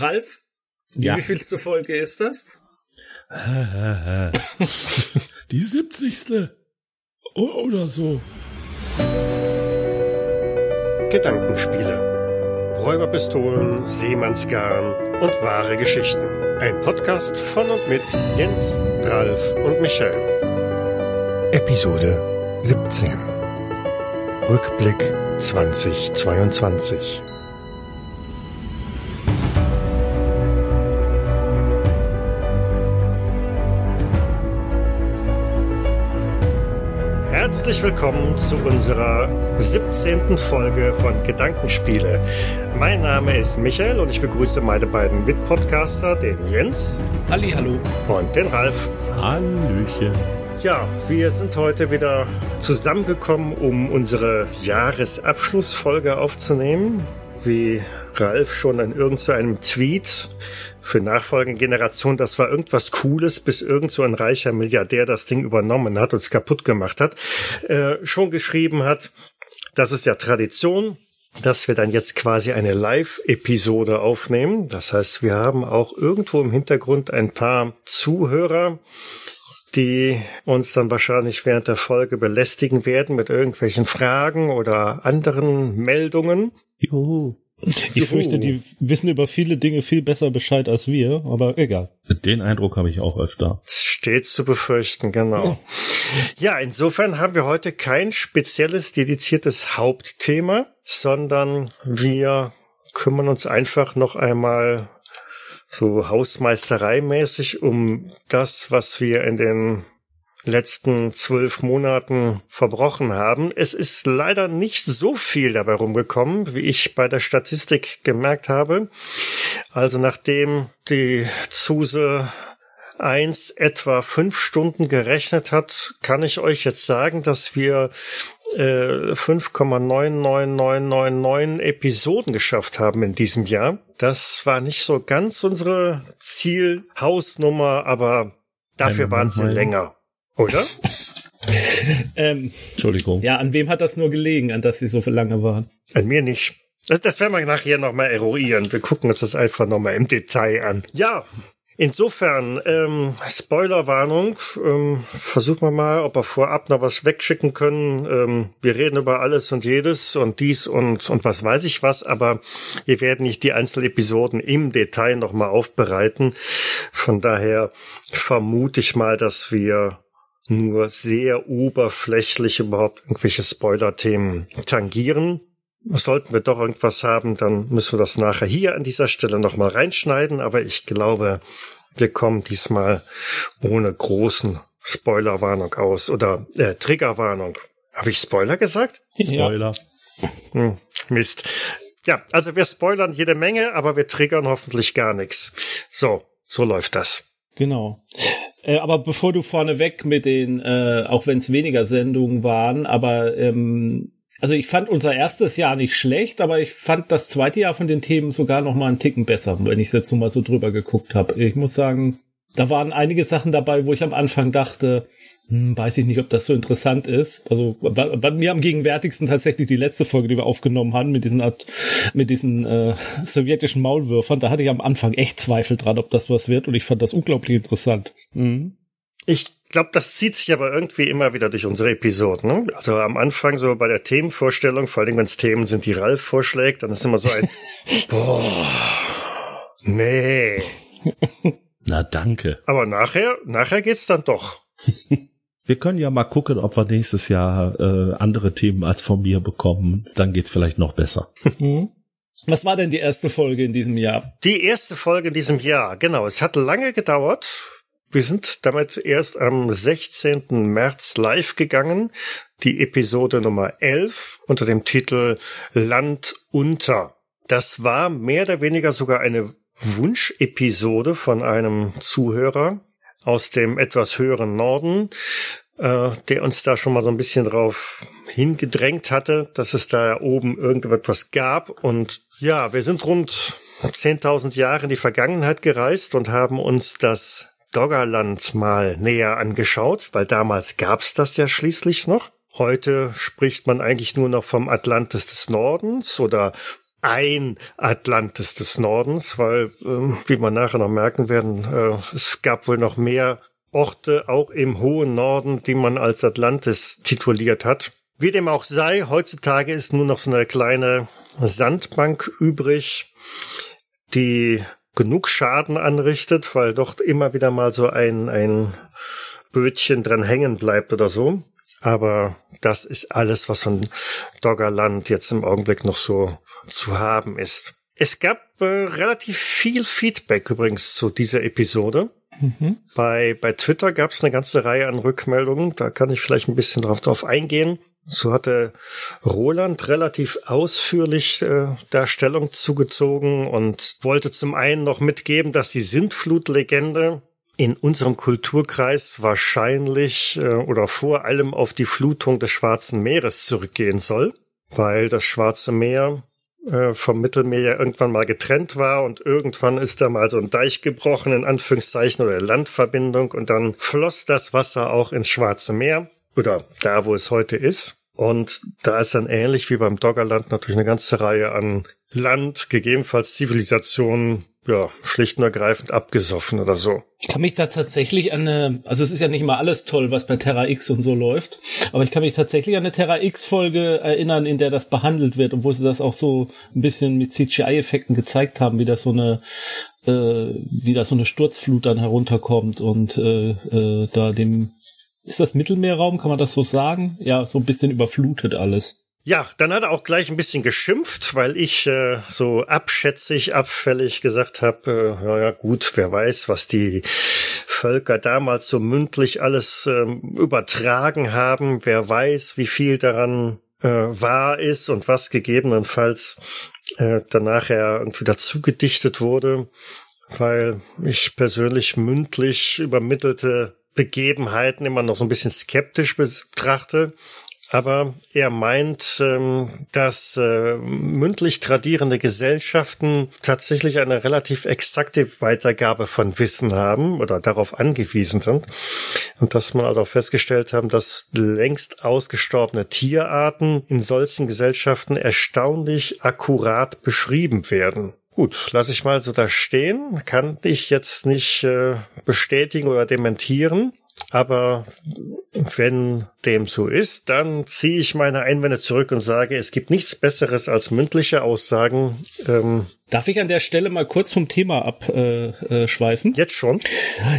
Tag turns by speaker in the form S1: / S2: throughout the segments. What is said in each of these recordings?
S1: Ralf, ja. wie vielste Folge ist das?
S2: Die 70. Oder so.
S3: Gedankenspiele. Räuberpistolen, Seemannsgarn und wahre Geschichten. Ein Podcast von und mit Jens, Ralf und Michael. Episode 17. Rückblick 2022. Herzlich willkommen zu unserer 17. Folge von Gedankenspiele. Mein Name ist Michael und ich begrüße meine beiden Mitpodcaster, den Jens.
S1: Halli, hallo.
S3: Und den Ralf.
S2: Hallöchen.
S3: Ja, wir sind heute wieder zusammengekommen, um unsere Jahresabschlussfolge aufzunehmen. Wie Ralf schon in irgendeinem Tweet für nachfolgende Generationen, das war irgendwas Cooles, bis irgend so ein reicher Milliardär das Ding übernommen hat und es kaputt gemacht hat, äh, schon geschrieben hat, das ist ja Tradition, dass wir dann jetzt quasi eine Live-Episode aufnehmen. Das heißt, wir haben auch irgendwo im Hintergrund ein paar Zuhörer, die uns dann wahrscheinlich während der Folge belästigen werden mit irgendwelchen Fragen oder anderen Meldungen.
S2: Juhu. Ich fürchte, die wissen über viele Dinge viel besser Bescheid als wir, aber egal. Den Eindruck habe ich auch öfter.
S3: Steht zu befürchten, genau. Ja, insofern haben wir heute kein spezielles, dediziertes Hauptthema, sondern wir kümmern uns einfach noch einmal so hausmeistereimäßig um das, was wir in den letzten zwölf Monaten verbrochen haben. Es ist leider nicht so viel dabei rumgekommen, wie ich bei der Statistik gemerkt habe. Also nachdem die Zuse 1 etwa fünf Stunden gerechnet hat, kann ich euch jetzt sagen, dass wir äh, 5,99999 Episoden geschafft haben in diesem Jahr. Das war nicht so ganz unsere Zielhausnummer, aber dafür waren sie länger. Oder?
S2: ähm, Entschuldigung.
S1: Ja, an wem hat das nur gelegen, an dass sie so viel lange waren?
S3: An mir nicht. Das, das werden wir nachher nochmal eruieren. Wir gucken uns das einfach nochmal im Detail an. Ja, insofern, ähm, Spoilerwarnung. Ähm, versuchen wir mal, ob wir vorab noch was wegschicken können. Ähm, wir reden über alles und jedes und dies und, und was weiß ich was, aber wir werden nicht die Einzelepisoden im Detail nochmal aufbereiten. Von daher vermute ich mal, dass wir nur sehr oberflächlich überhaupt irgendwelche Spoiler-Themen tangieren. Sollten wir doch irgendwas haben, dann müssen wir das nachher hier an dieser Stelle nochmal reinschneiden. Aber ich glaube, wir kommen diesmal ohne großen Spoilerwarnung aus oder äh, Triggerwarnung. Habe ich Spoiler gesagt?
S2: Spoiler.
S3: Hm, Mist. Ja, also wir spoilern jede Menge, aber wir triggern hoffentlich gar nichts. So, so läuft das.
S1: Genau. Äh, aber bevor du vorneweg mit den, äh, auch wenn es weniger Sendungen waren, aber ähm, also ich fand unser erstes Jahr nicht schlecht, aber ich fand das zweite Jahr von den Themen sogar noch mal einen Ticken besser, wenn ich jetzt so mal so drüber geguckt habe. Ich muss sagen, da waren einige Sachen dabei, wo ich am Anfang dachte, hm, weiß ich nicht, ob das so interessant ist. Also bei, bei, mir am gegenwärtigsten tatsächlich die letzte Folge, die wir aufgenommen haben mit diesen Art, mit diesen äh, sowjetischen Maulwürfern. Da hatte ich am Anfang echt Zweifel dran, ob das was wird, und ich fand das unglaublich interessant. Mhm.
S3: Ich glaube, das zieht sich aber irgendwie immer wieder durch unsere Episoden. Ne? Also am Anfang so bei der Themenvorstellung, vor allem wenn es Themen sind, die Ralf vorschlägt, dann ist immer so ein Boah, nee.
S2: Na danke.
S3: Aber nachher, nachher geht's dann doch.
S2: Wir können ja mal gucken, ob wir nächstes Jahr äh, andere Themen als von mir bekommen. Dann geht's vielleicht noch besser.
S1: Mhm. Was war denn die erste Folge in diesem Jahr?
S3: Die erste Folge in diesem Jahr, genau. Es hat lange gedauert. Wir sind damit erst am 16. März live gegangen. Die Episode Nummer 11 unter dem Titel Land unter. Das war mehr oder weniger sogar eine Wunschepisode von einem Zuhörer aus dem etwas höheren Norden, äh, der uns da schon mal so ein bisschen drauf hingedrängt hatte, dass es da oben irgendetwas gab. Und ja, wir sind rund 10.000 Jahre in die Vergangenheit gereist und haben uns das Doggerland mal näher angeschaut, weil damals gab's das ja schließlich noch. Heute spricht man eigentlich nur noch vom Atlantis des Nordens oder ein Atlantis des Nordens, weil, äh, wie man nachher noch merken werden, äh, es gab wohl noch mehr Orte, auch im hohen Norden, die man als Atlantis tituliert hat. Wie dem auch sei, heutzutage ist nur noch so eine kleine Sandbank übrig, die genug Schaden anrichtet, weil doch immer wieder mal so ein, ein Bötchen dran hängen bleibt oder so. Aber das ist alles, was von Doggerland jetzt im Augenblick noch so zu haben ist. Es gab äh, relativ viel Feedback übrigens zu dieser Episode. Mhm. Bei, bei Twitter gab es eine ganze Reihe an Rückmeldungen. Da kann ich vielleicht ein bisschen drauf, drauf eingehen. So hatte Roland relativ ausführlich äh, da Stellung zugezogen und wollte zum einen noch mitgeben, dass die Sintflutlegende in unserem Kulturkreis wahrscheinlich äh, oder vor allem auf die Flutung des Schwarzen Meeres zurückgehen soll, weil das Schwarze Meer äh, vom Mittelmeer ja irgendwann mal getrennt war und irgendwann ist da mal so ein Deich gebrochen, in Anführungszeichen, oder Landverbindung und dann floss das Wasser auch ins Schwarze Meer oder da, wo es heute ist. Und da ist dann ähnlich wie beim Doggerland natürlich eine ganze Reihe an Land, gegebenenfalls Zivilisationen, ja, schlicht und ergreifend abgesoffen oder so.
S1: Ich kann mich da tatsächlich an eine, also es ist ja nicht mal alles toll, was bei Terra X und so läuft, aber ich kann mich tatsächlich an eine Terra X Folge erinnern, in der das behandelt wird und wo sie das auch so ein bisschen mit CGI-Effekten gezeigt haben, wie das so eine, äh, wie da so eine Sturzflut dann herunterkommt und äh, äh, da dem, ist das Mittelmeerraum, kann man das so sagen? Ja, so ein bisschen überflutet alles.
S3: Ja, dann hat er auch gleich ein bisschen geschimpft, weil ich äh, so abschätzig, abfällig gesagt habe, äh, ja, ja gut, wer weiß, was die Völker damals so mündlich alles ähm, übertragen haben, wer weiß, wie viel daran äh, wahr ist und was gegebenenfalls äh, dann nachher irgendwie dazu gedichtet wurde, weil ich persönlich mündlich übermittelte Begebenheiten immer noch so ein bisschen skeptisch betrachte aber er meint, ähm, dass äh, mündlich tradierende Gesellschaften tatsächlich eine relativ exakte Weitergabe von Wissen haben oder darauf angewiesen sind. Und dass man also auch festgestellt haben, dass längst ausgestorbene Tierarten in solchen Gesellschaften erstaunlich akkurat beschrieben werden. Gut, lasse ich mal so da stehen. Kann ich jetzt nicht äh, bestätigen oder dementieren. Aber wenn dem so ist, dann ziehe ich meine Einwände zurück und sage, es gibt nichts Besseres als mündliche Aussagen.
S1: Ähm, Darf ich an der Stelle mal kurz vom Thema abschweifen? Äh,
S3: äh, Jetzt schon?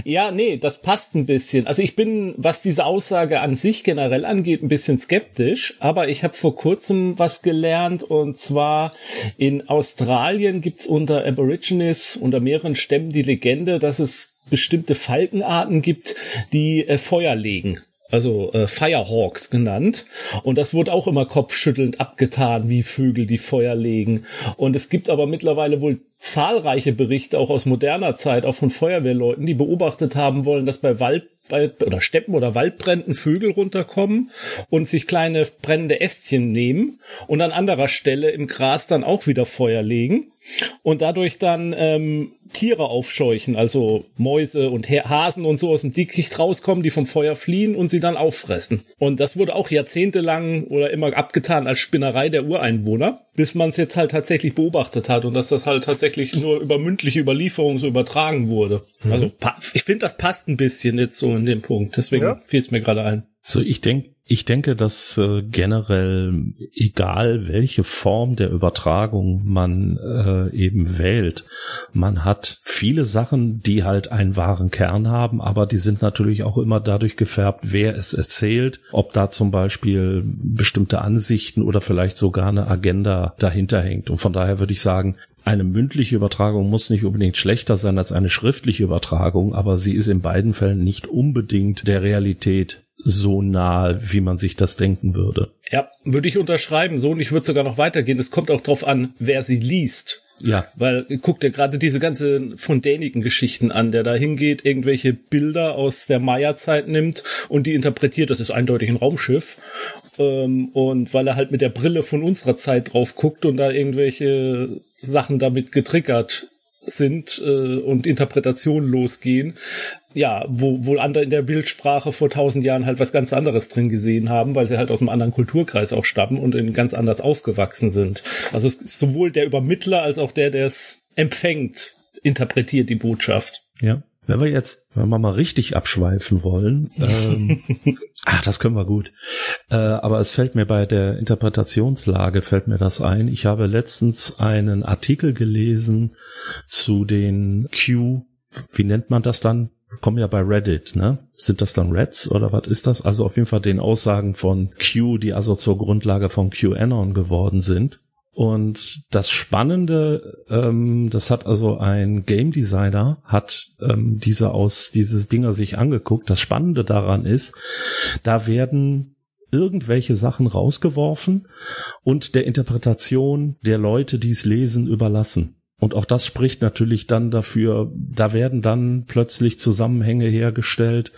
S1: Ja, nee, das passt ein bisschen. Also ich bin, was diese Aussage an sich generell angeht, ein bisschen skeptisch, aber ich habe vor kurzem was gelernt und zwar in Australien gibt's unter Aborigines, unter mehreren Stämmen die Legende, dass es bestimmte Falkenarten gibt, die äh, Feuer legen also äh, Firehawks genannt. Und das wurde auch immer kopfschüttelnd abgetan, wie Vögel, die Feuer legen. Und es gibt aber mittlerweile wohl zahlreiche Berichte, auch aus moderner Zeit, auch von Feuerwehrleuten, die beobachtet haben wollen, dass bei Wald bei, oder Steppen oder Waldbränden Vögel runterkommen und sich kleine brennende Ästchen nehmen und an anderer Stelle im Gras dann auch wieder Feuer legen und dadurch dann ähm, Tiere aufscheuchen, also Mäuse und Hasen und so aus dem Dickicht rauskommen, die vom Feuer fliehen und sie dann auffressen. Und das wurde auch jahrzehntelang oder immer abgetan als Spinnerei der Ureinwohner, bis man es jetzt halt tatsächlich beobachtet hat und dass das halt tatsächlich nur über mündliche Überlieferung so übertragen wurde. Mhm. Also ich finde, das passt ein bisschen jetzt so in dem Punkt. Deswegen ja. fiel es mir gerade ein.
S2: So, ich denke, ich denke, dass äh, generell, egal welche Form der Übertragung man äh, eben wählt, man hat viele Sachen, die halt einen wahren Kern haben, aber die sind natürlich auch immer dadurch gefärbt, wer es erzählt, ob da zum Beispiel bestimmte Ansichten oder vielleicht sogar eine Agenda dahinter hängt. Und von daher würde ich sagen, eine mündliche Übertragung muss nicht unbedingt schlechter sein als eine schriftliche Übertragung, aber sie ist in beiden Fällen nicht unbedingt der Realität so nah, wie man sich das denken würde.
S1: Ja, würde ich unterschreiben. So und ich würde sogar noch weitergehen. Es kommt auch drauf an, wer sie liest. Ja. Weil guck dir gerade diese ganze von däniken Geschichten an, der da hingeht, irgendwelche Bilder aus der Maya-Zeit nimmt und die interpretiert, das ist eindeutig ein Raumschiff. Ähm, und weil er halt mit der Brille von unserer Zeit drauf guckt und da irgendwelche Sachen damit getriggert sind äh, und Interpretationen losgehen, ja, wo wohl andere in der Bildsprache vor tausend Jahren halt was ganz anderes drin gesehen haben, weil sie halt aus einem anderen Kulturkreis auch stammen und in ganz anders aufgewachsen sind. Also es ist sowohl der Übermittler als auch der, der es empfängt, interpretiert die Botschaft.
S2: Ja. Wenn wir jetzt, wenn wir mal richtig abschweifen wollen, ähm, ach, das können wir gut. Äh, aber es fällt mir bei der Interpretationslage, fällt mir das ein. Ich habe letztens einen Artikel gelesen zu den Q, wie nennt man das dann? Kommen ja bei Reddit, ne? Sind das dann Reds oder was ist das? Also auf jeden Fall den Aussagen von Q, die also zur Grundlage von QAnon geworden sind. Und das Spannende, ähm, das hat also ein Game Designer, hat ähm, diese aus diese Dinger sich angeguckt. Das Spannende daran ist, da werden irgendwelche Sachen rausgeworfen und der Interpretation der Leute, die es lesen, überlassen. Und auch das spricht natürlich dann dafür, da werden dann plötzlich Zusammenhänge hergestellt,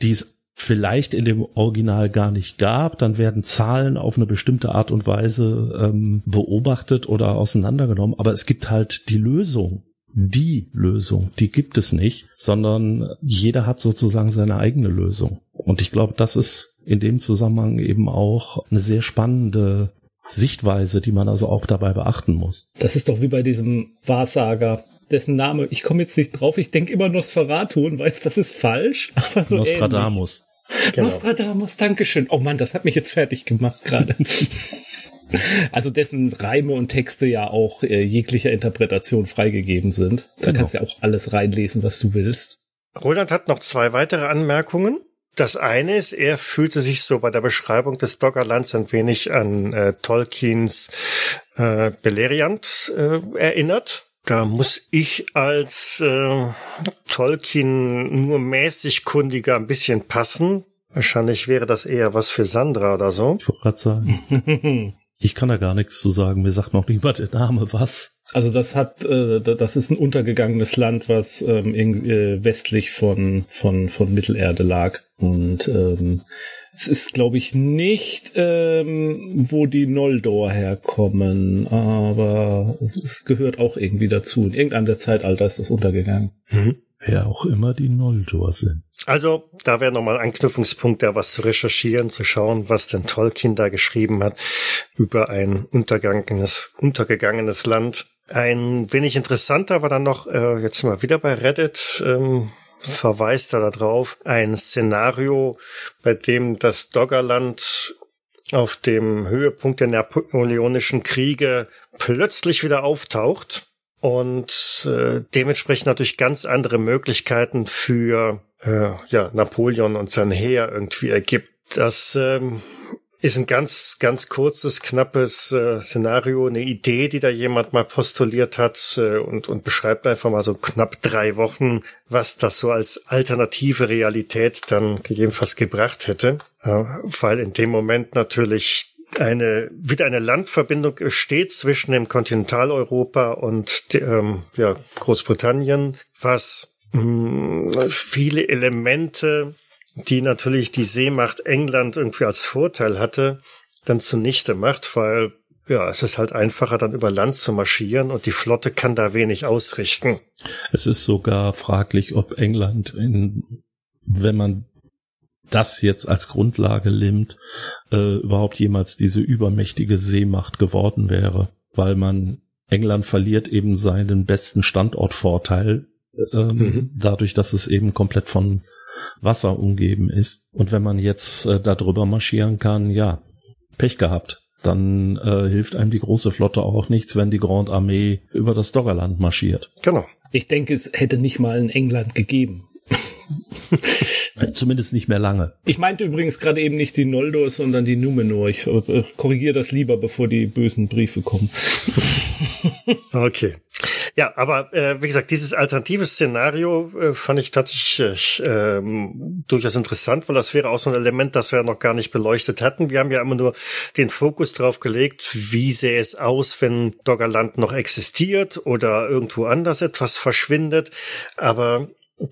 S2: die es vielleicht in dem Original gar nicht gab, dann werden Zahlen auf eine bestimmte Art und Weise ähm, beobachtet oder auseinandergenommen, aber es gibt halt die Lösung. Die Lösung, die gibt es nicht, sondern jeder hat sozusagen seine eigene Lösung. Und ich glaube, das ist in dem Zusammenhang eben auch eine sehr spannende Sichtweise, die man also auch dabei beachten muss.
S1: Das ist doch wie bei diesem Wahrsager, dessen Name, ich komme jetzt nicht drauf, ich denke immer Nosferatu und weiß, das ist falsch, aber so
S2: Nostradamus.
S1: Genau. Nostradamus, Dankeschön. Oh Mann, das hat mich jetzt fertig gemacht gerade. also dessen Reime und Texte ja auch äh, jeglicher Interpretation freigegeben sind. Da genau. kannst du ja auch alles reinlesen, was du willst.
S3: Roland hat noch zwei weitere Anmerkungen. Das eine ist, er fühlte sich so bei der Beschreibung des Doggerlands ein wenig an äh, Tolkiens äh, Beleriand äh, erinnert. Da muss ich als äh, Tolkien nur mäßig kundiger ein bisschen passen. Wahrscheinlich wäre das eher was für Sandra oder so.
S2: Ich wollte gerade sagen. ich kann da gar nichts zu sagen. Mir sagt noch niemand der Name was.
S1: Also das hat, äh, das ist ein untergegangenes Land, was ähm, in, äh, westlich von von von Mittelerde lag und ähm, es ist, glaube ich, nicht, ähm, wo die Noldor herkommen, aber es gehört auch irgendwie dazu. In irgendeinem der Zeitalter ist das untergegangen.
S2: Mhm. Wer auch immer die Noldor sind.
S3: Also, da wäre nochmal ein Anknüpfungspunkt, da was zu recherchieren, zu schauen, was denn Tolkien da geschrieben hat über ein untergegangenes, untergegangenes Land. Ein wenig interessanter war dann noch, äh, jetzt mal wieder bei Reddit, ähm, verweist er darauf, ein Szenario, bei dem das Doggerland auf dem Höhepunkt der napoleonischen Kriege plötzlich wieder auftaucht und äh, dementsprechend natürlich ganz andere Möglichkeiten für äh, ja, Napoleon und sein Heer irgendwie ergibt. Das ähm, ist ein ganz, ganz kurzes, knappes äh, Szenario, eine Idee, die da jemand mal postuliert hat äh, und, und beschreibt einfach mal so knapp drei Wochen, was das so als alternative Realität dann gegebenenfalls gebracht hätte. Äh, weil in dem Moment natürlich eine wieder eine Landverbindung steht zwischen dem Kontinentaleuropa und ähm, ja, Großbritannien, was mh, hm, viele Elemente die natürlich die Seemacht England irgendwie als Vorteil hatte, dann zunichte macht, weil ja, es ist halt einfacher, dann über Land zu marschieren und die Flotte kann da wenig ausrichten.
S2: Es ist sogar fraglich, ob England, in, wenn man das jetzt als Grundlage nimmt, äh, überhaupt jemals diese übermächtige Seemacht geworden wäre, weil man England verliert eben seinen besten Standortvorteil ähm, mhm. dadurch, dass es eben komplett von Wasser umgeben ist. Und wenn man jetzt äh, da drüber marschieren kann, ja, Pech gehabt. Dann äh, hilft einem die große Flotte auch nichts, wenn die Grande Armee über das Doggerland marschiert.
S3: Genau.
S1: Ich denke, es hätte nicht mal in England gegeben.
S2: Zumindest nicht mehr lange.
S1: Ich meinte übrigens gerade eben nicht die Noldor, sondern die Numenor. Ich äh, korrigiere das lieber, bevor die bösen Briefe kommen.
S3: okay. Ja, aber äh, wie gesagt, dieses alternative Szenario äh, fand ich tatsächlich äh, durchaus interessant, weil das wäre auch so ein Element, das wir noch gar nicht beleuchtet hatten. Wir haben ja immer nur den Fokus drauf gelegt, wie sähe es aus, wenn Doggerland noch existiert oder irgendwo anders etwas verschwindet. Aber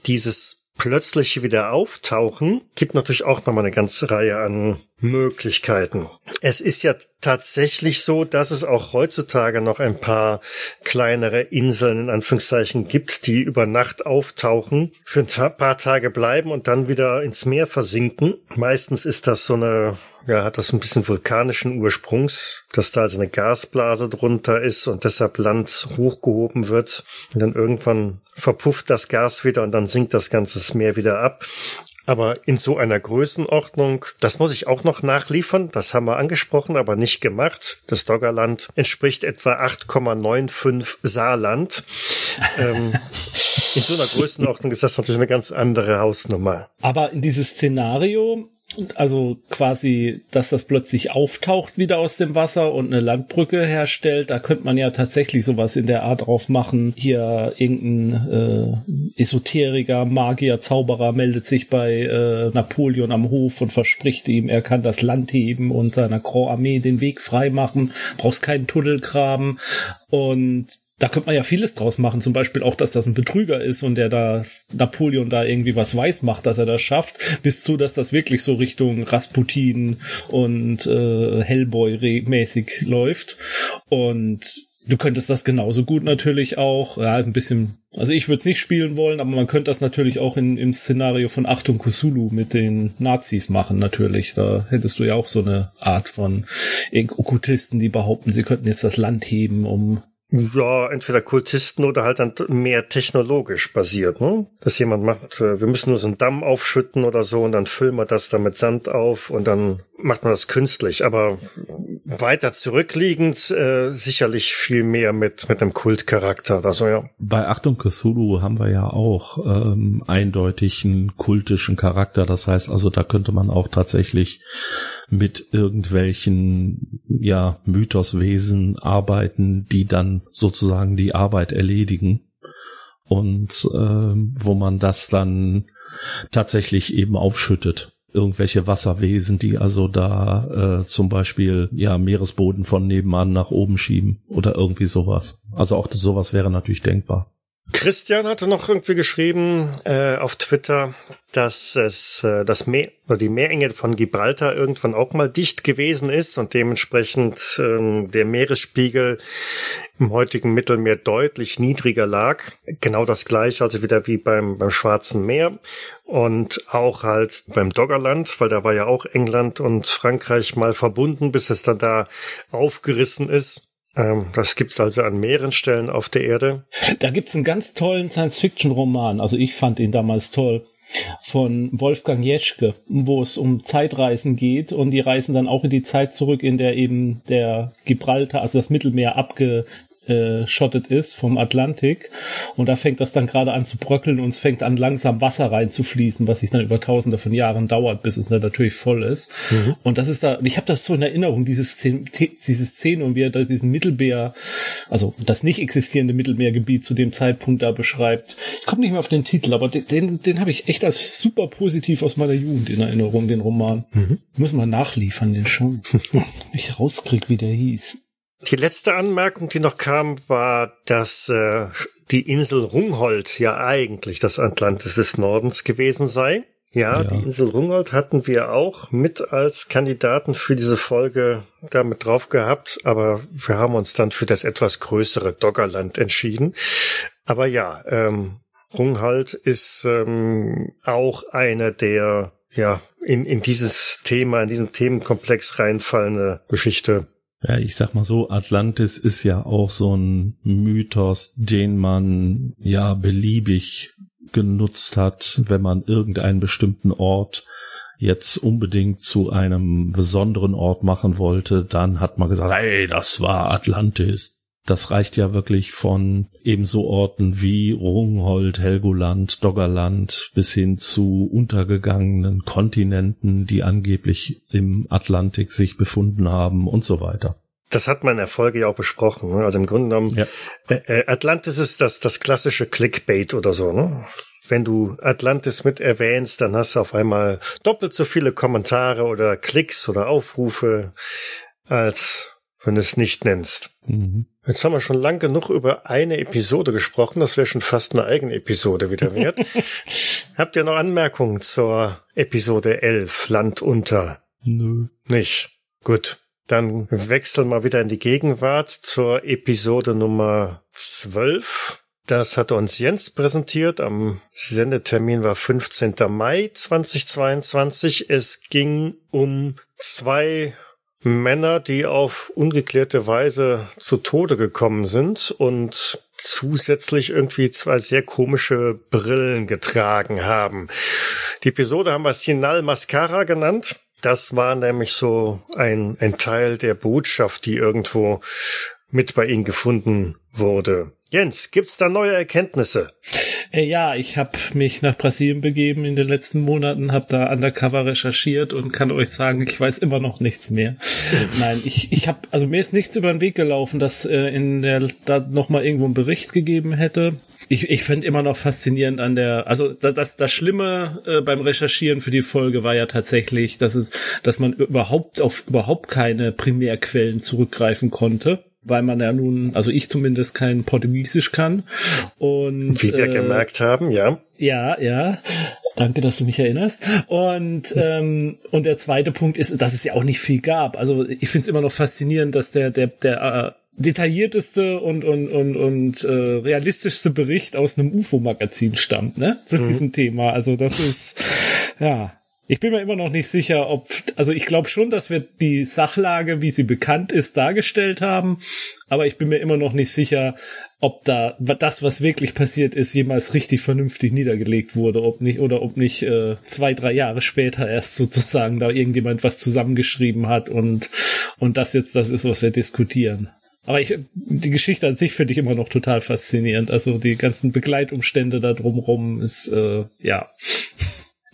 S3: dieses plötzlich wieder auftauchen, gibt natürlich auch nochmal eine ganze Reihe an Möglichkeiten. Es ist ja tatsächlich so, dass es auch heutzutage noch ein paar kleinere Inseln in Anführungszeichen gibt, die über Nacht auftauchen, für ein paar Tage bleiben und dann wieder ins Meer versinken. Meistens ist das so eine ja, hat das ein bisschen vulkanischen Ursprungs, dass da also eine Gasblase drunter ist und deshalb Land hochgehoben wird. Und dann irgendwann verpufft das Gas wieder und dann sinkt das ganze Meer wieder ab. Aber in so einer Größenordnung, das muss ich auch noch nachliefern, das haben wir angesprochen, aber nicht gemacht. Das Doggerland entspricht etwa 8,95 Saarland. ähm, in so einer Größenordnung ist das natürlich eine ganz andere Hausnummer.
S1: Aber in dieses Szenario also quasi, dass das plötzlich auftaucht wieder aus dem Wasser und eine Landbrücke herstellt, da könnte man ja tatsächlich sowas in der Art drauf machen. Hier irgendein äh, Esoteriker, Magier, Zauberer meldet sich bei äh, Napoleon am Hof und verspricht ihm, er kann das Land heben und seiner Grand Armee den Weg frei machen, brauchst keinen Tunnel graben und da könnte man ja vieles draus machen. Zum Beispiel auch, dass das ein Betrüger ist und der da Napoleon da irgendwie was weiß macht, dass er das schafft, bis zu, dass das wirklich so Richtung Rasputin und äh, Hellboy-mäßig läuft. Und du könntest das genauso gut natürlich auch, ja, ein bisschen, also ich würde es nicht spielen wollen, aber man könnte das natürlich auch in, im Szenario von Achtung Kusulu mit den Nazis machen, natürlich. Da hättest du ja auch so eine Art von Okkultisten, die behaupten, sie könnten jetzt das Land heben, um
S3: ja, entweder Kultisten oder halt dann mehr technologisch basiert, ne? Dass jemand macht, äh, wir müssen nur so einen Damm aufschütten oder so und dann füllen wir das da mit Sand auf und dann macht man das künstlich. Aber weiter zurückliegend äh, sicherlich viel mehr mit, mit einem Kultcharakter oder so, ja.
S2: Bei Achtung Cthulhu haben wir ja auch ähm, eindeutig einen kultischen Charakter. Das heißt also, da könnte man auch tatsächlich mit irgendwelchen ja Mythoswesen arbeiten, die dann sozusagen die Arbeit erledigen und äh, wo man das dann tatsächlich eben aufschüttet irgendwelche Wasserwesen, die also da äh, zum Beispiel ja Meeresboden von nebenan nach oben schieben oder irgendwie sowas. Also auch sowas wäre natürlich denkbar.
S3: Christian hatte noch irgendwie geschrieben äh, auf Twitter, dass es äh, das Meer oder die Meerenge von Gibraltar irgendwann auch mal dicht gewesen ist und dementsprechend ähm, der Meeresspiegel im heutigen Mittelmeer deutlich niedriger lag. Genau das gleiche also wieder wie beim, beim Schwarzen Meer und auch halt beim Doggerland, weil da war ja auch England und Frankreich mal verbunden, bis es dann da aufgerissen ist. Ähm, das gibt's also an mehreren Stellen auf der Erde.
S1: Da gibt's einen ganz tollen Science-Fiction-Roman. Also ich fand ihn damals toll von Wolfgang Jeschke, wo es um Zeitreisen geht und die reisen dann auch in die Zeit zurück, in der eben der Gibraltar, also das Mittelmeer abge abgeschottet ist vom Atlantik. Und da fängt das dann gerade an zu bröckeln und es fängt an langsam Wasser reinzufließen, was sich dann über tausende von Jahren dauert, bis es dann natürlich voll ist. Mhm. Und das ist da, ich habe das so in Erinnerung, diese Szene, diese Szene und wie er da diesen Mittelmeer, also das nicht existierende Mittelmeergebiet zu dem Zeitpunkt da beschreibt. Ich komme nicht mehr auf den Titel, aber den, den, den habe ich echt als super positiv aus meiner Jugend in Erinnerung, den Roman. Mhm. Muss man nachliefern, den schon. ich rauskrieg, wie der hieß.
S3: Die letzte Anmerkung, die noch kam, war, dass äh, die Insel Rungholt ja eigentlich das Atlantis des Nordens gewesen sei. Ja, ja, die Insel Rungholt hatten wir auch mit als Kandidaten für diese Folge damit drauf gehabt, aber wir haben uns dann für das etwas größere Doggerland entschieden. Aber ja, ähm, Rungholt ist ähm, auch eine der ja in, in dieses Thema, in diesen Themenkomplex reinfallende Geschichte
S2: ja, ich sag mal so, Atlantis ist ja auch so ein Mythos, den man ja beliebig genutzt hat, wenn man irgendeinen bestimmten Ort jetzt unbedingt zu einem besonderen Ort machen wollte, dann hat man gesagt, hey, das war Atlantis. Das reicht ja wirklich von ebenso Orten wie Rungholt, Helgoland, Doggerland bis hin zu untergegangenen Kontinenten, die angeblich im Atlantik sich befunden haben und so weiter.
S3: Das hat man in der Folge ja auch besprochen. Ne? Also im Grunde genommen, ja. Äh, äh, Atlantis ist das, das klassische Clickbait oder so. Ne? Wenn du Atlantis mit erwähnst, dann hast du auf einmal doppelt so viele Kommentare oder Klicks oder Aufrufe, als wenn du es nicht nennst. Mhm. Jetzt haben wir schon lang genug über eine Episode gesprochen. Das wäre schon fast eine eigene Episode wieder wert. Habt ihr noch Anmerkungen zur Episode 11, Land unter?
S2: Nö.
S3: Nicht. Gut. Dann wechseln wir wieder in die Gegenwart zur Episode Nummer 12. Das hat uns Jens präsentiert. Am Sendetermin war 15. Mai 2022. Es ging um zwei Männer, die auf ungeklärte Weise zu Tode gekommen sind und zusätzlich irgendwie zwei sehr komische Brillen getragen haben. Die Episode haben wir Sinal Mascara genannt. Das war nämlich so ein, ein Teil der Botschaft, die irgendwo mit bei ihnen gefunden wurde. Jens, gibt's da neue Erkenntnisse?
S1: Äh, ja, ich habe mich nach Brasilien begeben in den letzten Monaten, habe da undercover recherchiert und kann euch sagen, ich weiß immer noch nichts mehr. Nein, ich ich habe also mir ist nichts über den Weg gelaufen, dass äh, in der da noch mal irgendwo einen Bericht gegeben hätte. Ich, ich finde immer noch faszinierend an der, also das, das Schlimme äh, beim Recherchieren für die Folge war ja tatsächlich, dass es, dass man überhaupt auf überhaupt keine Primärquellen zurückgreifen konnte weil man ja nun, also ich zumindest kein Portugiesisch kann. Und
S3: wie wir äh, gemerkt haben, ja.
S1: Ja, ja. Danke, dass du mich erinnerst. Und ähm, und der zweite Punkt ist, dass es ja auch nicht viel gab. Also ich finde es immer noch faszinierend, dass der der der äh, detaillierteste und und und und äh, realistischste Bericht aus einem UFO-Magazin stammt, ne, zu mhm. diesem Thema. Also das ist ja ich bin mir immer noch nicht sicher, ob, also ich glaube schon, dass wir die Sachlage, wie sie bekannt ist, dargestellt haben, aber ich bin mir immer noch nicht sicher, ob da das, was wirklich passiert ist, jemals richtig vernünftig niedergelegt wurde, ob nicht oder ob nicht äh, zwei, drei Jahre später erst sozusagen da irgendjemand was zusammengeschrieben hat und und das jetzt das ist, was wir diskutieren. Aber ich, die Geschichte an sich finde ich immer noch total faszinierend. Also die ganzen Begleitumstände da drumrum ist äh, ja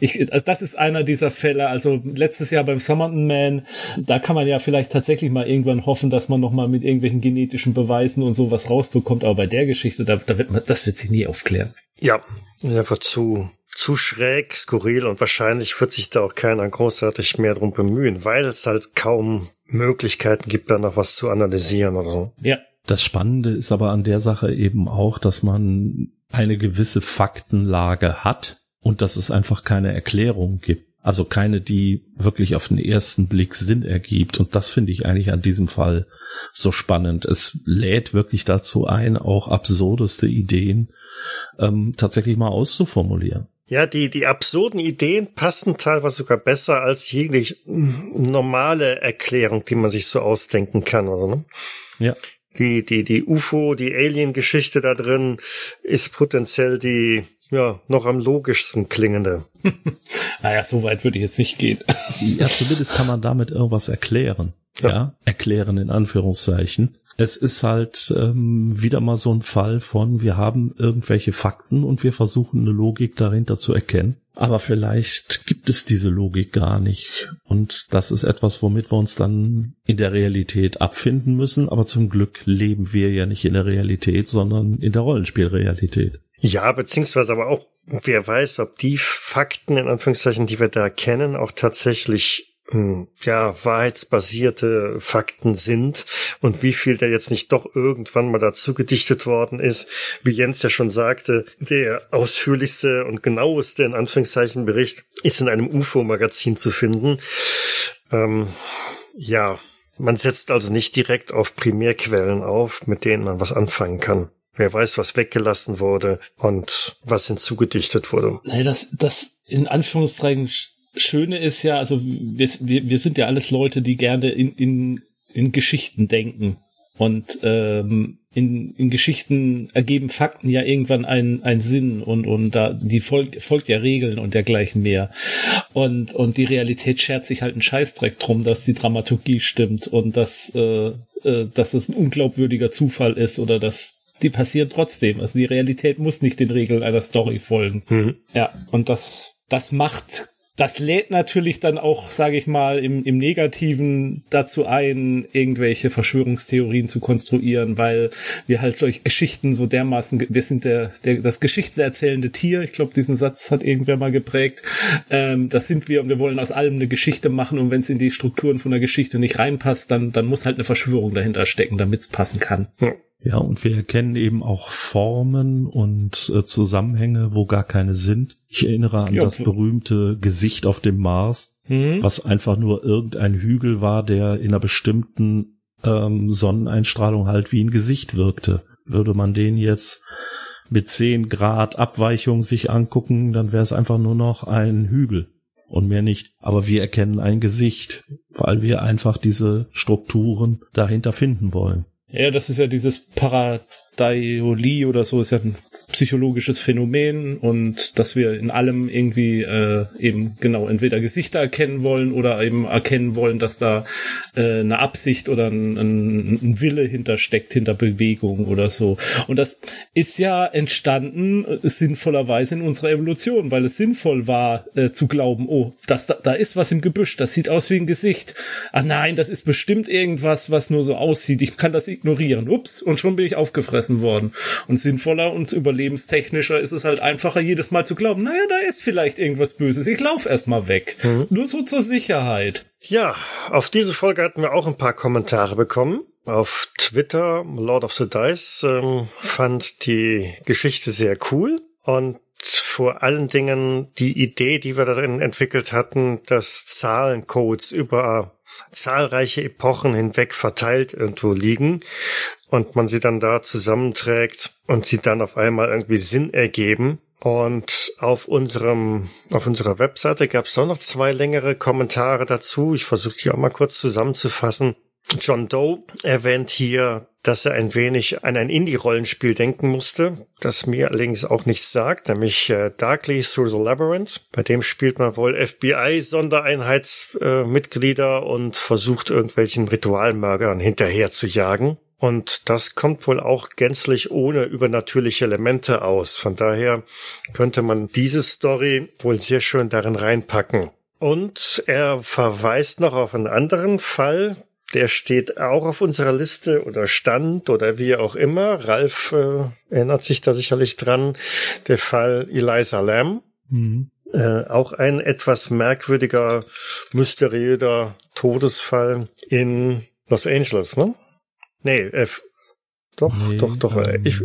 S1: ich, also das ist einer dieser Fälle. Also letztes Jahr beim Summerton Man, da kann man ja vielleicht tatsächlich mal irgendwann hoffen, dass man noch mal mit irgendwelchen genetischen Beweisen und sowas rausbekommt. Aber bei der Geschichte, da, da wird man, das wird sich nie aufklären.
S3: Ja, einfach zu zu schräg, skurril und wahrscheinlich wird sich da auch keiner großartig mehr drum bemühen, weil es halt kaum Möglichkeiten gibt, da noch was zu analysieren oder so.
S2: Ja. Das Spannende ist aber an der Sache eben auch, dass man eine gewisse Faktenlage hat, und dass es einfach keine Erklärung gibt. Also keine, die wirklich auf den ersten Blick Sinn ergibt. Und das finde ich eigentlich an diesem Fall so spannend. Es lädt wirklich dazu ein, auch absurdeste Ideen ähm, tatsächlich mal auszuformulieren.
S3: Ja, die, die absurden Ideen passen teilweise sogar besser als jegliche normale Erklärung, die man sich so ausdenken kann, oder? Ne?
S2: Ja.
S3: Die, die, die UFO, die Alien-Geschichte da drin ist potenziell die ja, noch am logischsten klingende.
S1: naja, so weit würde ich jetzt nicht gehen.
S2: ja, zumindest kann man damit irgendwas erklären. Ja, ja erklären in Anführungszeichen. Es ist halt ähm, wieder mal so ein Fall von, wir haben irgendwelche Fakten und wir versuchen eine Logik dahinter zu erkennen. Aber vielleicht gibt es diese Logik gar nicht. Und das ist etwas, womit wir uns dann in der Realität abfinden müssen. Aber zum Glück leben wir ja nicht in der Realität, sondern in der Rollenspielrealität.
S3: Ja, beziehungsweise aber auch, wer weiß, ob die Fakten, in Anführungszeichen, die wir da kennen, auch tatsächlich hm, ja, wahrheitsbasierte Fakten sind und wie viel da jetzt nicht doch irgendwann mal dazu gedichtet worden ist. Wie Jens ja schon sagte, der ausführlichste und genaueste, in Anführungszeichen, Bericht ist in einem UFO-Magazin zu finden. Ähm, ja, man setzt also nicht direkt auf Primärquellen auf, mit denen man was anfangen kann. Wer weiß, was weggelassen wurde und was hinzugedichtet wurde.
S1: Nee, das, das in Anführungszeichen Schöne ist ja, also wir, wir, wir sind ja alles Leute, die gerne in, in, in Geschichten denken. Und ähm, in, in Geschichten ergeben Fakten ja irgendwann einen, einen Sinn und, und da die folgt, folgt ja Regeln und dergleichen mehr. Und, und die Realität schert sich halt einen Scheißdreck drum, dass die Dramaturgie stimmt und dass, äh, äh, dass es ein unglaubwürdiger Zufall ist oder dass die passieren trotzdem. Also die Realität muss nicht den Regeln einer Story folgen. Mhm. Ja, und das, das macht das lädt natürlich dann auch, sage ich mal, im, im Negativen dazu ein, irgendwelche Verschwörungstheorien zu konstruieren, weil wir halt durch Geschichten so dermaßen, wir sind der, der das Geschichtenerzählende Tier, ich glaube, diesen Satz hat irgendwer mal geprägt, ähm, das sind wir und wir wollen aus allem eine Geschichte machen und wenn es in die Strukturen von der Geschichte nicht reinpasst, dann, dann muss halt eine Verschwörung dahinter stecken, damit es passen kann.
S2: Ja. Ja, und wir erkennen eben auch Formen und äh, Zusammenhänge, wo gar keine sind. Ich erinnere an ja, das berühmte Gesicht auf dem Mars, mhm. was einfach nur irgendein Hügel war, der in einer bestimmten ähm, Sonneneinstrahlung halt wie ein Gesicht wirkte. Würde man den jetzt mit 10 Grad Abweichung sich angucken, dann wäre es einfach nur noch ein Hügel und mehr nicht. Aber wir erkennen ein Gesicht, weil wir einfach diese Strukturen dahinter finden wollen.
S1: Ja, das ist ja dieses Paradiolie oder so, ist ja ein psychologisches Phänomen und dass wir in allem irgendwie äh, eben genau entweder Gesichter erkennen wollen oder eben erkennen wollen, dass da äh, eine Absicht oder ein, ein, ein Wille hintersteckt, hinter Bewegung oder so. Und das ist ja entstanden äh, sinnvollerweise in unserer Evolution, weil es sinnvoll war äh, zu glauben, oh, das, da, da ist was im Gebüsch, das sieht aus wie ein Gesicht. Ah nein, das ist bestimmt irgendwas, was nur so aussieht. Ich kann das ignorieren. Ups, und schon bin ich aufgefressen worden. Und sinnvoller und überlebensfähiger überlebenstechnischer ist es halt einfacher, jedes Mal zu glauben, naja, da ist vielleicht irgendwas Böses. Ich lauf erst mal weg. Mhm. Nur so zur Sicherheit.
S3: Ja, auf diese Folge hatten wir auch ein paar Kommentare bekommen. Auf Twitter, Lord of the Dice ähm, fand die Geschichte sehr cool und vor allen Dingen die Idee, die wir darin entwickelt hatten, dass Zahlencodes über zahlreiche Epochen hinweg verteilt irgendwo liegen und man sie dann da zusammenträgt und sie dann auf einmal irgendwie Sinn ergeben. Und auf unserem, auf unserer Webseite gab es noch zwei längere Kommentare dazu. Ich versuche die auch mal kurz zusammenzufassen. John Doe erwähnt hier, dass er ein wenig an ein Indie-Rollenspiel denken musste, das mir allerdings auch nichts sagt, nämlich äh, Darkly Through the Labyrinth. Bei dem spielt man wohl FBI-Sondereinheitsmitglieder und versucht irgendwelchen Ritualmördern hinterher zu jagen. Und das kommt wohl auch gänzlich ohne übernatürliche Elemente aus. Von daher könnte man diese Story wohl sehr schön darin reinpacken. Und er verweist noch auf einen anderen Fall, der steht auch auf unserer Liste oder stand oder wie auch immer. Ralf äh, erinnert sich da sicherlich dran. Der Fall Eliza Lamb. Mhm. Äh, auch ein etwas merkwürdiger, mysteriöser Todesfall in Los Angeles, ne? Nee, äh, doch, nee, doch, doch. Ähm, ich,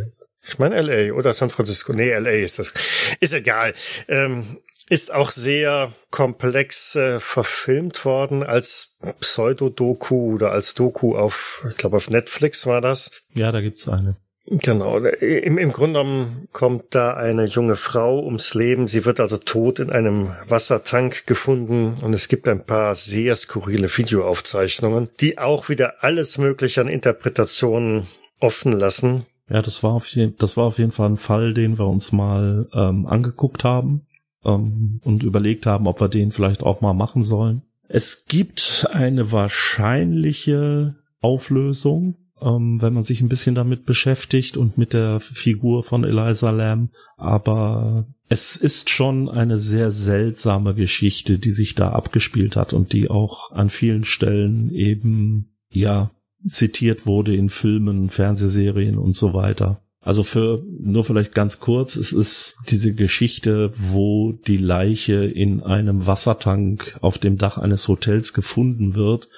S3: ich meine LA oder San Francisco. Nee, LA ist das. Ist egal. Ähm, ist auch sehr komplex äh, verfilmt worden als Pseudo-Doku oder als Doku auf, ich glaube auf Netflix war das.
S2: Ja, da gibt's eine.
S3: Genau. Im, Im Grunde genommen kommt da eine junge Frau ums Leben. Sie wird also tot in einem Wassertank gefunden und es gibt ein paar sehr skurrile Videoaufzeichnungen, die auch wieder alles Mögliche an Interpretationen offen lassen.
S2: Ja, das war auf jeden, das war auf jeden Fall ein Fall, den wir uns mal ähm, angeguckt haben ähm, und überlegt haben, ob wir den vielleicht auch mal machen sollen. Es gibt eine wahrscheinliche Auflösung, ähm, wenn man sich ein bisschen damit beschäftigt und mit der Figur von Eliza Lamb. Aber es ist schon eine sehr seltsame Geschichte, die sich da abgespielt hat und die auch an vielen Stellen eben, ja, zitiert wurde in Filmen, Fernsehserien und so weiter. Also für, nur vielleicht ganz kurz, es ist diese Geschichte, wo die Leiche in einem Wassertank auf dem Dach eines Hotels gefunden wird.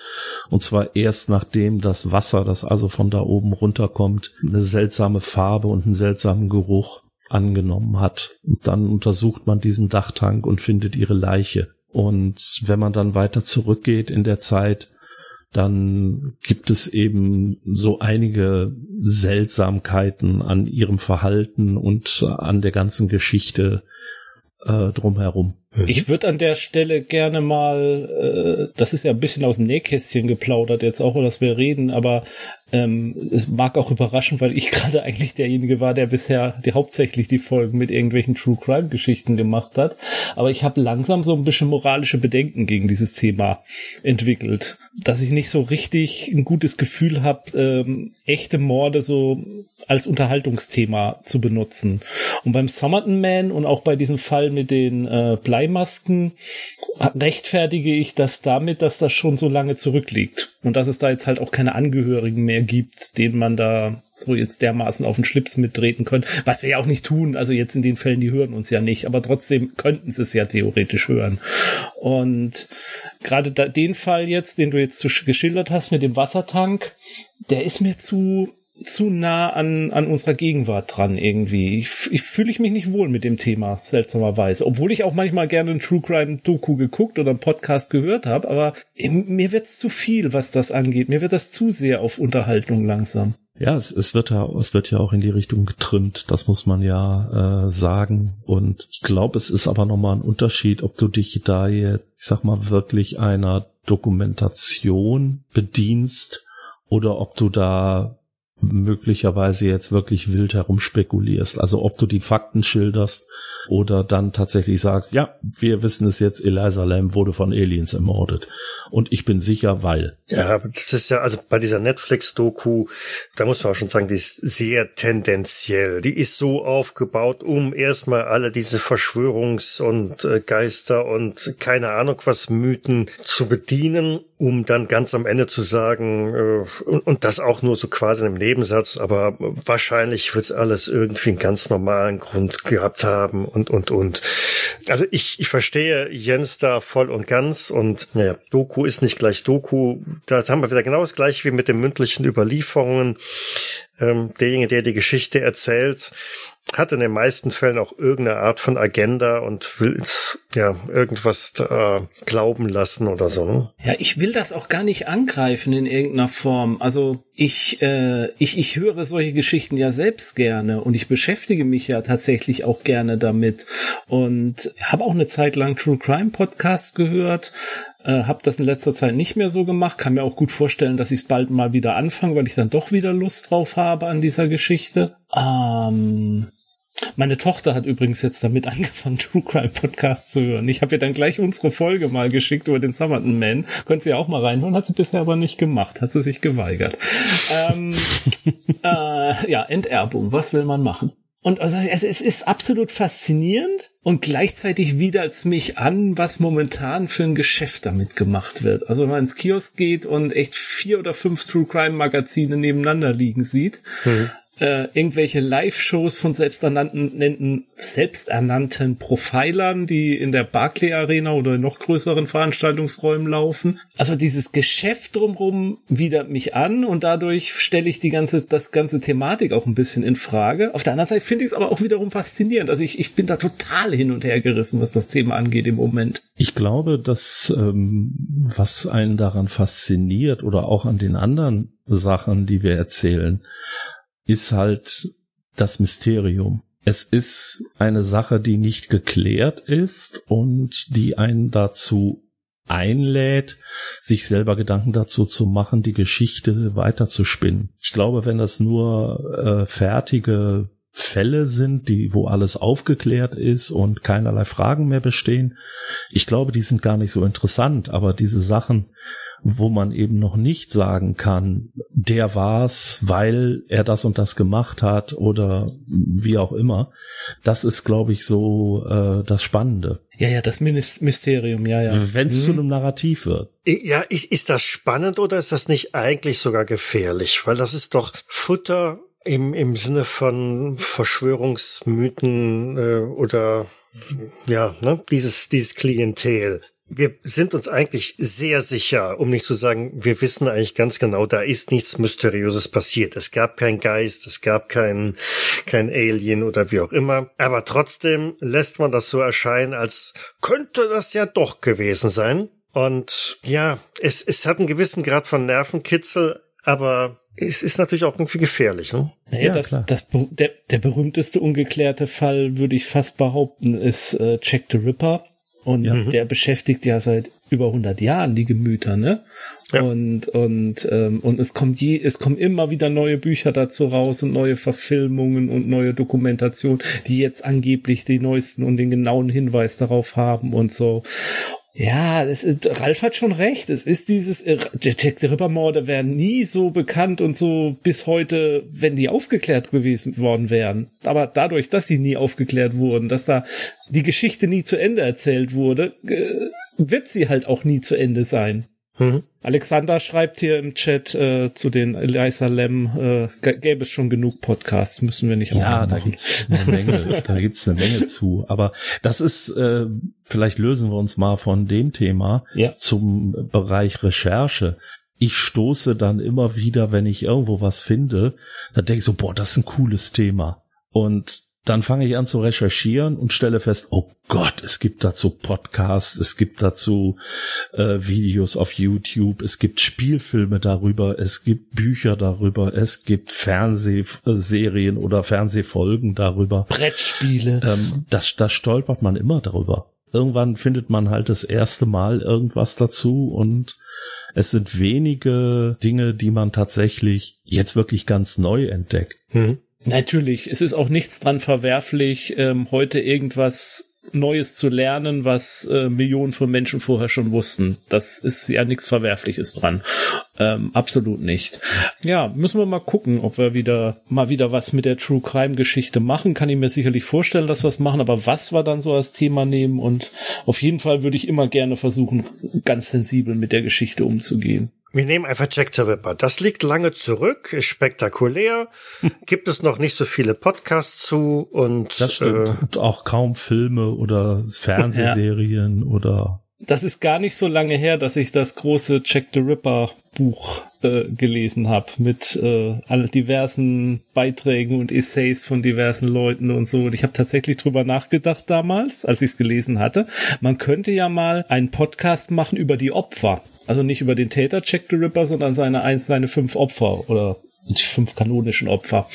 S2: Und zwar erst nachdem das Wasser, das also von da oben runterkommt, eine seltsame Farbe und einen seltsamen Geruch angenommen hat. Und dann untersucht man diesen Dachtank und findet ihre Leiche. Und wenn man dann weiter zurückgeht in der Zeit, dann gibt es eben so einige Seltsamkeiten an ihrem Verhalten und an der ganzen Geschichte äh, drumherum.
S1: Ich würde an der Stelle gerne mal, äh, das ist ja ein bisschen aus dem Nähkästchen geplaudert jetzt auch, dass wir reden, aber ähm, es mag auch überraschen, weil ich gerade eigentlich derjenige war, der bisher die hauptsächlich die Folgen mit irgendwelchen True Crime Geschichten gemacht hat. Aber ich habe langsam so ein bisschen moralische Bedenken gegen dieses Thema entwickelt. dass ich nicht so richtig ein gutes Gefühl habe, ähm, echte Morde so als Unterhaltungsthema zu benutzen. Und beim Summerton Man und auch bei diesem Fall mit den äh, Bleimasken rechtfertige ich das damit, dass das schon so lange zurückliegt und dass es da jetzt halt auch keine Angehörigen mehr gibt, denen man da so jetzt dermaßen auf den Schlips mittreten könnte, was wir ja auch nicht tun. Also jetzt in den Fällen, die hören uns ja nicht, aber trotzdem könnten sie es ja theoretisch hören. Und gerade den Fall jetzt, den du jetzt geschildert hast mit dem Wassertank, der ist mir zu zu nah an, an unserer Gegenwart dran irgendwie. Ich, ich fühle ich mich nicht wohl mit dem Thema, seltsamerweise. Obwohl ich auch manchmal gerne ein True Crime Doku geguckt oder einen Podcast gehört habe, aber mir wird's zu viel, was das angeht. Mir wird das zu sehr auf Unterhaltung langsam.
S2: Ja, es, es wird ja, es wird ja auch in die Richtung getrimmt, das muss man ja äh, sagen. Und ich glaube, es ist aber nochmal ein Unterschied, ob du dich da jetzt, ich sag mal, wirklich einer Dokumentation bedienst oder ob du da möglicherweise jetzt wirklich wild herumspekulierst. Also ob du die Fakten schilderst oder dann tatsächlich sagst, ja, wir wissen es jetzt, Eliza Lam wurde von Aliens ermordet. Und ich bin sicher, weil.
S3: Ja, das ist ja, also bei dieser Netflix-Doku, da muss man auch schon sagen, die ist sehr tendenziell. Die ist so aufgebaut, um erstmal alle diese Verschwörungs- und äh, Geister und keine Ahnung was Mythen zu bedienen, um dann ganz am Ende zu sagen, äh, und, und das auch nur so quasi im Nebensatz, aber wahrscheinlich wird's alles irgendwie einen ganz normalen Grund gehabt haben und, und, und. Also ich, ich verstehe Jens da voll und ganz und naja, Doku ist nicht gleich Doku. Da haben wir wieder genau das gleiche wie mit den mündlichen Überlieferungen. Ähm, derjenige, der die Geschichte erzählt, hat in den meisten Fällen auch irgendeine Art von Agenda und will ja irgendwas äh, glauben lassen oder so. Ne?
S1: Ja, ich will das auch gar nicht angreifen in irgendeiner Form. Also ich, äh, ich, ich höre solche Geschichten ja selbst gerne und ich beschäftige mich ja tatsächlich auch gerne damit und habe auch eine Zeit lang True Crime Podcasts gehört. Äh, habe das in letzter Zeit nicht mehr so gemacht. Kann mir auch gut vorstellen, dass ich es bald mal wieder anfange, weil ich dann doch wieder Lust drauf habe an dieser Geschichte. Ähm, meine Tochter hat übrigens jetzt damit angefangen, True Crime Podcast zu hören. Ich habe ihr dann gleich unsere Folge mal geschickt über den Summerton Man. Könnt sie ja auch mal reinhören, hat sie bisher aber nicht gemacht, hat sie sich geweigert. ähm, äh, ja, Enterbung, was will man machen? Und also es, es ist absolut faszinierend und gleichzeitig widert es mich an, was momentan für ein Geschäft damit gemacht wird. Also wenn man ins Kiosk geht und echt vier oder fünf True Crime Magazine nebeneinander liegen sieht, mhm äh, irgendwelche Live-Shows von selbsternannten, selbsternannten Profilern, die in der Barclay Arena oder in noch größeren Veranstaltungsräumen laufen. Also dieses Geschäft drumherum widert mich an und dadurch stelle ich die ganze, das ganze Thematik auch ein bisschen in Frage. Auf der anderen Seite finde ich es aber auch wiederum faszinierend. Also ich, ich bin da total hin und her gerissen, was das Thema angeht im Moment.
S2: Ich glaube, dass ähm, was einen daran fasziniert oder auch an den anderen Sachen, die wir erzählen, ist halt das Mysterium. Es ist eine Sache, die nicht geklärt ist und die einen dazu einlädt, sich selber Gedanken dazu zu machen, die Geschichte weiterzuspinnen. Ich glaube, wenn das nur äh, fertige Fälle sind, die, wo alles aufgeklärt ist und keinerlei Fragen mehr bestehen, ich glaube, die sind gar nicht so interessant, aber diese Sachen, wo man eben noch nicht sagen kann, der war's, weil er das und das gemacht hat oder wie auch immer. Das ist, glaube ich, so äh, das Spannende.
S1: Ja, ja, das Mysterium, ja, ja.
S2: Wenn es mhm. zu einem Narrativ wird.
S3: Ja, ist, ist das spannend oder ist das nicht eigentlich sogar gefährlich? Weil das ist doch Futter im, im Sinne von Verschwörungsmythen äh, oder ja, ne, dieses, dieses Klientel wir sind uns eigentlich sehr sicher, um nicht zu sagen, wir wissen eigentlich ganz genau, da ist nichts Mysteriöses passiert. Es gab keinen Geist, es gab kein, kein Alien oder wie auch immer. Aber trotzdem lässt man das so erscheinen, als könnte das ja doch gewesen sein. Und ja, es, es hat einen gewissen Grad von Nervenkitzel, aber es ist natürlich auch irgendwie gefährlich. Ne?
S1: Naja, ja, das, das, der, der berühmteste ungeklärte Fall, würde ich fast behaupten, ist äh, Jack the Ripper und ja. der beschäftigt ja seit über 100 Jahren die Gemüter, ne? Ja. Und und ähm, und es kommt je, es kommen immer wieder neue Bücher dazu raus und neue Verfilmungen und neue Dokumentationen, die jetzt angeblich die neuesten und den genauen Hinweis darauf haben und so. Ja, das ist, Ralf hat schon recht. Es ist dieses, Jack the Ripper Morde wären nie so bekannt und so bis heute, wenn die aufgeklärt gewesen worden wären. Aber dadurch, dass sie nie aufgeklärt wurden, dass da die Geschichte nie zu Ende erzählt wurde, äh, wird sie halt auch nie zu Ende sein. Mhm. Alexander schreibt hier im Chat äh, zu den Eliza Lem, äh, gäbe es schon genug Podcasts, müssen wir nicht
S2: auch Ja, da gibt's eine Menge, da gibt's eine Menge zu. Aber das ist, äh, vielleicht lösen wir uns mal von dem Thema ja. zum Bereich Recherche. Ich stoße dann immer wieder, wenn ich irgendwo was finde, da denke ich so, boah, das ist ein cooles Thema. Und dann fange ich an zu recherchieren und stelle fest, oh Gott, es gibt dazu Podcasts, es gibt dazu äh, Videos auf YouTube, es gibt Spielfilme darüber, es gibt Bücher darüber, es gibt Fernsehserien oder Fernsehfolgen darüber.
S1: Brettspiele.
S2: Ähm, das, das stolpert man immer darüber. Irgendwann findet man halt das erste Mal irgendwas dazu und es sind wenige Dinge, die man tatsächlich jetzt wirklich ganz neu entdeckt.
S1: Mhm. Natürlich, es ist auch nichts dran verwerflich, ähm, heute irgendwas Neues zu lernen, was äh, Millionen von Menschen vorher schon wussten. Das ist ja nichts Verwerfliches dran. Ähm, absolut nicht. Ja, müssen wir mal gucken, ob wir wieder mal wieder was mit der True Crime Geschichte machen. Kann ich mir sicherlich vorstellen, dass wir es machen, aber was wir dann so als Thema nehmen und auf jeden Fall würde ich immer gerne versuchen, ganz sensibel mit der Geschichte umzugehen.
S3: Wir nehmen einfach Jack the Ripper. Das liegt lange zurück, ist spektakulär, gibt es noch nicht so viele Podcasts zu und
S2: das stimmt. Äh, und auch kaum Filme oder Fernsehserien ja. oder
S1: das ist gar nicht so lange her, dass ich das große Jack the Ripper Buch äh, gelesen habe mit äh, all diversen Beiträgen und Essays von diversen Leuten und so. Und ich habe tatsächlich drüber nachgedacht damals, als ich es gelesen hatte. Man könnte ja mal einen Podcast machen über die Opfer. Also nicht über den Täter Jack the Ripper, sondern seine eins, seine fünf Opfer oder die fünf kanonischen Opfer.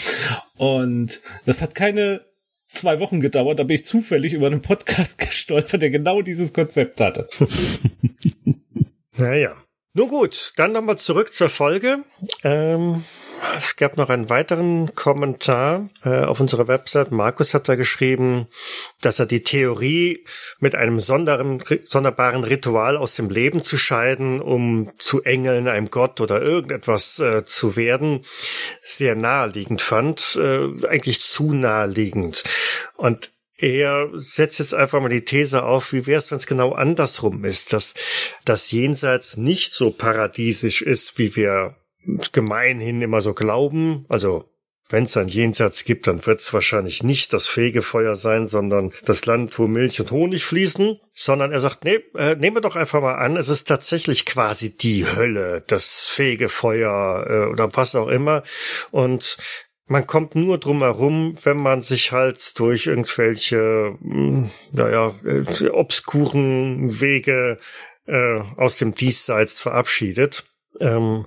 S1: Und das hat keine zwei Wochen gedauert, da bin ich zufällig über einen Podcast gestolpert, der genau dieses Konzept hatte.
S3: naja. Nun gut, dann nochmal zurück zur Folge. Ähm, es gab noch einen weiteren Kommentar äh, auf unserer Website. Markus hat da geschrieben, dass er die Theorie mit einem sonderen, sonderbaren Ritual aus dem Leben zu scheiden, um zu Engeln, einem Gott oder irgendetwas äh, zu werden, sehr naheliegend fand, äh, eigentlich zu naheliegend. Und er setzt jetzt einfach mal die These auf, wie wäre es, wenn es genau andersrum ist, dass das Jenseits nicht so paradiesisch ist, wie wir gemeinhin immer so glauben. Also wenn es ein Jenseits gibt, dann wird es wahrscheinlich nicht das Fegefeuer sein, sondern das Land, wo Milch und Honig fließen, sondern er sagt, nee, äh, nehmen wir doch einfach mal an, es ist tatsächlich quasi die Hölle, das Fegefeuer äh, oder was auch immer. Und man kommt nur drum herum, wenn man sich halt durch irgendwelche, hm, naja, äh, obskuren Wege äh, aus dem Diesseits verabschiedet. Ähm,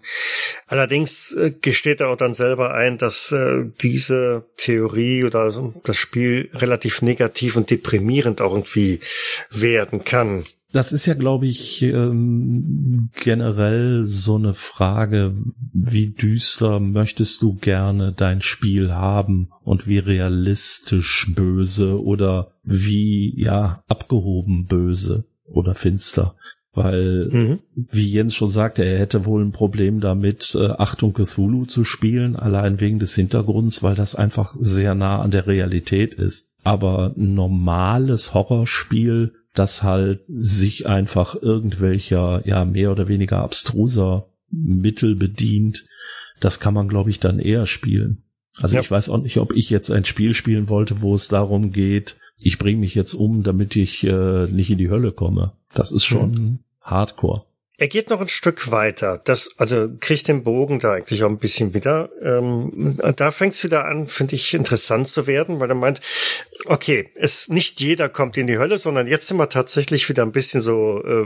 S3: allerdings äh, gesteht er auch dann selber ein, dass äh, diese Theorie oder das Spiel relativ negativ und deprimierend auch irgendwie werden kann.
S2: Das ist ja, glaube ich, ähm, generell so eine Frage, wie düster möchtest du gerne dein Spiel haben und wie realistisch böse oder wie, ja, abgehoben böse oder finster. Weil, mhm. wie Jens schon sagte, er hätte wohl ein Problem damit, äh, Achtung Cthulhu zu spielen, allein wegen des Hintergrunds, weil das einfach sehr nah an der Realität ist. Aber ein normales Horrorspiel, das halt sich einfach irgendwelcher, ja, mehr oder weniger abstruser Mittel bedient, das kann man, glaube ich, dann eher spielen. Also ja. ich weiß auch nicht, ob ich jetzt ein Spiel spielen wollte, wo es darum geht, ich bringe mich jetzt um, damit ich äh, nicht in die Hölle komme. Das ist schon mhm. Hardcore.
S3: Er geht noch ein Stück weiter. Das, also kriegt den Bogen da eigentlich auch ein bisschen wieder. Ähm, da fängt es wieder an, finde ich, interessant zu werden, weil er meint, okay, es nicht jeder kommt in die Hölle, sondern jetzt sind wir tatsächlich wieder ein bisschen so äh,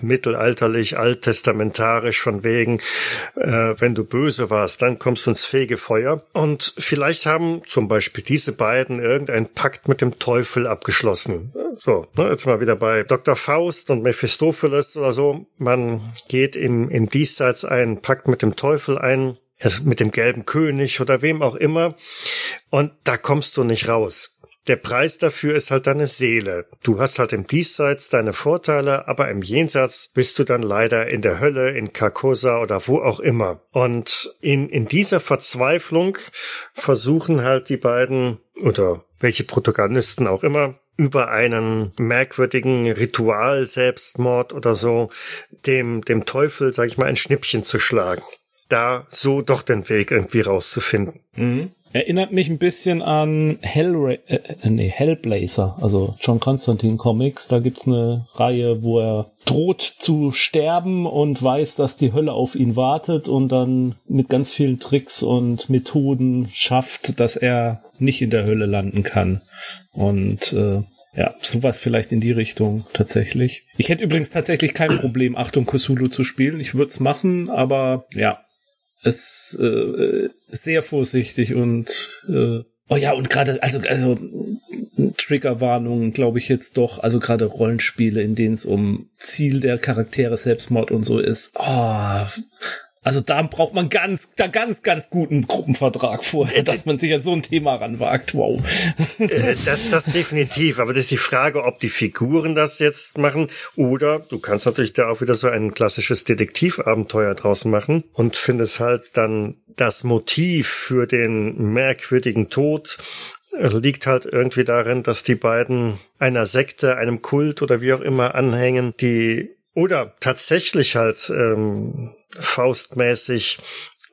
S3: mittelalterlich, alttestamentarisch von wegen, äh, wenn du böse warst, dann kommst du ins Fegefeuer. Und vielleicht haben zum Beispiel diese beiden irgendeinen Pakt mit dem Teufel abgeschlossen. So, ne, jetzt mal wieder bei Dr. Faust und Mephistopheles oder so. Man geht im, im Diesseits einen Pakt mit dem Teufel ein, mit dem gelben König oder wem auch immer. Und da kommst du nicht raus. Der Preis dafür ist halt deine Seele. Du hast halt im Diesseits deine Vorteile, aber im Jenseits bist du dann leider in der Hölle, in Carcosa oder wo auch immer. Und in, in dieser Verzweiflung versuchen halt die beiden oder welche Protagonisten auch immer über einen merkwürdigen Ritual Selbstmord oder so dem dem Teufel, sag ich mal, ein Schnippchen zu schlagen. Da so doch den Weg irgendwie rauszufinden.
S1: Mhm. Erinnert mich ein bisschen an Hellra äh, äh, nee, Hellblazer, also John Constantine Comics. Da gibt's eine Reihe, wo er droht zu sterben und weiß, dass die Hölle auf ihn wartet und dann mit ganz vielen Tricks und Methoden schafft, dass er nicht in der Hölle landen kann. Und äh, ja, sowas vielleicht in die Richtung tatsächlich. Ich hätte übrigens tatsächlich kein Problem, Achtung Cthulhu zu spielen. Ich würde es machen, aber ja, ist äh, sehr vorsichtig und äh, oh ja und gerade also also Triggerwarnungen glaube ich jetzt doch also gerade Rollenspiele in denen es um Ziel der Charaktere Selbstmord und so ist oh, also da braucht man ganz, da ganz, ganz guten Gruppenvertrag vorher, dass man sich an so ein Thema ranwagt. Wow.
S3: Äh, das, das definitiv. Aber das ist die Frage, ob die Figuren das jetzt machen oder du kannst natürlich da auch wieder so ein klassisches Detektivabenteuer draußen machen und findest halt dann das Motiv für den merkwürdigen Tod liegt halt irgendwie darin, dass die beiden einer Sekte, einem Kult oder wie auch immer anhängen, die oder tatsächlich halt ähm, faustmäßig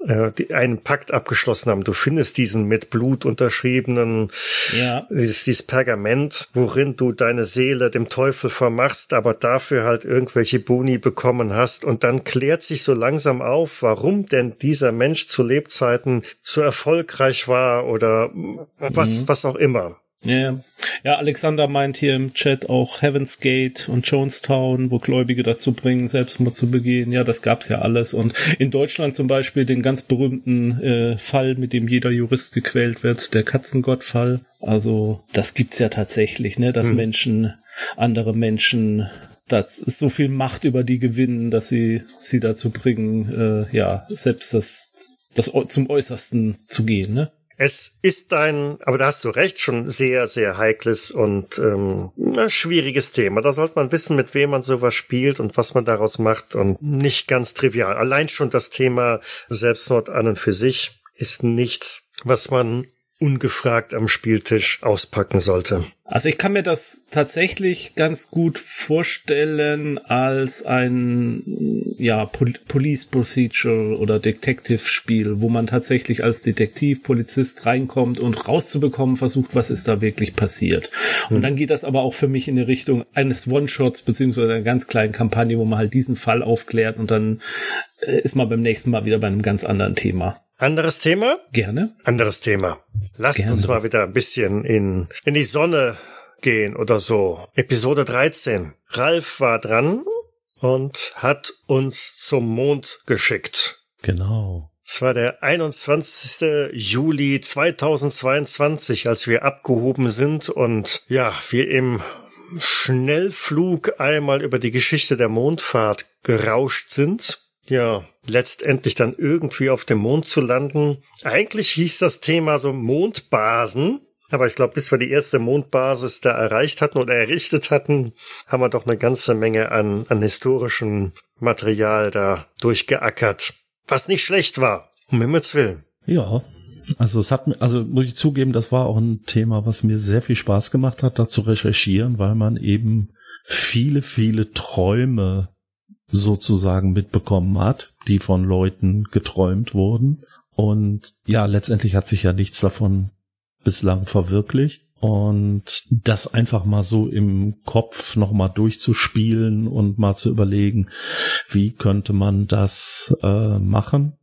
S3: äh, die, einen Pakt abgeschlossen haben. Du findest diesen mit Blut unterschriebenen, ja. dieses, dieses Pergament, worin du deine Seele dem Teufel vermachst, aber dafür halt irgendwelche Boni bekommen hast. Und dann klärt sich so langsam auf, warum denn dieser Mensch zu Lebzeiten so erfolgreich war oder was, mhm. was auch immer.
S1: Ja, ja, Alexander meint hier im Chat auch Heaven's Gate und Jonestown, wo Gläubige dazu bringen, Selbstmord zu begehen. Ja, das gab's ja alles. Und in Deutschland zum Beispiel den ganz berühmten äh, Fall, mit dem jeder Jurist gequält wird, der Katzengottfall. Also das gibt's ja tatsächlich, ne, dass hm. Menschen, andere Menschen das ist so viel Macht über die gewinnen, dass sie sie dazu bringen, äh, ja, selbst das, das zum Äußersten zu gehen, ne?
S3: Es ist ein, aber da hast du recht, schon sehr, sehr heikles und ähm, schwieriges Thema. Da sollte man wissen, mit wem man sowas spielt und was man daraus macht und nicht ganz trivial. Allein schon das Thema Selbstmord an und für sich ist nichts, was man ungefragt am Spieltisch auspacken sollte.
S1: Also ich kann mir das tatsächlich ganz gut vorstellen als ein ja Pol Police Procedure oder Detective Spiel, wo man tatsächlich als Detektiv Polizist reinkommt und rauszubekommen versucht, was ist da wirklich passiert. Und hm. dann geht das aber auch für mich in die Richtung eines One-Shots beziehungsweise einer ganz kleinen Kampagne, wo man halt diesen Fall aufklärt und dann äh, ist man beim nächsten Mal wieder bei einem ganz anderen Thema.
S3: Anderes Thema?
S1: Gerne.
S3: Anderes Thema. Lasst Gerne. uns mal wieder ein bisschen in, in die Sonne gehen oder so. Episode 13. Ralf war dran und hat uns zum Mond geschickt.
S2: Genau.
S3: Es war der 21. Juli 2022, als wir abgehoben sind und ja, wir im Schnellflug einmal über die Geschichte der Mondfahrt gerauscht sind ja, letztendlich dann irgendwie auf dem Mond zu landen. Eigentlich hieß das Thema so Mondbasen. Aber ich glaube, bis wir die erste Mondbasis da erreicht hatten oder errichtet hatten, haben wir doch eine ganze Menge an, an historischem Material da durchgeackert. Was nicht schlecht war, um Himmels Willen.
S2: Ja, also es hat mir, also muss ich zugeben, das war auch ein Thema, was mir sehr viel Spaß gemacht hat, da zu recherchieren, weil man eben viele, viele Träume sozusagen mitbekommen hat, die von Leuten geträumt wurden. Und ja, letztendlich hat sich ja nichts davon bislang verwirklicht. Und das einfach mal so im Kopf nochmal durchzuspielen und mal zu überlegen, wie könnte man das äh, machen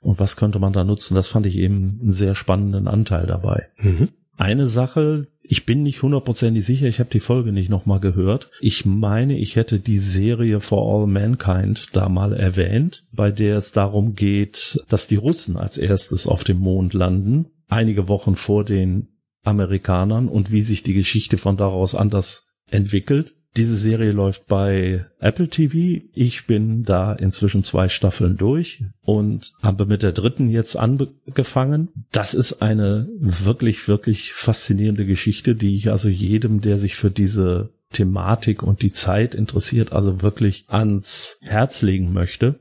S2: und was könnte man da nutzen, das fand ich eben einen sehr spannenden Anteil dabei. Mhm. Eine Sache, ich bin nicht hundertprozentig sicher, ich habe die Folge nicht nochmal gehört. Ich meine, ich hätte die Serie For All Mankind da mal erwähnt, bei der es darum geht, dass die Russen als erstes auf dem Mond landen, einige Wochen vor den Amerikanern und wie sich die Geschichte von daraus anders entwickelt. Diese Serie läuft bei Apple TV. Ich bin da inzwischen zwei Staffeln durch und habe mit der dritten jetzt angefangen. Das ist eine wirklich, wirklich faszinierende Geschichte, die ich also jedem, der sich für diese Thematik und die Zeit interessiert, also wirklich ans Herz legen möchte,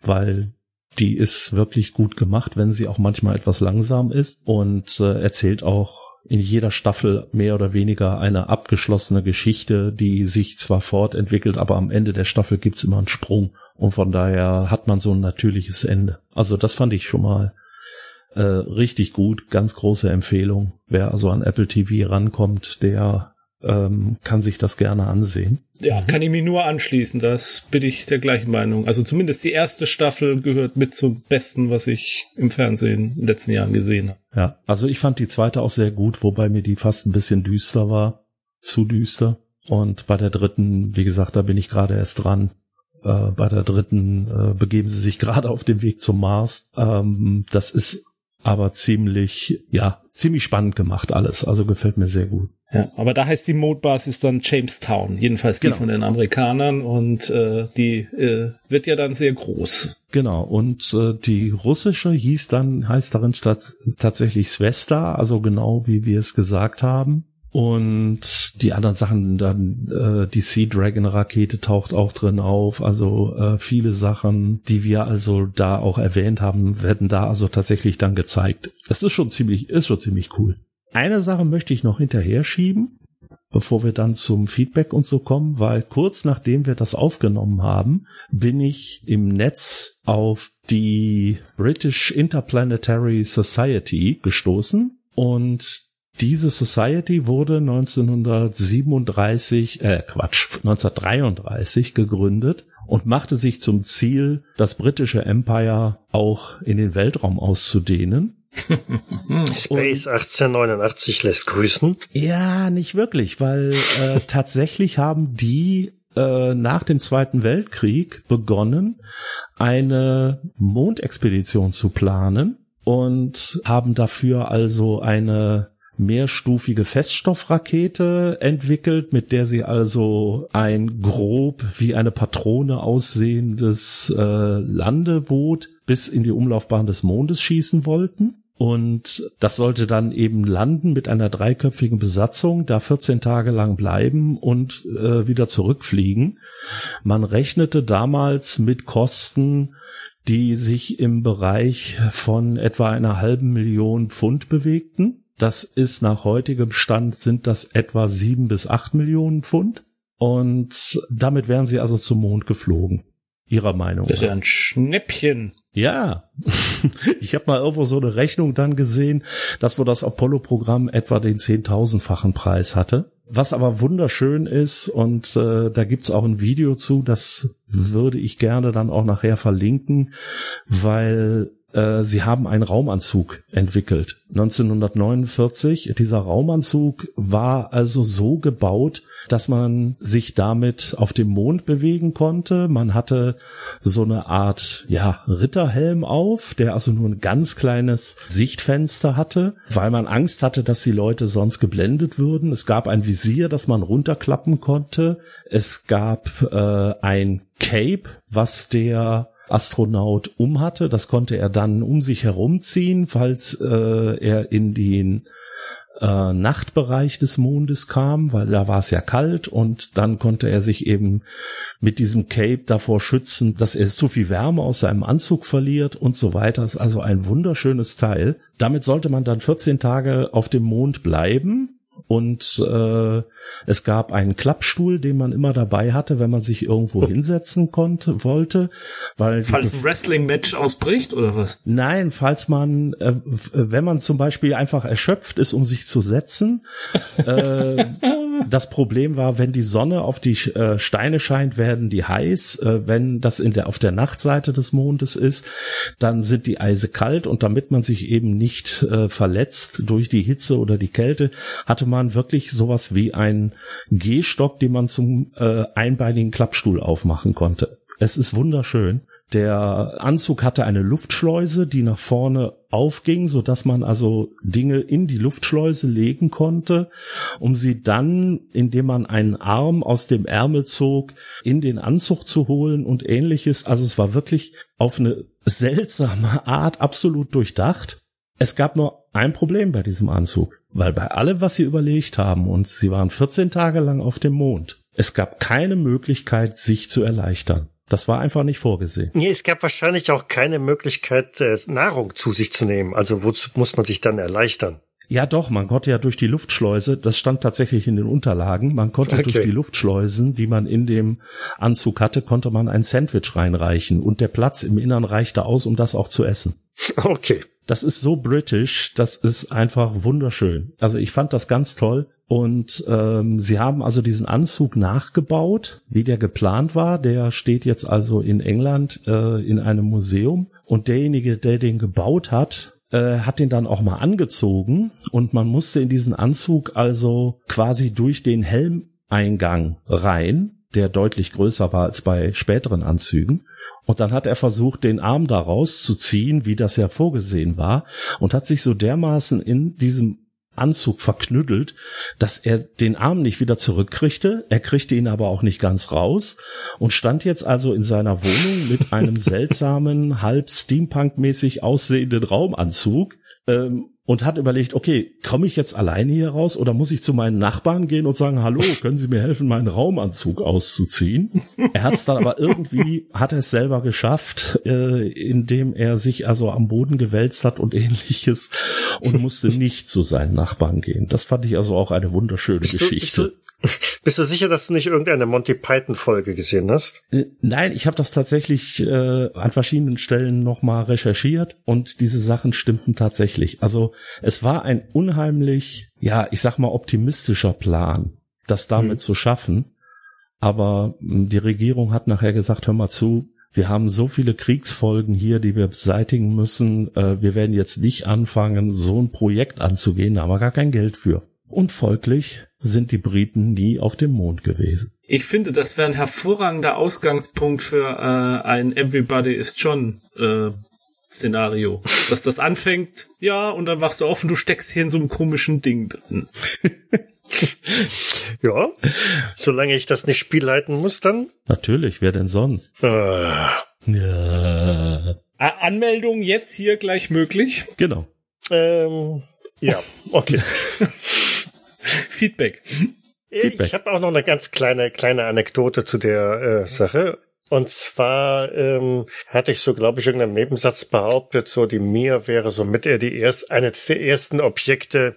S2: weil die ist wirklich gut gemacht, wenn sie auch manchmal etwas langsam ist und äh, erzählt auch in jeder Staffel mehr oder weniger eine abgeschlossene Geschichte, die sich zwar fortentwickelt, aber am Ende der Staffel gibt's immer einen Sprung und von daher hat man so ein natürliches Ende. Also das fand ich schon mal äh, richtig gut, ganz große Empfehlung. Wer also an Apple TV rankommt, der ähm, kann sich das gerne ansehen.
S1: Ja, mhm. kann ich mich nur anschließen. Das bin ich der gleichen Meinung. Also zumindest die erste Staffel gehört mit zum Besten, was ich im Fernsehen in den letzten Jahren gesehen habe.
S2: Ja, also ich fand die zweite auch sehr gut, wobei mir die fast ein bisschen düster war. Zu düster. Und bei der dritten, wie gesagt, da bin ich gerade erst dran. Äh, bei der dritten äh, begeben sie sich gerade auf dem Weg zum Mars. Ähm, das ist aber ziemlich, ja, ziemlich spannend gemacht alles. Also gefällt mir sehr gut.
S1: Ja, aber da heißt die Mondbasis dann Jamestown, jedenfalls die genau. von den Amerikanern und äh, die äh, wird ja dann sehr groß.
S2: Genau, und äh, die russische hieß dann, heißt darin statt, tatsächlich Svesta, also genau wie wir es gesagt haben. Und die anderen Sachen, dann äh, die Sea Dragon Rakete taucht auch drin auf. Also äh, viele Sachen, die wir also da auch erwähnt haben, werden da also tatsächlich dann gezeigt. Das ist schon ziemlich, ist schon ziemlich cool. Eine Sache möchte ich noch hinterher schieben, bevor wir dann zum Feedback und so kommen, weil kurz nachdem wir das aufgenommen haben, bin ich im Netz auf die British Interplanetary Society gestoßen und diese Society wurde 1937, äh Quatsch, 1933 gegründet und machte sich zum Ziel, das britische Empire auch in den Weltraum auszudehnen.
S3: Space 1889 lässt grüßen.
S2: Ja, nicht wirklich, weil äh, tatsächlich haben die äh, nach dem Zweiten Weltkrieg begonnen, eine Mondexpedition zu planen und haben dafür also eine mehrstufige Feststoffrakete entwickelt, mit der sie also ein grob wie eine Patrone aussehendes äh, Landeboot bis in die Umlaufbahn des Mondes schießen wollten. Und das sollte dann eben landen mit einer dreiköpfigen Besatzung, da 14 Tage lang bleiben und äh, wieder zurückfliegen. Man rechnete damals mit Kosten, die sich im Bereich von etwa einer halben Million Pfund bewegten. Das ist nach heutigem Stand sind das etwa sieben bis acht Millionen Pfund. Und damit wären sie also zum Mond geflogen. Ihrer Meinung.
S1: Das ist ja ein Schnäppchen.
S2: Ja, ich habe mal irgendwo so eine Rechnung dann gesehen, dass wo das Apollo-Programm etwa den zehntausendfachen Preis hatte. Was aber wunderschön ist, und äh, da gibt's auch ein Video zu, das würde ich gerne dann auch nachher verlinken, weil sie haben einen Raumanzug entwickelt. 1949. Dieser Raumanzug war also so gebaut, dass man sich damit auf dem Mond bewegen konnte. Man hatte so eine Art, ja, Ritterhelm auf, der also nur ein ganz kleines Sichtfenster hatte, weil man Angst hatte, dass die Leute sonst geblendet würden. Es gab ein Visier, das man runterklappen konnte. Es gab äh, ein Cape, was der Astronaut umhatte. Das konnte er dann um sich herumziehen, falls äh, er in den äh, Nachtbereich des Mondes kam, weil da war es ja kalt und dann konnte er sich eben mit diesem Cape davor schützen, dass er zu viel Wärme aus seinem Anzug verliert und so weiter. Das ist also ein wunderschönes Teil. Damit sollte man dann 14 Tage auf dem Mond bleiben und äh, es gab einen Klappstuhl, den man immer dabei hatte, wenn man sich irgendwo hinsetzen konnte, wollte, weil
S1: falls ein Wrestling-Match ausbricht oder was?
S2: Nein, falls man, äh, wenn man zum Beispiel einfach erschöpft ist, um sich zu setzen. äh, das Problem war, wenn die Sonne auf die äh, Steine scheint, werden die heiß. Äh, wenn das in der auf der Nachtseite des Mondes ist, dann sind die Eise kalt und damit man sich eben nicht äh, verletzt durch die Hitze oder die Kälte, hatte man wirklich sowas wie ein Gehstock, den man zum einbeinigen Klappstuhl aufmachen konnte. Es ist wunderschön. Der Anzug hatte eine Luftschleuse, die nach vorne aufging, so dass man also Dinge in die Luftschleuse legen konnte, um sie dann, indem man einen Arm aus dem Ärmel zog, in den Anzug zu holen und ähnliches. Also es war wirklich auf eine seltsame Art absolut durchdacht. Es gab nur ein Problem bei diesem Anzug, weil bei allem, was sie überlegt haben, und sie waren 14 Tage lang auf dem Mond, es gab keine Möglichkeit, sich zu erleichtern. Das war einfach nicht vorgesehen.
S3: Nee, es gab wahrscheinlich auch keine Möglichkeit, äh, Nahrung zu sich zu nehmen. Also wozu muss man sich dann erleichtern?
S2: Ja, doch, man konnte ja durch die Luftschleuse, das stand tatsächlich in den Unterlagen, man konnte okay. durch die Luftschleusen, die man in dem Anzug hatte, konnte man ein Sandwich reinreichen und der Platz im Innern reichte aus, um das auch zu essen.
S3: Okay.
S2: Das ist so british, das ist einfach wunderschön. Also ich fand das ganz toll. Und ähm, sie haben also diesen Anzug nachgebaut, wie der geplant war. Der steht jetzt also in England äh, in einem Museum. Und derjenige, der den gebaut hat, äh, hat den dann auch mal angezogen. Und man musste in diesen Anzug also quasi durch den Helmeingang rein, der deutlich größer war als bei späteren Anzügen. Und dann hat er versucht, den Arm da rauszuziehen, wie das ja vorgesehen war, und hat sich so dermaßen in diesem Anzug verknüttelt, dass er den Arm nicht wieder zurückkriegte. Er kriegte ihn aber auch nicht ganz raus und stand jetzt also in seiner Wohnung mit einem seltsamen, halb Steampunk-mäßig aussehenden Raumanzug. Ähm, und hat überlegt, okay, komme ich jetzt alleine hier raus oder muss ich zu meinen Nachbarn gehen und sagen, hallo, können Sie mir helfen, meinen Raumanzug auszuziehen? er hat es dann aber irgendwie, hat er es selber geschafft, äh, indem er sich also am Boden gewälzt hat und ähnliches und musste nicht zu seinen Nachbarn gehen. Das fand ich also auch eine wunderschöne bist Geschichte.
S3: Du, bist du sicher, dass du nicht irgendeine Monty Python Folge gesehen hast?
S2: Äh, nein, ich habe das tatsächlich äh, an verschiedenen Stellen nochmal recherchiert und diese Sachen stimmten tatsächlich. Also es war ein unheimlich, ja, ich sag mal optimistischer Plan, das damit hm. zu schaffen. Aber hm, die Regierung hat nachher gesagt, hör mal zu, wir haben so viele Kriegsfolgen hier, die wir beseitigen müssen. Äh, wir werden jetzt nicht anfangen, so ein Projekt anzugehen, da haben wir gar kein Geld für. Und folglich sind die Briten nie auf dem Mond gewesen.
S1: Ich finde, das wäre ein hervorragender Ausgangspunkt für äh, ein Everybody is John äh, Szenario. Dass das anfängt, ja, und dann wachst du auf und du steckst hier in so einem komischen Ding drin.
S3: ja, solange ich das nicht spielleiten muss, dann.
S2: Natürlich, wer denn sonst? Äh.
S1: Ja. Anmeldung jetzt hier gleich möglich?
S2: Genau.
S3: Ähm, ja, okay.
S1: Feedback.
S3: Feedback. Ich habe auch noch eine ganz kleine kleine Anekdote zu der äh, Sache. Und zwar ähm, hatte ich so, glaube ich, irgendeinen Nebensatz behauptet, so die Mir wäre so mit er die erst eine der ersten Objekte,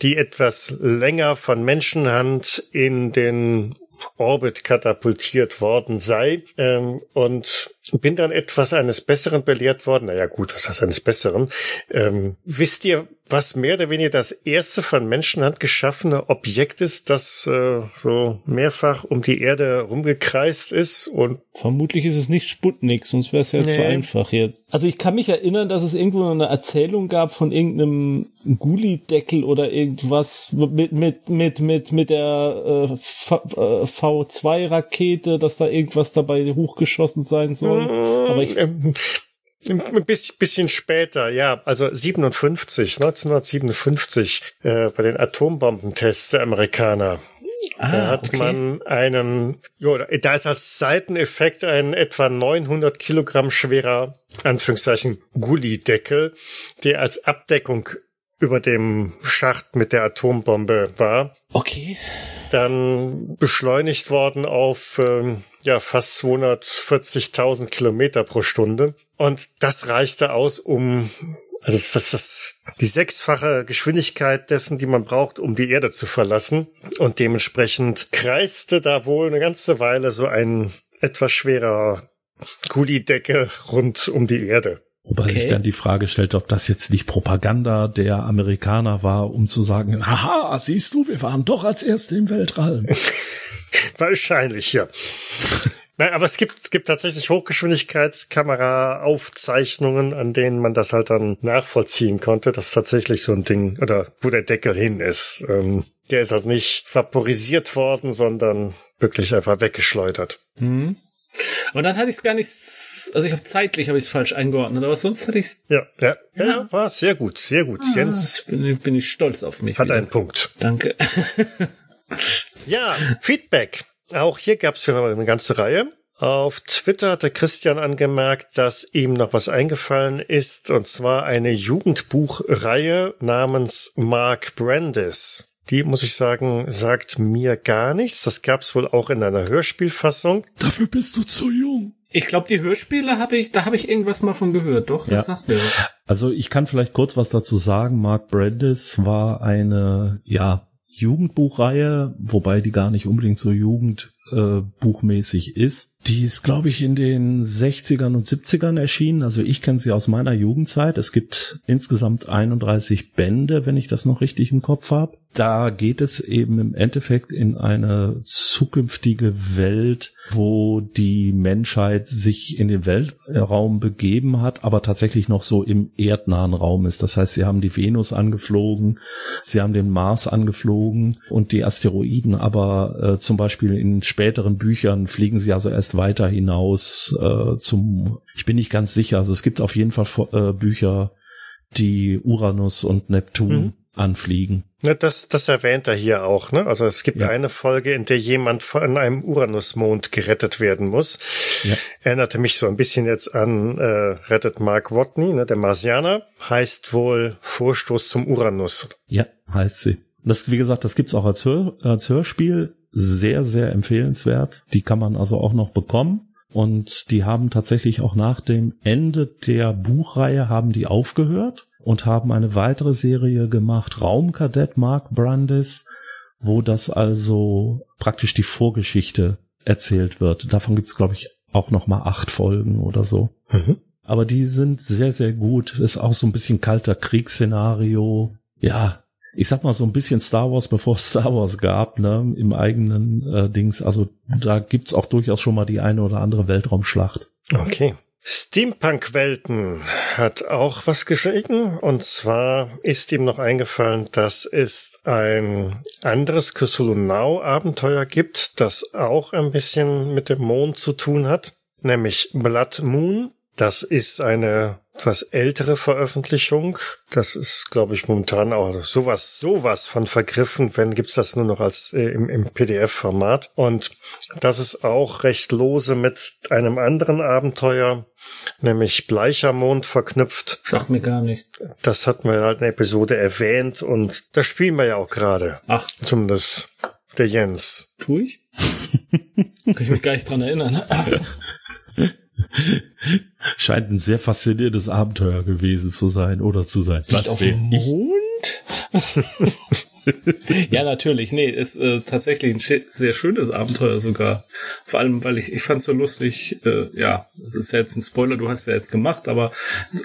S3: die etwas länger von Menschenhand in den Orbit katapultiert worden sei. Ähm, und bin dann etwas eines Besseren belehrt worden. Naja, gut, was heißt eines Besseren? Ähm, wisst ihr, was mehr oder weniger das erste von Menschenhand geschaffene Objekt ist, das äh, so mehrfach um die Erde rumgekreist ist und
S1: vermutlich ist es nicht Sputnik, sonst wäre es ja nee. zu einfach jetzt. Also ich kann mich erinnern, dass es irgendwo eine Erzählung gab von irgendeinem Gulli-Deckel oder irgendwas mit mit mit mit mit der äh, V2-Rakete, äh, dass da irgendwas dabei hochgeschossen sein soll. Mhm. Aber ich ähm,
S3: ein bisschen später, ja, also 57, 1957, äh, bei den Atombombentests der Amerikaner. Ah, da hat okay. man einen, jo, da ist als Seiteneffekt ein etwa 900 Kilogramm schwerer, Anführungszeichen, Gullideckel, der als Abdeckung über dem Schacht mit der Atombombe war.
S1: Okay.
S3: Dann beschleunigt worden auf ähm, ja fast 240.000 Kilometer pro Stunde. Und das reichte aus, um also das ist die sechsfache Geschwindigkeit dessen, die man braucht, um die Erde zu verlassen. Und dementsprechend kreiste da wohl eine ganze Weile so ein etwas schwerer Gullideckel rund um die Erde.
S2: Wobei okay. sich dann die Frage stellt, ob das jetzt nicht Propaganda der Amerikaner war, um zu sagen, haha, siehst du, wir waren doch als Erste im Weltraum.
S3: Wahrscheinlich, ja. Nein, aber es gibt, es gibt tatsächlich Hochgeschwindigkeitskamera-Aufzeichnungen, an denen man das halt dann nachvollziehen konnte, dass tatsächlich so ein Ding, oder wo der Deckel hin ist. Ähm, der ist also nicht vaporisiert worden, sondern wirklich einfach weggeschleudert.
S1: Hm. Aber dann hatte ich es gar nicht, also ich habe zeitlich habe ich es falsch eingeordnet, aber sonst hatte ich es.
S3: Ja, ja, ja, ja, war sehr gut, sehr gut.
S1: Ah,
S3: Jens
S1: bin, bin ich stolz auf mich.
S3: hat
S1: wieder.
S3: einen Punkt.
S1: Danke.
S3: Ja, Feedback. Auch hier gab es wieder eine ganze Reihe. Auf Twitter hatte Christian angemerkt, dass ihm noch was eingefallen ist, und zwar eine Jugendbuchreihe namens Mark Brandis. Die, muss ich sagen, sagt mir gar nichts. Das gab es wohl auch in einer Hörspielfassung.
S2: Dafür bist du zu jung.
S1: Ich glaube, die Hörspiele habe ich, da habe ich irgendwas mal von gehört. Doch, das
S2: Ja.
S1: sagt mir. was.
S2: Also ich kann vielleicht kurz was dazu sagen. Mark Brandis war eine, ja, Jugendbuchreihe, wobei die gar nicht unbedingt so jugendbuchmäßig ist. Die ist, glaube ich, in den 60ern und 70ern erschienen. Also ich kenne sie aus meiner Jugendzeit. Es gibt insgesamt 31 Bände, wenn ich das noch richtig im Kopf habe. Da geht es eben im Endeffekt in eine zukünftige Welt, wo die Menschheit sich in den Weltraum begeben hat, aber tatsächlich noch so im erdnahen Raum ist. Das heißt, sie haben die Venus angeflogen, sie haben den Mars angeflogen und die Asteroiden, aber äh, zum Beispiel in späteren Büchern fliegen sie also erst weiter hinaus äh, zum, ich bin nicht ganz sicher, also es gibt auf jeden Fall äh, Bücher, die Uranus und Neptun
S3: Mhm.
S2: Anfliegen.
S3: Ne, das, das erwähnt er hier auch. Ne? Also es gibt
S2: Ja.
S3: eine Folge, in der jemand von einem Uranusmond gerettet werden muss.
S2: Ja.
S3: Erinnerte mich so ein bisschen jetzt an äh, Rettet Mark Watney, ne? der Marsianer. Heißt wohl Vorstoß zum Uranus.
S2: Ja, heißt sie. Das, wie gesagt, das gibt's auch als, Hör, als Hörspiel. Sehr, sehr empfehlenswert. Die kann man also auch noch bekommen. Und die haben tatsächlich auch nach dem Ende der Buchreihe haben die aufgehört und haben eine weitere Serie gemacht, Raumkadett Mark Brandis, wo das also praktisch die Vorgeschichte erzählt wird. Davon gibt's glaube ich, auch noch mal acht Folgen oder so.
S3: Mhm.
S2: Aber die sind sehr, sehr gut. Ist auch so ein bisschen kalter Kriegsszenario. Ja, ich sag mal so ein bisschen Star Wars, bevor es Star Wars gab, ne, im eigenen äh, Dings. Also da gibt's auch durchaus schon mal die eine oder andere Weltraumschlacht.
S3: Okay. Steampunk-Welten hat auch was geschrieben. Und zwar ist ihm noch eingefallen, dass es ein anderes Cthulhu Now Abenteuer gibt, das auch ein bisschen mit dem Mond zu tun hat, nämlich Blood Moon. Das ist eine etwas ältere Veröffentlichung. Das ist, glaube ich, momentan auch sowas, sowas von vergriffen, wenn gibt's das nur noch als äh, im, im PDF-Format. Und das ist auch recht lose mit einem anderen Abenteuer, nämlich Bleicher Mond verknüpft.
S1: Sagt mir gar nicht.
S3: Das hatten wir halt in der Episode erwähnt und das spielen wir ja auch gerade.
S1: Ach,
S3: Zumindest der Jens.
S1: tu ich? Kann ich mich gar nicht dran erinnern.
S2: Scheint ein sehr faszinierendes Abenteuer gewesen zu sein oder zu sein.
S1: Nicht auf dem
S2: ich?
S1: Mond? ja, natürlich. Nee, ist äh, tatsächlich ein schö- sehr schönes Abenteuer sogar. Vor allem, weil ich, ich fand's so lustig, äh, ja, das ist ja jetzt ein Spoiler, du hast ja jetzt gemacht, aber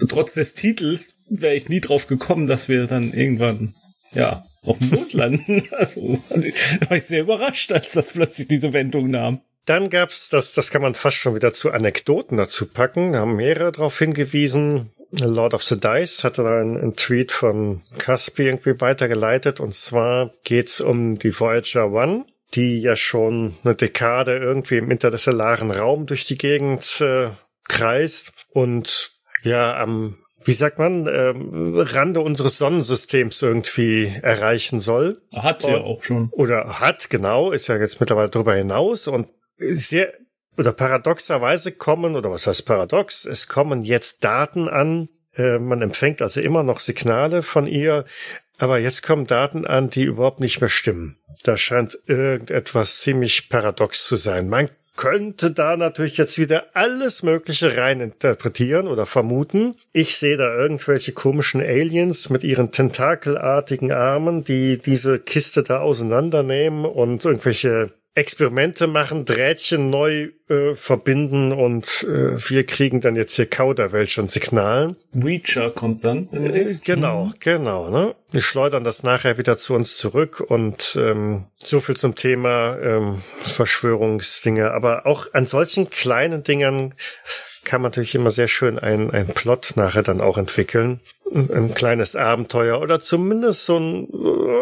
S1: trotz des Titels wäre ich nie drauf gekommen, dass wir dann irgendwann, ja, auf dem Mond landen. Also, war ich sehr überrascht, als das plötzlich diese Wendung nahm.
S3: Dann gab's, das, das kann man fast schon wieder zu Anekdoten dazu packen, haben mehrere darauf hingewiesen. Lord of the Dice hatte da einen, einen Tweet von Caspi irgendwie weitergeleitet. Und zwar geht's um die Voyager One, die ja schon eine Dekade irgendwie im interstellaren Raum durch die Gegend äh, kreist. Und ja am wie sagt man, ähm, Rande unseres Sonnensystems irgendwie erreichen soll.
S1: Hat sie ja auch schon.
S3: oder hat, genau, ist ja jetzt mittlerweile darüber hinaus. Und sehr oder paradoxerweise kommen, oder was heißt paradox, es kommen jetzt Daten an, äh, man empfängt also immer noch Signale von ihr, aber jetzt kommen Daten an, die überhaupt nicht mehr stimmen. Da scheint irgendetwas ziemlich paradox zu sein. Man könnte da natürlich jetzt wieder alles Mögliche rein interpretieren oder vermuten. Ich sehe da irgendwelche komischen Aliens mit ihren tentakelartigen Armen, die diese Kiste da auseinandernehmen und irgendwelche Experimente machen, Drähtchen neu äh, verbinden und äh, wir kriegen dann jetzt hier Kauderwelsch an Signalen.
S1: Reacher kommt dann.
S3: Äh. Genau, genau. Ne? Wir schleudern das nachher wieder zu uns zurück und ähm, so viel zum Thema ähm, Verschwörungsdinge. Aber auch an solchen kleinen Dingern kann man natürlich immer sehr schön einen, einen Plot nachher dann auch entwickeln. Ein, ein kleines Abenteuer oder zumindest so ein,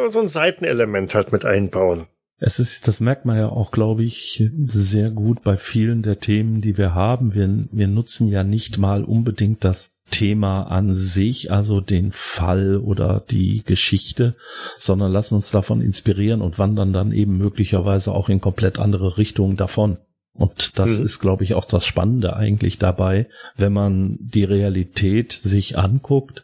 S3: so ein Seitenelement halt mit einbauen.
S2: Es ist, das merkt man ja auch, glaube ich, sehr gut bei vielen der Themen, die wir haben. Wir, wir nutzen ja nicht mal unbedingt das Thema an sich, also den Fall oder die Geschichte, sondern lassen uns davon inspirieren und wandern dann eben möglicherweise auch in komplett andere Richtungen davon. Und das mhm. ist, glaube ich, auch das Spannende eigentlich dabei, wenn man die Realität sich anguckt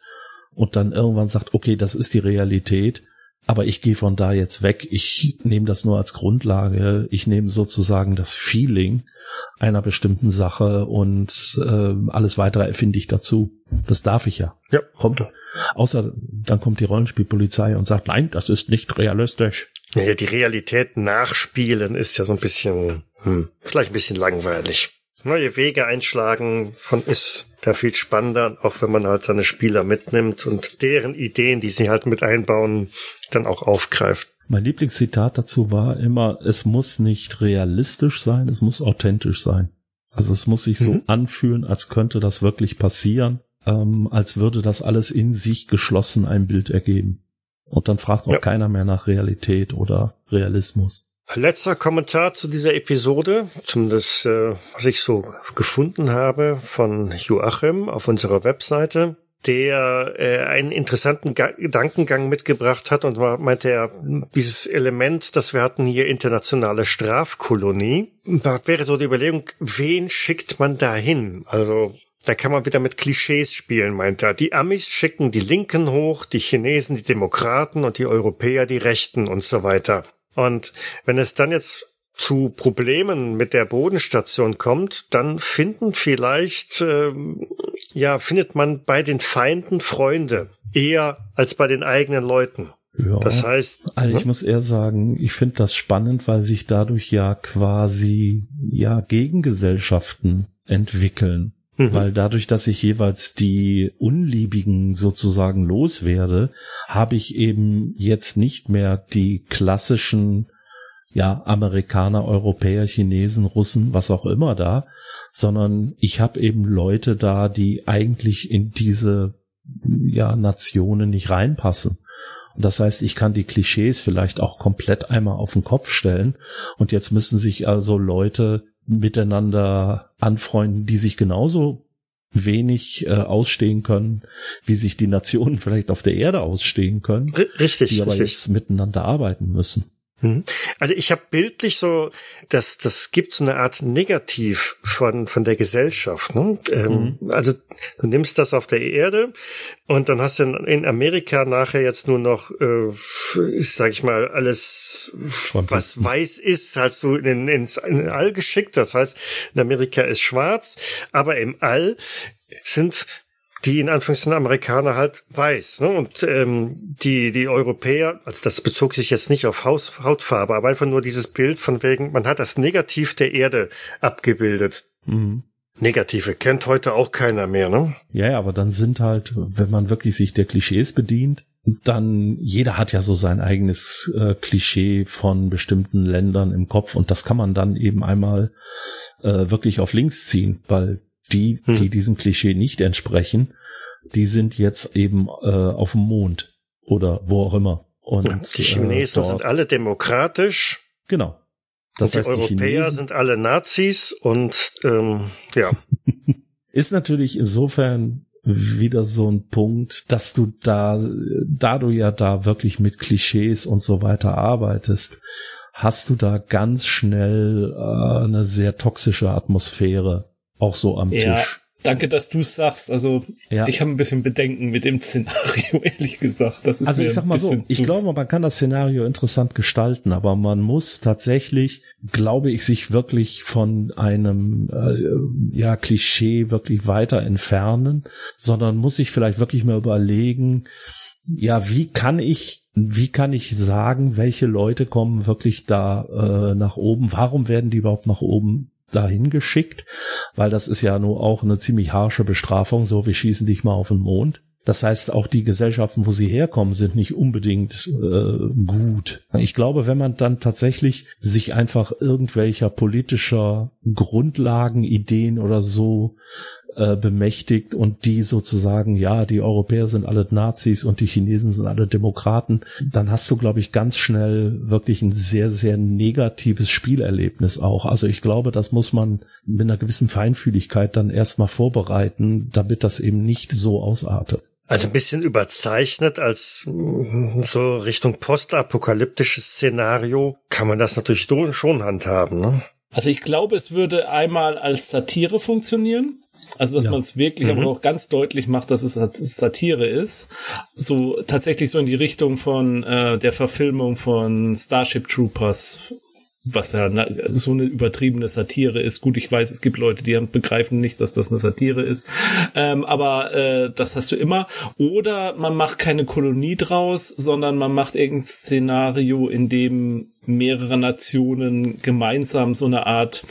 S2: und dann irgendwann sagt, okay, das ist die Realität, aber ich gehe von da jetzt weg. Ich nehme das nur als Grundlage. Ich nehme sozusagen das Feeling einer bestimmten Sache und äh, alles weitere erfinde ich dazu. Das darf ich ja.
S3: Ja.
S2: Kommt. Außer dann kommt die Rollenspielpolizei und sagt, nein, das ist nicht realistisch.
S3: Ja, die Realität nachspielen ist ja so ein bisschen, hm, vielleicht ein bisschen langweilig. Neue Wege einschlagen von ist da viel spannender, auch wenn man halt seine Spieler mitnimmt und deren Ideen, die sie halt mit einbauen, dann auch aufgreift.
S2: Mein Lieblingszitat dazu war immer, es muss nicht realistisch sein, es muss authentisch sein. Also es muss sich so mhm. anfühlen, als könnte das wirklich passieren, ähm, als würde das alles in sich geschlossen ein Bild ergeben. Und dann fragt auch ja. keiner mehr nach Realität oder Realismus.
S3: Letzter Kommentar zu dieser Episode, zumindest äh, was ich so gefunden habe von Joachim auf unserer Webseite der äh, einen interessanten Ga Gedankengang mitgebracht hat und meinte er, dieses Element, das wir hatten hier internationale Strafkolonie, da wäre so die Überlegung, wen schickt man da hin? Also da kann man wieder mit Klischees spielen, meint er. Die Amis schicken die Linken hoch, die Chinesen die Demokraten und die Europäer die Rechten und so weiter. Und wenn es dann jetzt zu Problemen mit der Bodenstation kommt, dann finden vielleicht, äh, ja, findet man bei den Feinden Freunde eher als bei den eigenen Leuten. Ja, das heißt,
S2: also ich ne? muss eher sagen, ich finde das spannend, weil sich dadurch ja quasi ja Gegengesellschaften entwickeln. Mhm. Weil dadurch, dass ich jeweils die Unliebigen sozusagen loswerde, habe ich eben jetzt nicht mehr die klassischen ja, Amerikaner, Europäer, Chinesen, Russen, was auch immer da, sondern ich habe eben Leute da, die eigentlich in diese ja, Nationen nicht reinpassen. Und das heißt, ich kann die Klischees vielleicht auch komplett einmal auf den Kopf stellen. Und jetzt müssen sich also Leute miteinander anfreunden, die sich genauso wenig äh, ausstehen können, wie sich die Nationen vielleicht auf der Erde ausstehen können.
S3: Richtig.
S2: Die aber
S3: richtig.
S2: jetzt miteinander arbeiten müssen.
S3: Hm. Also ich habe bildlich so, dass das gibt so eine Art Negativ von von der Gesellschaft. Ne? Ähm, mhm. Also du nimmst das auf der Erde und dann hast du in, in Amerika nachher jetzt nur noch, äh, ist sag ich mal alles, was weiß ist, hast du in, ins in All geschickt. Das heißt, in Amerika ist schwarz, aber im All sind die in Anführungszeichen Amerikaner halt weiß. Ne? Und ähm, die, die Europäer, also das bezog sich jetzt nicht auf Haus, Hautfarbe, aber einfach nur dieses Bild von wegen, man hat das Negativ der Erde abgebildet. Mhm. Negative kennt heute auch keiner mehr, ne?
S2: Ja, ja, aber dann sind halt, wenn man wirklich sich der Klischees bedient, dann jeder hat ja so sein eigenes äh, Klischee von bestimmten Ländern im Kopf und das kann man dann eben einmal äh, wirklich auf links ziehen, weil die, hm. die diesem Klischee nicht entsprechen, die sind jetzt eben äh, auf dem Mond oder wo auch immer. Und,
S3: und die Chinesen äh, sind alle demokratisch.
S2: Genau.
S3: Das und heißt, die Europäer die sind alle Nazis und ähm, ja.
S2: Ist natürlich insofern wieder so ein Punkt, dass du da, da du ja da wirklich mit Klischees und so weiter arbeitest, hast du da ganz schnell äh, eine sehr toxische Atmosphäre auch so am ja, Tisch.
S1: Danke, dass du es sagst. Also ja. ich habe ein bisschen Bedenken mit dem Szenario, ehrlich gesagt. Das ist
S2: also ich sag mal so, ich glaube, man kann das Szenario interessant gestalten, aber man muss tatsächlich, glaube ich, sich wirklich von einem äh, ja Klischee wirklich weiter entfernen, sondern muss sich vielleicht wirklich mal überlegen, ja, wie kann ich, wie kann ich sagen, welche Leute kommen wirklich da äh, nach oben? Warum werden die überhaupt nach oben dahin geschickt, weil das ist ja nur auch eine ziemlich harsche Bestrafung, so wir schießen dich mal auf den Mond. Das heißt, auch die Gesellschaften, wo sie herkommen, sind nicht unbedingt äh, gut. Ich glaube, wenn man dann tatsächlich sich einfach irgendwelcher politischer Grundlagen, Ideen oder so äh, bemächtigt und die sozusagen, ja, die Europäer sind alle Nazis und die Chinesen sind alle Demokraten, dann hast du, glaube ich, ganz schnell wirklich ein sehr, sehr negatives Spielerlebnis auch. Also ich glaube, das muss man mit einer gewissen Feinfühligkeit dann erstmal vorbereiten, damit das eben nicht so ausartet.
S3: Also ein bisschen überzeichnet als mm, so Richtung postapokalyptisches Szenario kann man das natürlich schon handhaben. Ne?
S1: Also ich glaube, es würde einmal als Satire funktionieren. Also, dass ja. man es wirklich mhm. aber auch ganz deutlich macht, dass es Satire ist. So tatsächlich so in die Richtung von äh, der Verfilmung von Starship Troopers was ja so eine übertriebene Satire ist. Gut, ich weiß, es gibt Leute, die begreifen nicht, dass das eine Satire ist, ähm, aber äh, das hast du immer. Oder man macht keine Kolonie draus, sondern man macht irgendein Szenario, in dem mehrere Nationen gemeinsam so eine Art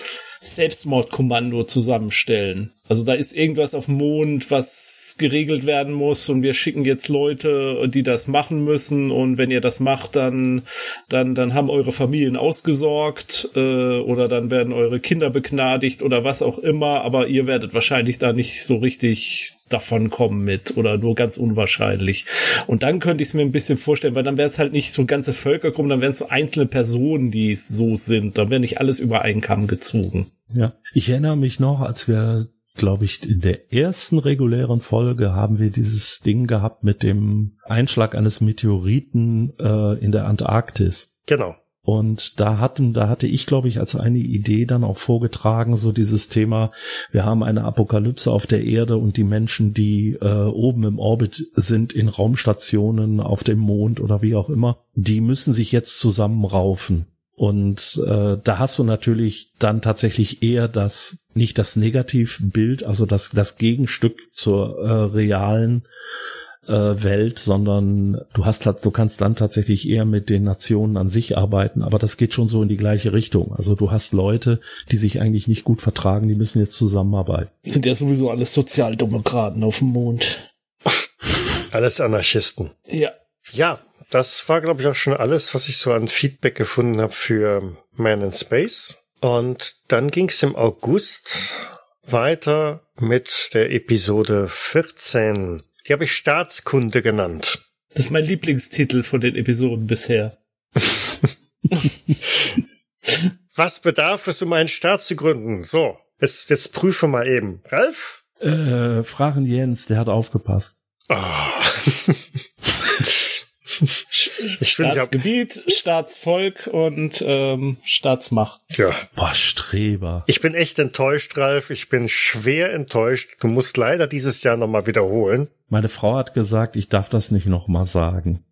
S1: Selbstmordkommando zusammenstellen. Also da ist irgendwas auf dem Mond, was geregelt werden muss und wir schicken jetzt Leute, die das machen müssen und wenn ihr das macht, dann dann dann haben eure Familien ausgesorgt äh, oder dann werden eure Kinder begnadigt oder was auch immer, aber ihr werdet wahrscheinlich da nicht so richtig davon kommen mit oder nur ganz unwahrscheinlich. Und dann könnte ich es mir ein bisschen vorstellen, weil dann wäre es halt nicht so ganze Völkergruppen, dann wären es so einzelne Personen, die so sind. Dann wäre nicht alles über einen Kamm gezogen.
S2: Ja, ich erinnere mich noch, als wir glaube ich, in der ersten regulären Folge haben wir dieses Ding gehabt mit dem Einschlag eines Meteoriten äh, in der Antarktis.
S3: Genau.
S2: Und da hatten, da hatte ich, glaube ich, als eine Idee dann auch vorgetragen, so dieses Thema, wir haben eine Apokalypse auf der Erde und die Menschen, die äh, oben im Orbit sind, in Raumstationen, auf dem Mond oder wie auch immer, die müssen sich jetzt zusammenraufen. Und äh, da hast du natürlich dann tatsächlich eher das, nicht das Negativbild, also das, das Gegenstück zur äh, realen äh, Welt, sondern du hast du kannst dann tatsächlich eher mit den Nationen an sich arbeiten, aber das geht schon so in die gleiche Richtung. Also du hast Leute, die sich eigentlich nicht gut vertragen, die müssen jetzt zusammenarbeiten.
S1: Sind ja sowieso alles Sozialdemokraten auf dem Mond.
S3: Alles Anarchisten.
S1: Ja.
S3: Ja, das war, glaube ich, auch schon alles, was ich so an Feedback gefunden habe für Man in Space. Und dann ging es im August weiter mit der Episode 14. Die habe ich Staatskunde genannt.
S1: Das ist mein Lieblingstitel von den Episoden bisher.
S3: Was bedarf es, um einen Staat zu gründen? So, jetzt, jetzt prüfe mal eben. Ralf?
S2: Äh, fragen Jens, der hat aufgepasst. Oh.
S1: Staatsgebiet, Staatsvolk und ähm, Staatsmacht.
S3: Ja.
S2: Boah, Streber.
S3: Ich bin echt enttäuscht, Ralf. Ich bin schwer enttäuscht. Du musst leider dieses Jahr nochmal wiederholen.
S2: Meine Frau hat gesagt, ich darf das nicht nochmal sagen.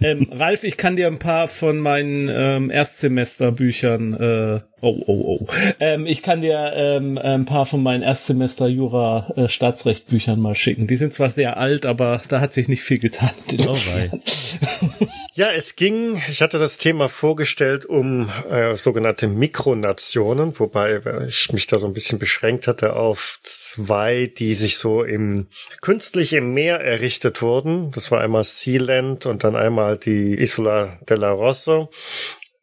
S1: Ähm, Ralf, ich kann dir ein paar von meinen ähm, Erstsemesterbüchern äh, Oh, oh, oh. Ähm, ich kann dir ähm, ein paar von meinen Erstsemester Jura äh, Staatsrechtbüchern mal schicken. Die sind zwar sehr alt, aber da hat sich nicht viel getan.
S2: Oh,
S3: ja, es ging, ich hatte das Thema vorgestellt um äh, sogenannte Mikronationen, wobei ich mich da so ein bisschen beschränkt hatte auf zwei, die sich so im künstlich im Meer errichtet wurden. Das war einmal Sealand und dann einmal die Isola della Rosso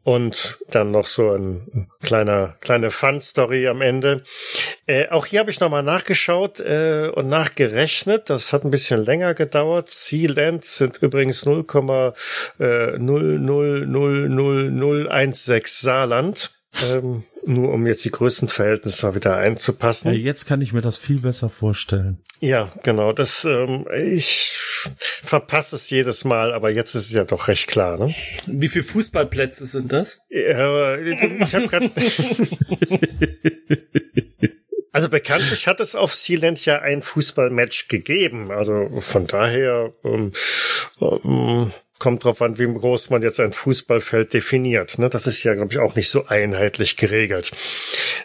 S3: und dann noch so ein kleiner kleine Fun-Story am Ende. Äh, auch hier habe ich nochmal nachgeschaut äh, und nachgerechnet. Das hat ein bisschen länger gedauert. Sealand sind übrigens 0,0000016 äh, Saarland. Ähm, nur um jetzt die Größenverhältnisse mal wieder einzupassen.
S2: Ja, jetzt kann ich mir das viel besser vorstellen.
S3: Ja, genau. Das ähm, ich verpasse es jedes Mal, aber jetzt ist es ja doch recht klar. Ne?
S1: Wie viele Fußballplätze sind das?
S3: Ja, ich habe gerade. Also bekanntlich hat es auf Sealand ja ein Fußballmatch gegeben. Also von daher ähm, ähm, kommt drauf an, wie groß man jetzt ein Fußballfeld definiert. Ne? Das ist ja, glaube ich, auch nicht so einheitlich geregelt.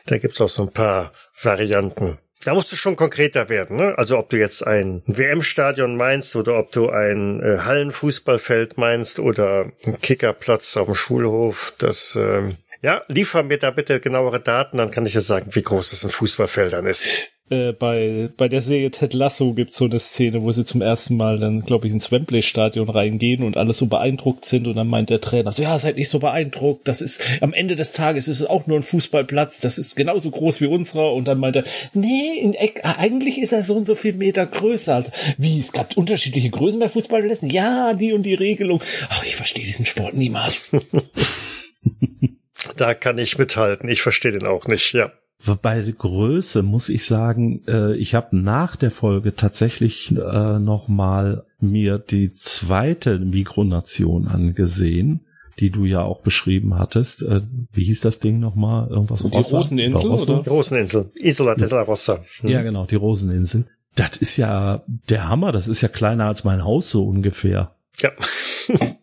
S3: Da gibt's auch so ein paar Varianten. Da musst du schon konkreter werden, ne? Also ob du jetzt ein WM-Stadion meinst oder ob du ein äh, Hallenfußballfeld meinst oder ein Kickerplatz auf dem Schulhof, das ähm, ja, liefer mir da bitte genauere Daten, dann kann ich ja sagen, wie groß das ein Fußballfeld dann ist.
S1: Äh, bei, bei der Serie Ted Lasso gibt's so eine Szene, wo sie zum ersten Mal dann, glaube ich, ins Wembley-Stadion reingehen und alles so beeindruckt sind und dann meint der Trainer so, ja, seid nicht so beeindruckt, das ist, am Ende des Tages ist es auch nur ein Fußballplatz, das ist genauso groß wie unserer und dann meint er, nee, in, eigentlich ist er so und so viel Meter größer. Also, wie, es gab unterschiedliche Größen bei Fußballplätzen? Ja, die und die Regelung. Ach, ich verstehe diesen Sport niemals.
S3: da kann ich mithalten, ich verstehe den auch nicht, ja.
S2: Bei Größe muss ich sagen, äh, ich habe nach der Folge tatsächlich äh, noch mal mir die zweite Mikronation angesehen, die du ja auch beschrieben hattest. Äh, wie hieß das Ding nochmal? Irgendwas
S1: Die Rossa? Roseninsel? Oder?
S3: Oder? Die Roseninsel. Isola della Rossa.
S2: Hm. Ja, genau, die Roseninsel. Das ist ja der Hammer. Das ist ja kleiner als mein Haus so ungefähr.
S3: Ja.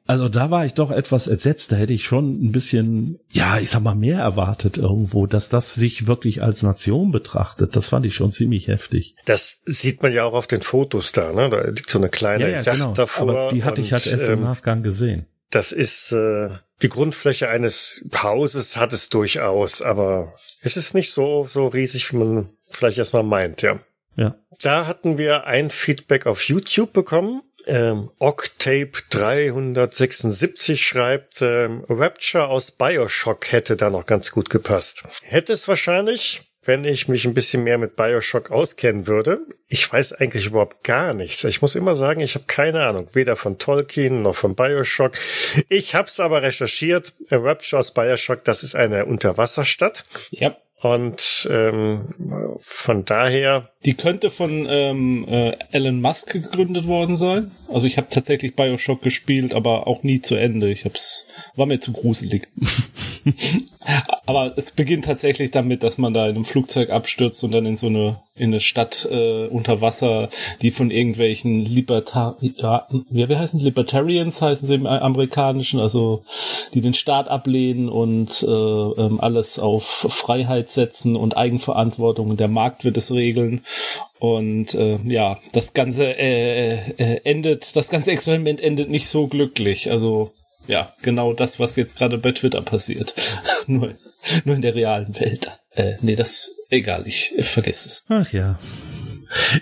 S2: Also da war ich doch etwas entsetzt. Da hätte ich schon ein bisschen, ja, ich sag mal, mehr erwartet irgendwo, dass das sich wirklich als Nation betrachtet. Das fand ich schon ziemlich heftig.
S3: Das sieht man ja auch auf den Fotos da, ne? Da liegt so eine kleine ja, ja, Yacht genau. davor.
S2: Aber die hatte und, ich halt erst ähm, im Nachgang gesehen.
S3: Das ist äh, die Grundfläche eines Hauses hat es durchaus, aber es ist nicht so so riesig, wie man vielleicht erstmal meint, ja.
S2: Ja.
S3: Da hatten wir ein Feedback auf YouTube bekommen. Ähm, Octape 376 schreibt, ähm, Rapture aus Bioshock hätte da noch ganz gut gepasst. Hätte es wahrscheinlich, wenn ich mich ein bisschen mehr mit Bioshock auskennen würde. Ich weiß eigentlich überhaupt gar nichts. Ich muss immer sagen, ich habe keine Ahnung, weder von Tolkien noch von Bioshock. Ich habe es aber recherchiert. Rapture aus Bioshock, das ist eine Unterwasserstadt.
S1: Ja.
S3: Und ähm, von daher.
S1: Die könnte von ähm, äh, Elon Musk gegründet worden sein. Also ich habe tatsächlich Bioshock gespielt, aber auch nie zu Ende. Ich hab's, war mir zu gruselig. aber es beginnt tatsächlich damit, dass man da in einem Flugzeug abstürzt und dann in so eine in eine Stadt äh, unter Wasser, die von irgendwelchen Libertar ja, wie, heißen Libertarians heißen sie im amerikanischen, also die den Staat ablehnen und äh, ähm, alles auf Freiheit setzen und Eigenverantwortung. Der Markt wird es regeln. Und äh, ja, das ganze äh, äh, endet, das ganze Experiment endet nicht so glücklich. Also ja, genau das, was jetzt gerade bei Twitter passiert. nur, nur in der realen Welt. Äh, nee, das egal, ich, ich vergesse es.
S2: Ach ja.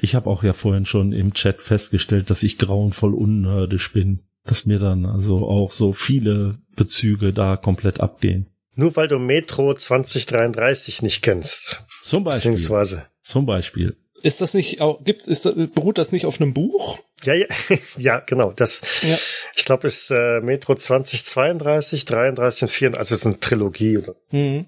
S2: Ich habe auch ja vorhin schon im Chat festgestellt, dass ich grauenvoll unnördisch bin. Dass mir dann also auch so viele Bezüge da komplett abgehen.
S3: Nur weil du Metro 2033 nicht kennst.
S2: Zum Beispiel.
S3: Beziehungsweise.
S2: Zum Beispiel.
S1: Ist das nicht auch, gibt's, ist das, beruht das nicht auf einem Buch?
S3: Ja, ja, ja genau. Das, ja. ich glaube, ist äh, Metro 2032, 33 und 34, also es ist eine Trilogie. Oder? Mhm.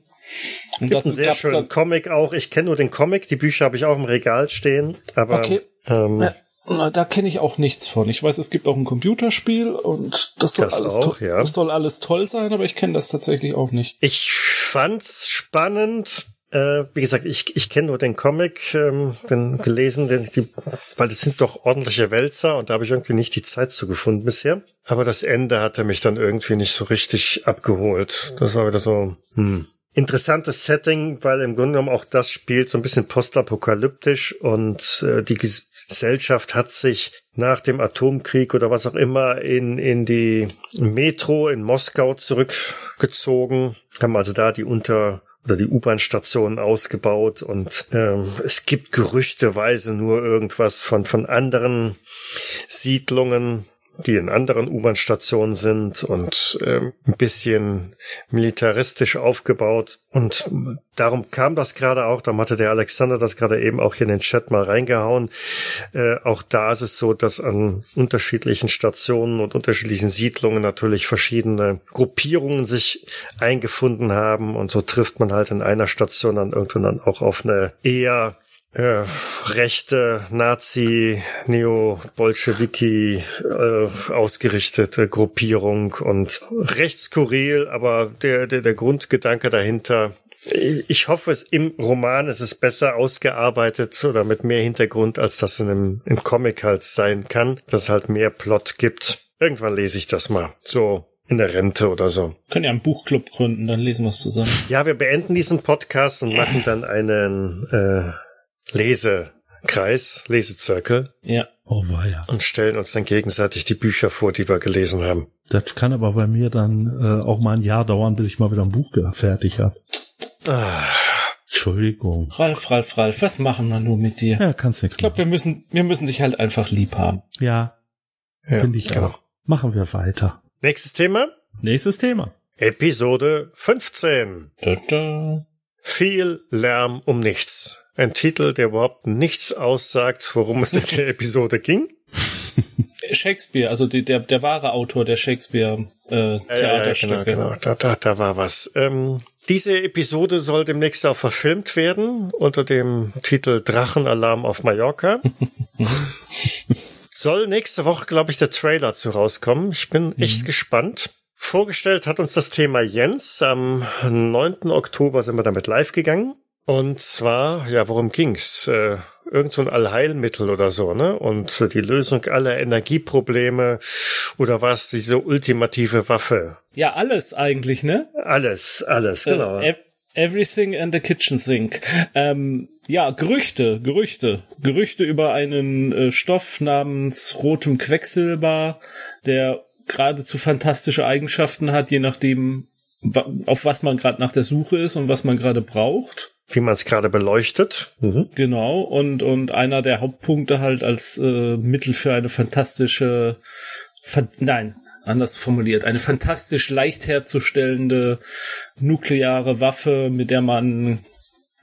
S3: Und Gibt das einen sehr schönen Comic auch. Ich kenne nur den Comic, die Bücher habe ich auch im Regal stehen. Aber okay. ähm,
S1: ja, da kenne ich auch nichts von. Ich weiß, es gibt auch ein Computerspiel und das soll, das alles, auch, ja. das soll alles toll sein, aber ich kenne das tatsächlich auch nicht.
S3: Ich fand's spannend. Äh, wie gesagt, ich, ich kenne nur den Comic, ähm, bin gelesen, den, die, weil das sind doch ordentliche Wälzer und da habe ich irgendwie nicht die Zeit zu gefunden bisher. Aber das Ende hatte mich dann irgendwie nicht so richtig abgeholt. Das war wieder so, hm interessantes Setting, weil im Grunde genommen auch das spielt so ein bisschen postapokalyptisch und äh, die Gesellschaft hat sich nach dem Atomkrieg oder was auch immer in, in die Metro in Moskau zurückgezogen, haben also da die Unter- oder die U-Bahn-Stationen ausgebaut und ähm, es gibt gerüchteweise nur irgendwas von, von anderen Siedlungen, die in anderen U-Bahn-Stationen sind und ähm, ein bisschen militaristisch aufgebaut. Und darum kam das gerade auch, da hatte der Alexander das gerade eben auch hier in den Chat mal reingehauen. Äh, auch da ist es so, dass an unterschiedlichen Stationen und unterschiedlichen Siedlungen natürlich verschiedene Gruppierungen sich eingefunden haben. Und so trifft man halt in einer Station dann irgendwann dann auch auf eine eher äh, rechte Nazi, Neo-Bolschewiki äh, ausgerichtete Gruppierung und recht skurril, aber der, der, der Grundgedanke dahinter ich hoffe, es im Roman ist es besser ausgearbeitet oder mit mehr Hintergrund, als das in einem, im Comic halt sein kann, dass es halt mehr Plot gibt. Irgendwann lese ich das mal. So in der Rente oder so.
S1: Können ja einen Buchclub gründen, dann lesen wir es zusammen.
S3: Ja, wir beenden diesen Podcast und machen dann einen äh, Lesekreis, Lesezirkel.
S1: Ja.
S2: Oh weia.
S3: Und stellen uns dann gegenseitig die Bücher vor, die wir gelesen haben.
S2: Das kann aber bei mir dann äh, auch mal ein Jahr dauern, bis ich mal wieder ein Buch fertig habe.
S3: Ah,
S2: Entschuldigung.
S1: Ralf, Ralf, Ralf, was machen wir nur mit dir?
S2: Ja, kannst nichts
S1: Ich glaube, wir müssen, wir müssen dich halt einfach lieb haben.
S2: Ja,
S3: Ja,
S2: finde ich
S3: genau.
S2: auch. Machen wir weiter.
S3: Nächstes Thema.
S2: Nächstes Thema.
S3: Episode 15.
S1: Da, da.
S3: Viel Lärm um nichts. Ein Titel, der überhaupt nichts aussagt, worum es in der Episode ging.
S1: Shakespeare, also die, der, der wahre Autor der Shakespeare äh, Theaterstücke.
S3: Ja, genau, genau. Da, da, da war was. Ähm, diese Episode soll demnächst auch verfilmt werden unter dem Titel Drachenalarm auf Mallorca. soll nächste Woche, glaube ich, der Trailer zu rauskommen. Ich bin echt gespannt. Vorgestellt hat uns das Thema Jens. Am 9. Oktober sind wir damit live gegangen. Und zwar, ja, worum ging's? Äh, irgend so ein Allheilmittel oder so, ne? Und äh, die Lösung aller Energieprobleme oder was? Diese ultimative Waffe.
S1: Ja, alles eigentlich, ne?
S3: Alles, alles, genau.
S1: Äh, ev- everything and the kitchen sink. Ähm, ja, Gerüchte, Gerüchte. Gerüchte über einen äh, Stoff namens rotem Quecksilber, der geradezu fantastische Eigenschaften hat, je nachdem, auf was man gerade nach der Suche ist und was man gerade braucht.
S3: Wie man es gerade beleuchtet. Mhm.
S1: Genau, und, und einer der Hauptpunkte halt als äh, Mittel für eine fantastische, fan nein, anders formuliert, eine fantastisch leicht herzustellende nukleare Waffe, mit der man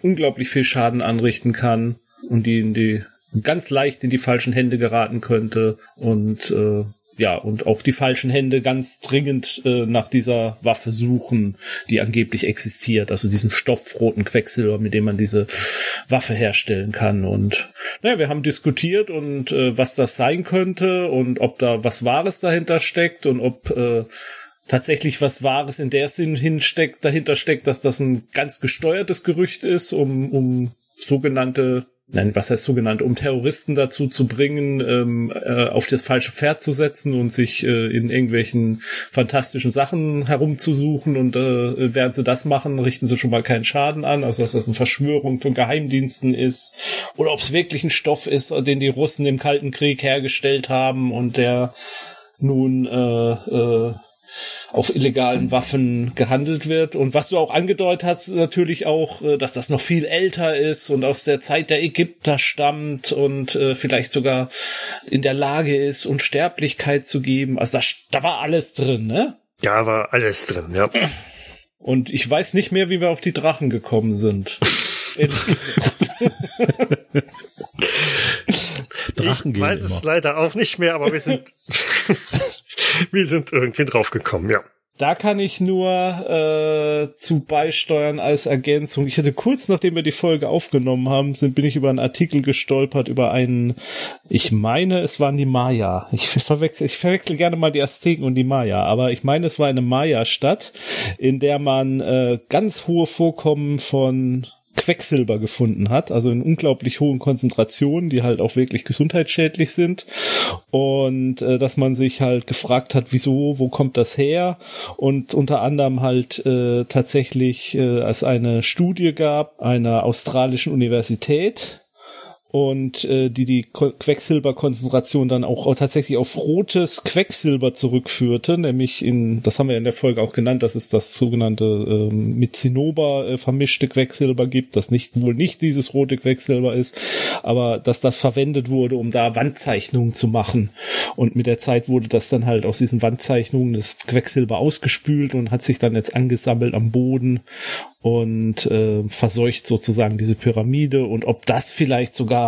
S1: unglaublich viel Schaden anrichten kann und die, in die ganz leicht in die falschen Hände geraten könnte und äh, ja, und auch die falschen Hände ganz dringend äh, nach dieser Waffe suchen, die angeblich existiert, also diesen stoffroten Quecksilber, mit dem man diese Waffe herstellen kann. Und naja, wir haben diskutiert und äh, was das sein könnte und ob da was Wahres dahinter steckt und ob äh, tatsächlich was Wahres in der Sinn hinsteckt, dahinter steckt, dass das ein ganz gesteuertes Gerücht ist, um, um sogenannte Nein, was heißt sogenannt, um Terroristen dazu zu bringen, ähm, äh, auf das falsche Pferd zu setzen und sich äh, in irgendwelchen fantastischen Sachen herumzusuchen und äh, während sie das machen, richten sie schon mal keinen Schaden an, also dass das eine Verschwörung von Geheimdiensten ist oder ob es wirklich ein Stoff ist, den die Russen im Kalten Krieg hergestellt haben und der nun äh, äh, auf illegalen Waffen gehandelt wird. Und was du auch angedeutet hast, natürlich auch, äh, dass das noch viel älter ist und aus der Zeit der Ägypter stammt und äh, vielleicht sogar in der Lage ist, Unsterblichkeit zu geben. Also da, da war alles drin, ne?
S3: Ja, war alles drin, ja.
S1: Und ich weiß nicht mehr, wie wir auf die Drachen gekommen sind. Ehrlich gesagt.
S2: Drachen
S3: ich weiß
S2: immer.
S3: es leider auch nicht mehr, aber wir sind, wir sind irgendwie draufgekommen, ja.
S1: Da kann ich nur äh, zu beisteuern als Ergänzung. Ich hatte kurz nachdem wir die Folge aufgenommen haben, sind, bin ich über einen Artikel gestolpert über einen, ich meine, es waren die Maya. Ich verwechsel, ich verwechsel gerne mal die Azteken und die Maya, aber ich meine, es war eine Maya-Stadt, in der man äh, ganz hohe Vorkommen von Quecksilber gefunden hat, also in unglaublich hohen Konzentrationen, die halt auch wirklich gesundheitsschädlich sind. Und äh, dass man sich halt gefragt hat, wieso, wo kommt das her? Und unter anderem halt äh, tatsächlich äh, es eine Studie gab einer australischen Universität und äh, die die Ko- Quecksilberkonzentration dann auch, auch tatsächlich auf rotes Quecksilber zurückführte, nämlich in, das haben wir in der Folge auch genannt, dass es das sogenannte ähm, mit Zinnober äh, vermischte Quecksilber gibt, das nicht wohl nicht dieses rote Quecksilber ist, aber dass das verwendet wurde, um da Wandzeichnungen zu machen. Und mit der Zeit wurde das dann halt aus diesen Wandzeichnungen das Quecksilber ausgespült und hat sich dann jetzt angesammelt am Boden und äh, verseucht sozusagen diese Pyramide und ob das vielleicht sogar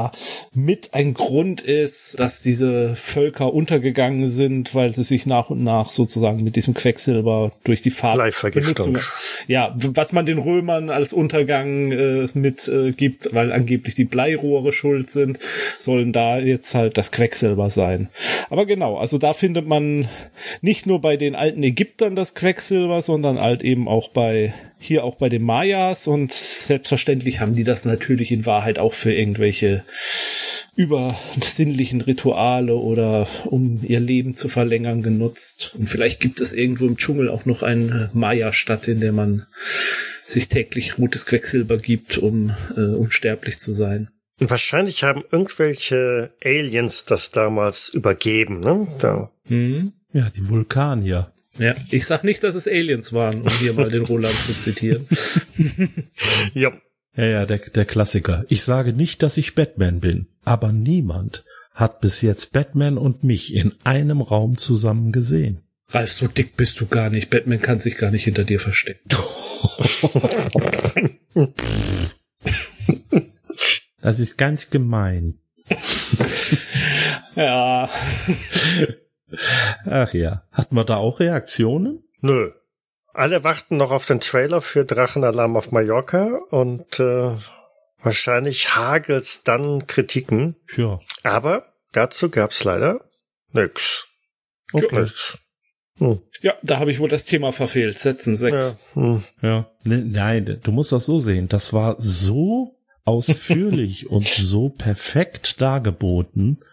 S1: mit ein Grund ist, dass diese Völker untergegangen sind, weil sie sich nach und nach sozusagen mit diesem Quecksilber durch die. Farbbenutzung, ja, was man den Römern als Untergang äh, mit äh, gibt, weil angeblich die Bleirohre schuld sind, sollen da jetzt halt das Quecksilber sein. Aber genau, also da findet man nicht nur bei den alten Ägyptern das Quecksilber, sondern halt eben auch bei hier auch bei den Mayas und selbstverständlich haben die das natürlich in Wahrheit auch für irgendwelche übersinnlichen Rituale oder um ihr Leben zu verlängern genutzt. Und vielleicht gibt es irgendwo im Dschungel auch noch eine Maya-Stadt, in der man sich täglich rotes Quecksilber gibt, um äh, unsterblich zu sein.
S3: Und wahrscheinlich haben irgendwelche Aliens das damals übergeben, ne? Da.
S1: Hm?
S2: Ja, die Vulkanier.
S1: Ja, ich sag nicht, dass es Aliens waren, um hier mal den Roland zu zitieren.
S3: Ja.
S2: Ja, ja, der, der Klassiker. Ich sage nicht, dass ich Batman bin, aber niemand hat bis jetzt Batman und mich in einem Raum zusammen gesehen.
S1: Ralf, so dick bist du gar nicht. Batman kann sich gar nicht hinter dir verstecken.
S2: Das ist ganz gemein.
S1: ja.
S2: Ach ja. Hatten wir da auch Reaktionen?
S3: Nö. Alle warten noch auf den Trailer für Drachenalarm auf Mallorca und äh, wahrscheinlich hagelt's dann Kritiken.
S2: Ja.
S3: Aber dazu gab's leider nix.
S2: Okay.
S3: Nix.
S1: Hm. Ja, da habe ich wohl das Thema verfehlt. Setzen sechs.
S3: Ja. Hm.
S2: Ja. Ne, nein, du musst das so sehen. Das war so ausführlich und so perfekt dargeboten,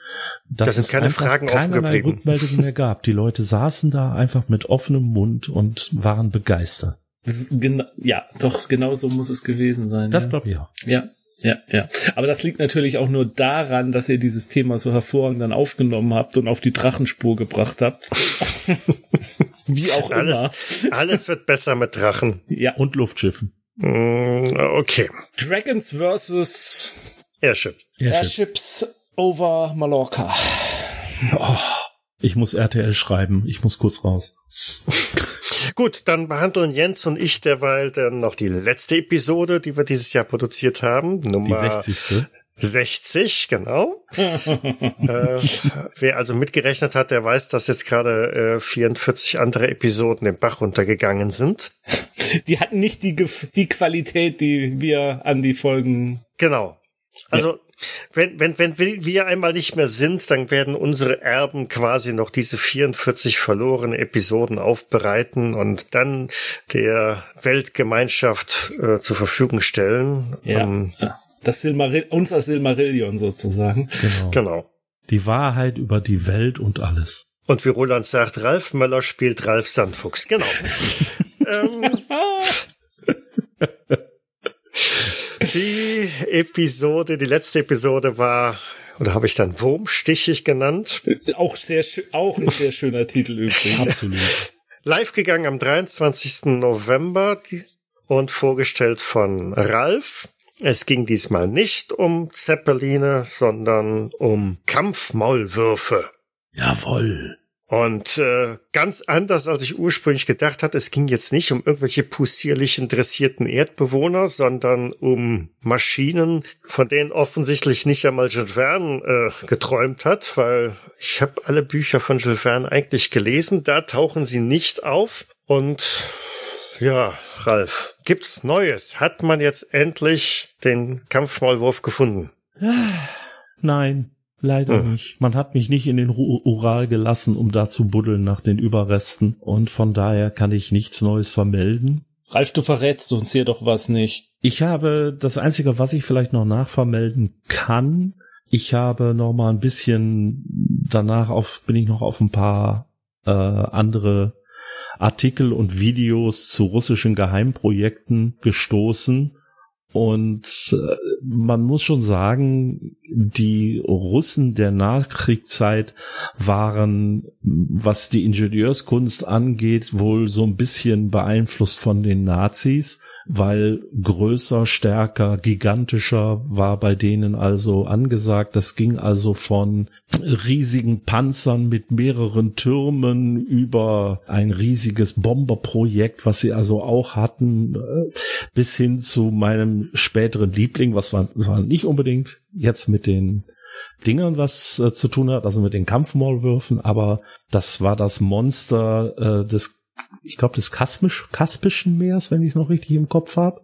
S2: dass
S3: Da sind
S2: es
S3: keine
S2: einfach
S3: Fragen offen
S2: keinerlei
S3: geblieben.
S2: Rückmeldungen mehr gab. Die Leute saßen da einfach mit offenem Mund und waren begeistert.
S1: Das Ja, doch, genau so muss es gewesen sein.
S2: Das
S1: ja.
S2: glaube ich auch.
S1: Ja, ja, ja. Aber das liegt natürlich auch nur daran, dass ihr dieses Thema so hervorragend dann aufgenommen habt und auf die Drachenspur gebracht habt. Wie auch immer.
S3: Alles, alles wird besser mit Drachen.
S1: Ja.
S2: Und Luftschiffen.
S3: Hm, Okay.
S1: Dragons versus
S3: Airship.
S2: Airship.
S1: Airships over Mallorca.
S2: Oh, ich muss RTL schreiben. Ich muss kurz raus.
S3: Gut, dann behandeln Jens und ich derweil dann noch die letzte Episode, die wir dieses Jahr produziert haben.
S2: Die
S3: Nummer
S2: 60.
S3: 60, genau. äh, wer also mitgerechnet hat, der weiß, dass jetzt gerade äh, 44 andere Episoden im Bach runtergegangen sind.
S1: Die hatten nicht die, die Qualität, die wir an die Folgen.
S3: Genau. Also wenn, wenn, wenn wir einmal nicht mehr sind, dann werden unsere Erben quasi noch diese 44 verlorene Episoden aufbereiten und dann der Weltgemeinschaft äh, zur Verfügung stellen.
S1: Ja. Das Silmaril unser Silmarillion sozusagen.
S2: Genau.
S3: genau.
S2: Die Wahrheit über die Welt und alles.
S3: Und wie Roland sagt, Ralf Möller spielt Ralf Sandfuchs. Genau. ähm, die Episode, die letzte Episode war, oder habe ich dann Wurmstichig genannt?
S1: Auch sehr schön, auch ein sehr schöner Titel übrigens.
S2: Absolut.
S3: Live gegangen am 23. November und vorgestellt von Ralf. Es ging diesmal nicht um Zeppeline, sondern um Kampfmaulwürfe.
S2: Jawoll.
S3: Und äh, ganz anders, als ich ursprünglich gedacht hatte, es ging jetzt nicht um irgendwelche possierlichen dressierten Erdbewohner, sondern um Maschinen, von denen offensichtlich nicht einmal Jules Verne äh, geträumt hat, weil ich habe alle Bücher von Jules Verne eigentlich gelesen, da tauchen sie nicht auf. Und ja, Ralf, gibt's Neues? Hat man jetzt endlich den Kampfmaulwurf gefunden?
S2: Nein, leider
S3: Hm.
S2: nicht. Man hat mich nicht in den Ural gelassen, um da zu buddeln nach den Überresten. Und von daher kann ich nichts Neues vermelden.
S1: Ralf, du verrätst uns hier doch was nicht.
S2: Ich habe das Einzige, was ich vielleicht noch nachvermelden kann. Ich habe noch mal ein bisschen danach auf, bin ich noch auf ein paar äh, andere Artikel und Videos zu russischen Geheimprojekten gestoßen. Und äh, man muss schon sagen, die Russen der Nachkriegszeit waren, was die Ingenieurskunst angeht, wohl so ein bisschen beeinflusst von den Nazis, weil größer, stärker, gigantischer war bei denen also angesagt. Das ging also von riesigen Panzern mit mehreren Türmen über ein riesiges Bomberprojekt, was sie also auch hatten, äh, bis hin zu meinem späteren Liebling, was war, war nicht unbedingt jetzt mit den Dingern was äh, zu tun hat, also mit den Kampfmaulwürfen, aber das war das Monster äh, des, ich glaube, des Kasmisch, Kaspischen Meers, wenn ich es noch richtig im Kopf habe.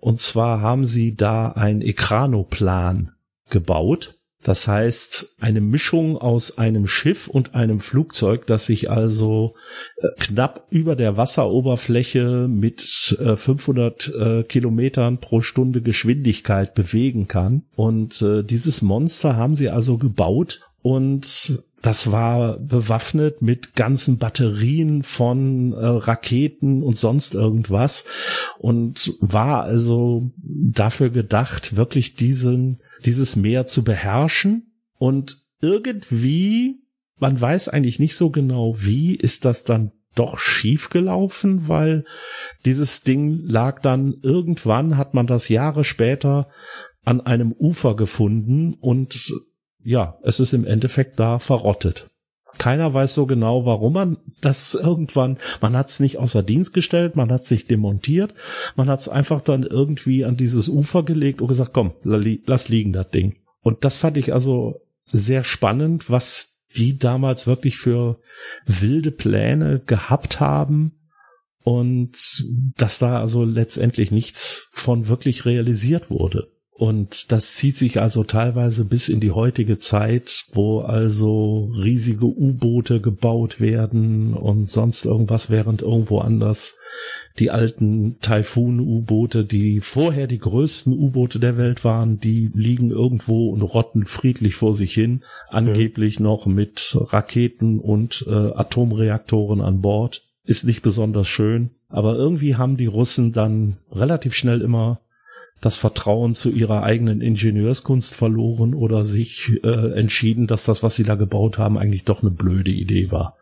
S2: Und zwar haben sie da ein Ekranoplan gebaut. Das heißt, eine Mischung aus einem Schiff und einem Flugzeug, das sich also äh, knapp über der Wasseroberfläche mit äh, 500 äh, Kilometern pro Stunde Geschwindigkeit bewegen kann. Und äh, dieses Monster haben sie also gebaut und das war bewaffnet mit ganzen Batterien von äh, Raketen und sonst irgendwas und war also dafür gedacht, wirklich diesen dieses Meer zu beherrschen. Und irgendwie, man weiß eigentlich nicht so genau wie, ist das dann doch schief gelaufen, weil Dieses Ding lag dann irgendwann, hat man das Jahre später an einem Ufer gefunden und ja, es ist im Endeffekt da verrottet. Keiner weiß so genau, warum man das irgendwann, man hat es nicht außer Dienst gestellt, man hat es nicht demontiert, man hat es einfach dann irgendwie an dieses Ufer gelegt und gesagt, komm, lass liegen das Ding. Und das fand ich also sehr spannend, was die damals wirklich für wilde Pläne gehabt haben und dass da also letztendlich nichts von wirklich realisiert wurde. Und das zieht sich also teilweise bis in die heutige Zeit, wo also riesige U-Boote gebaut werden und sonst irgendwas, während irgendwo anders die alten Typhoon-U-Boote, die vorher die größten U-Boote der Welt waren, die liegen irgendwo und rotten friedlich vor sich hin, angeblich mhm. noch mit Raketen und äh, Atomreaktoren an Bord. Ist nicht besonders schön, aber irgendwie haben die Russen dann relativ schnell immer das Vertrauen zu ihrer eigenen Ingenieurskunst verloren oder sich äh, entschieden, dass das, was sie da gebaut haben, eigentlich doch eine blöde Idee war.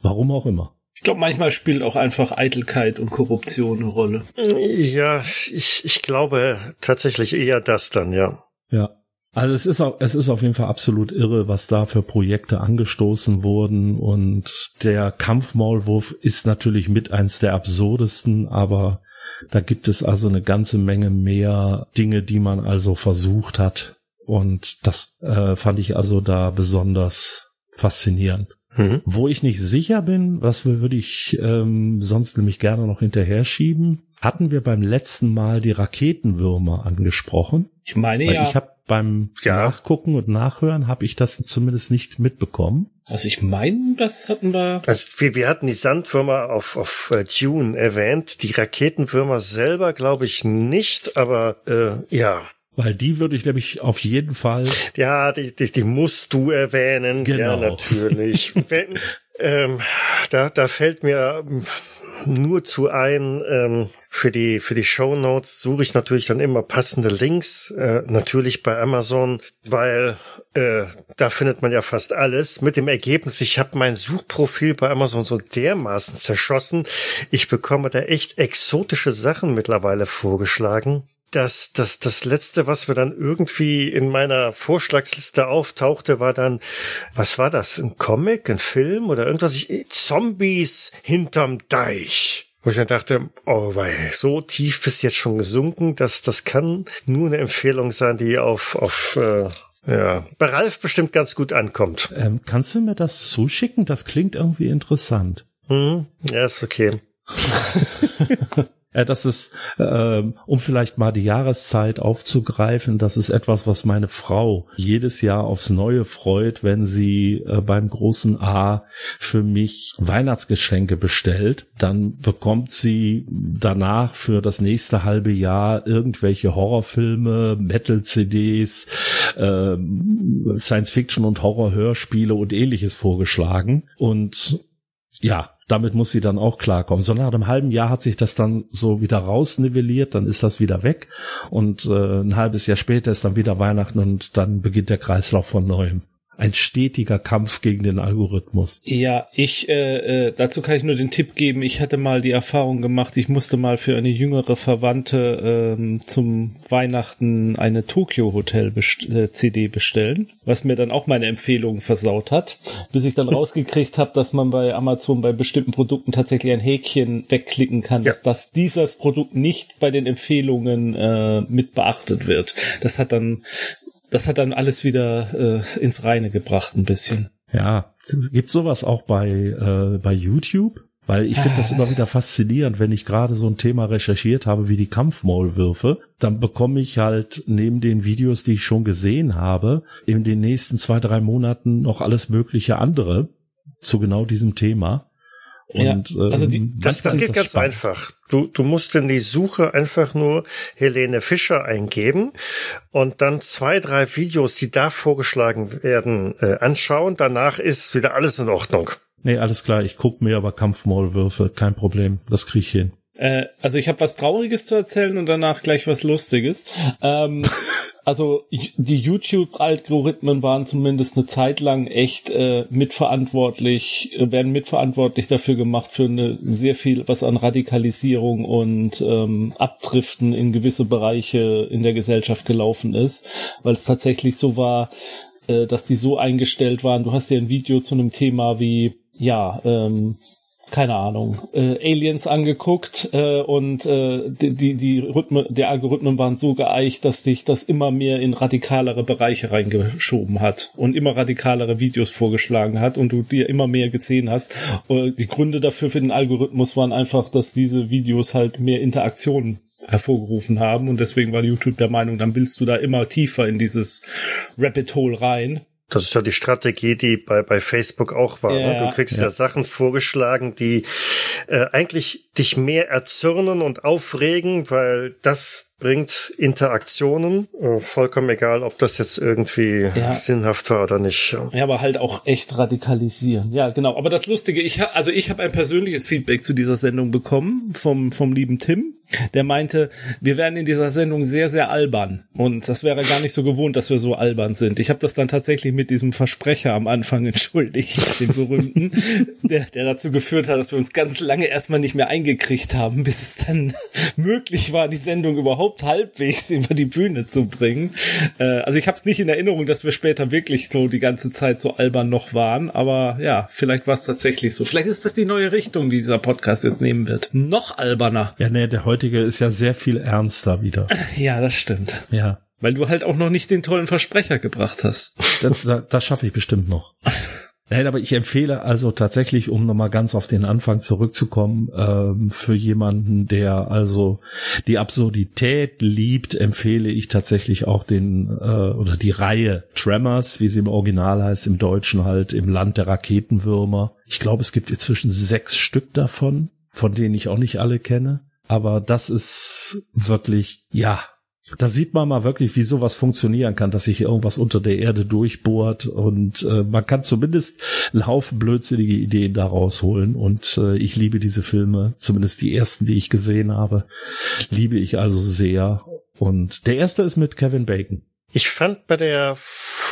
S2: Warum auch immer.
S1: Ich glaube, manchmal spielt auch einfach Eitelkeit und Korruption eine Rolle.
S3: Ja, ich, ich glaube tatsächlich eher das dann, ja.
S2: Ja. Also es ist auch, es ist auf jeden Fall absolut irre, was da für Projekte angestoßen wurden und der Kampfmaulwurf ist natürlich mit eins der absurdesten, aber da gibt es also eine ganze Menge mehr Dinge, die man also versucht hat. Und das äh, fand ich also da besonders faszinierend. Mhm. Wo ich nicht sicher bin, was würde ich ähm, sonst nämlich gerne noch hinterher schieben, hatten wir beim letzten Mal die Raketenwürmer angesprochen.
S1: Ich meine Weil ja.
S2: Ich habe beim ja. Nachgucken und Nachhören habe ich das zumindest nicht mitbekommen.
S1: Also ich meine, das hatten wir.
S3: Also wir, wir hatten die Sandwürmer auf, auf uh, Dune erwähnt, die Raketenwürmer selber glaube ich nicht, aber äh, ja.
S2: Weil die würde ich nämlich auf jeden Fall.
S3: Ja, die, die, die musst du erwähnen. Genau. Ja, natürlich. Wenn, ähm, da, da fällt mir nur zu ein, ähm, für die, für die Show Notes suche ich natürlich dann immer passende Links, äh, natürlich bei Amazon, weil äh, da findet man ja fast alles. Mit dem Ergebnis, ich habe mein Suchprofil bei Amazon so dermaßen zerschossen. Ich bekomme da echt exotische Sachen mittlerweile vorgeschlagen das, das, das letzte, was wir dann irgendwie in meiner Vorschlagsliste auftauchte, war dann, was war das? Ein Comic, ein Film oder irgendwas? Ich, Zombies hinterm Deich. Wo ich dann dachte, oh wei, so tief bist jetzt schon gesunken, dass das kann nur eine Empfehlung sein, die auf, auf äh, ja, bei Ralf bestimmt ganz gut ankommt.
S2: Ähm, kannst du mir das zuschicken? Das klingt irgendwie interessant.
S3: Hm, ja, ist okay.
S2: Das ist, äh, um vielleicht mal die Jahreszeit aufzugreifen, das ist etwas, was meine Frau jedes Jahr aufs Neue freut, wenn sie äh, beim großen A für mich Weihnachtsgeschenke bestellt. Dann bekommt sie danach für das nächste halbe Jahr irgendwelche Horrorfilme, Metal-CDs, äh, Science-Fiction und Horror-Hörspiele und ähnliches vorgeschlagen. Und ja, damit muss sie dann auch klarkommen. So nach einem halben Jahr hat sich das dann so wieder rausnivelliert, dann ist das wieder weg und äh, ein halbes Jahr später ist dann wieder Weihnachten und dann beginnt der Kreislauf von neuem ein stetiger Kampf gegen den Algorithmus.
S1: Ja, ich äh, äh, dazu kann ich nur den Tipp geben. Ich hatte mal die Erfahrung gemacht, ich musste mal für eine jüngere Verwandte ähm, zum Weihnachten eine Tokyo Hotel best äh, CD bestellen, was mir dann auch meine Empfehlungen versaut hat, bis ich dann rausgekriegt habe, dass man bei Amazon bei bestimmten Produkten tatsächlich ein Häkchen wegklicken kann, ja. dass das dieses Produkt nicht bei den Empfehlungen äh, mit beachtet wird. Das hat dann das hat dann alles wieder äh, ins Reine gebracht ein bisschen.
S2: Ja, gibt sowas auch bei äh, bei YouTube? Weil ich finde das immer wieder faszinierend, wenn ich gerade so ein Thema recherchiert habe wie die Kampfmaulwürfe, dann bekomme ich halt neben den Videos, die ich schon gesehen habe, in den nächsten zwei, drei Monaten noch alles mögliche andere zu genau diesem Thema.
S3: Und, ja, also die, ähm, das, das geht das ganz spannend. einfach. Du, du musst in die Suche einfach nur Helene Fischer eingeben und dann zwei, drei Videos, die da vorgeschlagen werden, äh, anschauen. Danach ist wieder alles in Ordnung.
S2: Nee, alles klar. Ich guck mir aber Kampfmaulwürfe. Kein Problem. Das krieg ich hin.
S1: Äh, also ich habe was Trauriges zu erzählen und danach gleich was Lustiges. Ähm, also die YouTube-Algorithmen waren zumindest eine Zeit lang echt äh, mitverantwortlich, äh, werden mitverantwortlich dafür gemacht für eine sehr viel, was an Radikalisierung und ähm, Abdriften in gewisse Bereiche in der Gesellschaft gelaufen ist, weil es tatsächlich so war, äh, dass die so eingestellt waren. Du hast ja ein Video zu einem Thema wie ja, ähm, keine Ahnung, äh, Aliens angeguckt äh, und äh, die, die, die Rhythmen, der Algorithmen waren so geeicht, dass sich das immer mehr in radikalere Bereiche reingeschoben hat und immer radikalere Videos vorgeschlagen hat und du dir immer mehr gesehen hast. Äh, die Gründe dafür für den Algorithmus waren einfach, dass diese Videos halt mehr Interaktionen hervorgerufen haben und deswegen war YouTube der Meinung, dann willst du da immer tiefer in dieses Rabbit Hole rein
S3: das ist ja die Strategie, die bei, bei Facebook auch war. Ja, ne? Du kriegst ja. ja. Sachen vorgeschlagen, die äh, eigentlich dich mehr erzürnen und aufregen, weil das bringt Interaktionen. Äh, vollkommen egal, ob das jetzt irgendwie ja. sinnhaft war oder nicht.
S1: Ja, aber halt auch echt radikalisieren. Ja, genau. Aber das Lustige, ich ha also ich habe ein persönliches Feedback zu dieser Sendung bekommen vom vom lieben Tim. Der meinte, wir werden in dieser Sendung sehr sehr albern und das wäre gar nicht so gewohnt, dass wir so albern sind. Ich habe das dann tatsächlich mit diesem Versprecher am Anfang entschuldigt, den berühmten, der, der dazu geführt hat, dass wir uns ganz lange erstmal nicht mehr eingekriegt haben, bis es dann möglich war, die Sendung überhaupt überhaupt halbwegs über die Bühne zu bringen. Äh, also ich habe es nicht in Erinnerung, dass wir später wirklich so die ganze Zeit so albern noch waren, aber ja, vielleicht war es tatsächlich so. Vielleicht ist das die neue Richtung, die dieser Podcast jetzt nehmen wird. Noch alberner.
S2: Ja, nee, der heutige ist ja sehr viel ernster wieder.
S1: Ja, das stimmt.
S2: Ja.
S1: Weil du halt auch noch nicht den tollen Versprecher gebracht hast.
S2: Das, das, das schaffe ich bestimmt noch. Nein, aber ich empfehle also tatsächlich, um nochmal ganz auf den Anfang zurückzukommen, ähm, für jemanden, der also die Absurdität liebt, empfehle ich tatsächlich auch den äh, oder die Reihe Tremors, wie sie im Original heißt, im Deutschen halt im Land der Raketenwürmer. Ich glaube, es gibt inzwischen sechs Stück davon, von denen ich auch nicht alle kenne. Aber das ist wirklich, ja, da sieht man mal wirklich, wie sowas funktionieren kann, dass sich irgendwas unter der Erde durchbohrt und äh, man kann zumindest einen Haufen blödsinnige Ideen daraus holen und äh, ich liebe diese Filme, zumindest die ersten, die ich gesehen habe, liebe ich also sehr und der erste ist mit Kevin Bacon.
S3: Ich fand bei der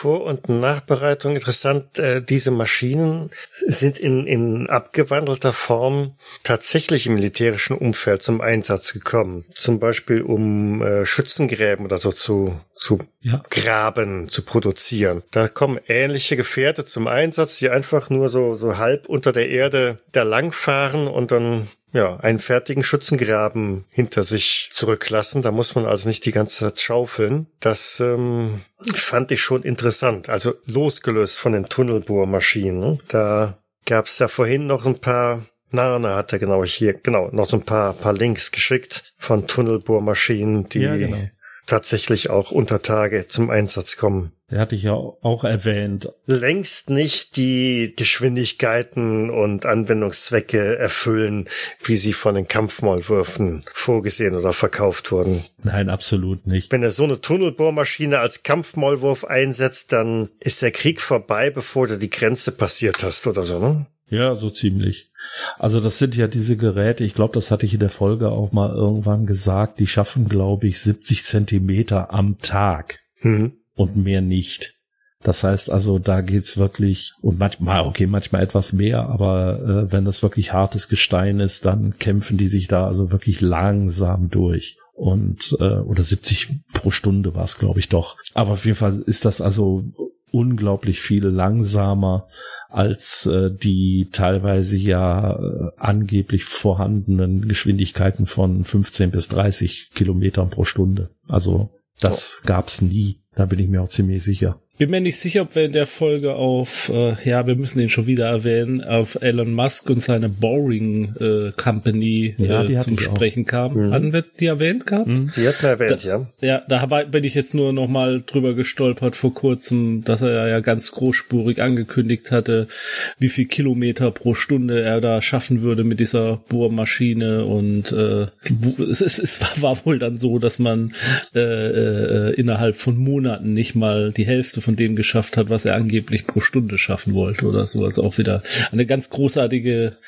S3: vor- und Nachbereitung interessant, äh, diese Maschinen sind in, in abgewandelter Form tatsächlich im militärischen Umfeld zum Einsatz gekommen. Zum Beispiel um äh, Schützengräben oder so zu, zu ja. graben, zu produzieren. Da kommen ähnliche Gefährte zum Einsatz, die einfach nur so, so halb unter der Erde da langfahren und dann ja, einen fertigen Schützengraben hinter sich zurücklassen. Da muss man also nicht die ganze Zeit schaufeln. Das ähm, fand ich schon interessant. Also losgelöst von den Tunnelbohrmaschinen. Da gab es ja vorhin noch ein paar Narna hat er genau hier, genau, noch so ein paar, paar Links geschickt von Tunnelbohrmaschinen, die ja, genau tatsächlich auch unter Tage zum Einsatz kommen.
S2: Der hatte ich ja auch erwähnt.
S3: Längst nicht die Geschwindigkeiten und Anwendungszwecke erfüllen, wie sie von den Kampfmaulwürfen vorgesehen oder verkauft wurden.
S2: Nein, absolut nicht.
S3: Wenn er so eine Tunnelbohrmaschine als Kampfmaulwurf einsetzt, dann ist der Krieg vorbei, bevor du die Grenze passiert hast oder so, ne?
S2: Ja, so ziemlich. Also das sind ja diese Geräte, ich glaube, das hatte ich in der Folge auch mal irgendwann gesagt, die schaffen, glaube ich, 70 Zentimeter am Tag mhm. Und mehr nicht. Das heißt also, da geht's wirklich, und manchmal, okay, manchmal etwas mehr, aber äh, wenn das wirklich hartes Gestein ist, dann kämpfen die sich da also wirklich langsam durch. Und, äh, oder 70 pro Stunde war es, glaube ich, doch. Aber auf jeden Fall ist das also unglaublich viel langsamer als äh, die teilweise ja äh, angeblich vorhandenen Geschwindigkeiten von 15 bis 30 Kilometern pro Stunde. Also das oh. gab's nie. Da bin ich mir auch ziemlich sicher
S1: bin mir nicht sicher, ob wir in der Folge auf, äh, ja, wir müssen den schon wieder erwähnen, auf Elon Musk und seine Boring äh, Company ja, äh, zum Sprechen kamen. Mhm. Hatten wir die erwähnt gehabt? Mhm.
S3: Die hatten wir erwähnt,
S1: da,
S3: ja.
S1: Ja, da bin ich jetzt nur noch mal drüber gestolpert vor kurzem, dass er ja ganz großspurig angekündigt hatte, wie viel Kilometer pro Stunde er da schaffen würde mit dieser Bohrmaschine und äh, es, es war, war wohl dann so, dass man äh, äh, innerhalb von Monaten nicht mal die Hälfte von von dem geschafft hat, was er angeblich pro Stunde schaffen wollte oder so. Also auch wieder eine ganz großartige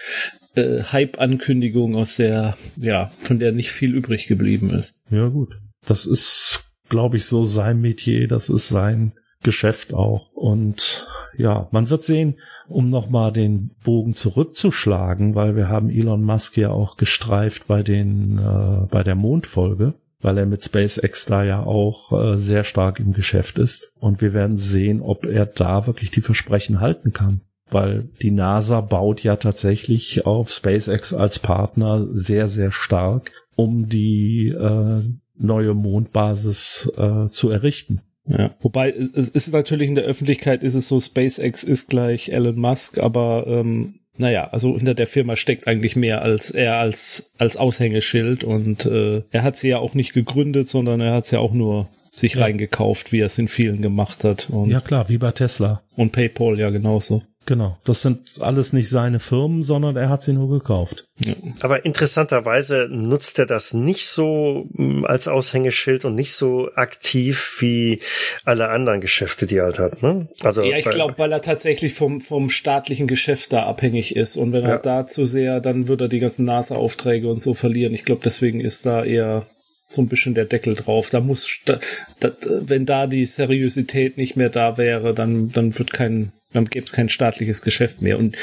S1: äh, Hype-Ankündigung aus der, ja, von der nicht viel übrig geblieben ist.
S2: Ja, gut. Das ist, glaube ich, so sein Metier, das ist sein Geschäft auch. Und ja, man wird sehen, um nochmal den Bogen zurückzuschlagen, weil wir haben Elon Musk ja auch gestreift bei den, äh, bei der Mondfolge, weil er mit SpaceX da ja auch äh, sehr stark im Geschäft ist. Und wir werden sehen, ob er da wirklich die Versprechen halten kann. Weil die NASA baut ja tatsächlich auf SpaceX als Partner sehr, sehr stark, um die äh, neue Mondbasis äh, zu errichten.
S1: Ja, wobei es ist natürlich in der Öffentlichkeit ist es so, SpaceX ist gleich Elon Musk, aber ähm, naja, also hinter der Firma steckt eigentlich mehr als er als als Aushängeschild und äh, er hat sie ja auch nicht gegründet, sondern er hat sie ja auch nur sich ja. reingekauft, wie er es in vielen gemacht hat.
S2: Und, ja klar, wie bei Tesla.
S1: Und PayPal ja genauso.
S2: Genau, das sind alles nicht seine Firmen, sondern er hat sie nur gekauft.
S3: Ja. Aber interessanterweise nutzt er das nicht so mm, als Aushängeschild und nicht so aktiv wie alle anderen Geschäfte, die er halt hat. Ne?
S1: Also ja, ich glaube, weil er tatsächlich vom, vom staatlichen Geschäft da abhängig ist. Und wenn er da zu sehr, dann würde er die ganzen NASA-Aufträge und so verlieren. Ich glaube, deswegen ist da eher so ein bisschen der Deckel drauf. Da muss, da, da, wenn da die Seriosität nicht mehr da wäre, dann, dann wird kein dann gäbe es kein staatliches Geschäft mehr. Und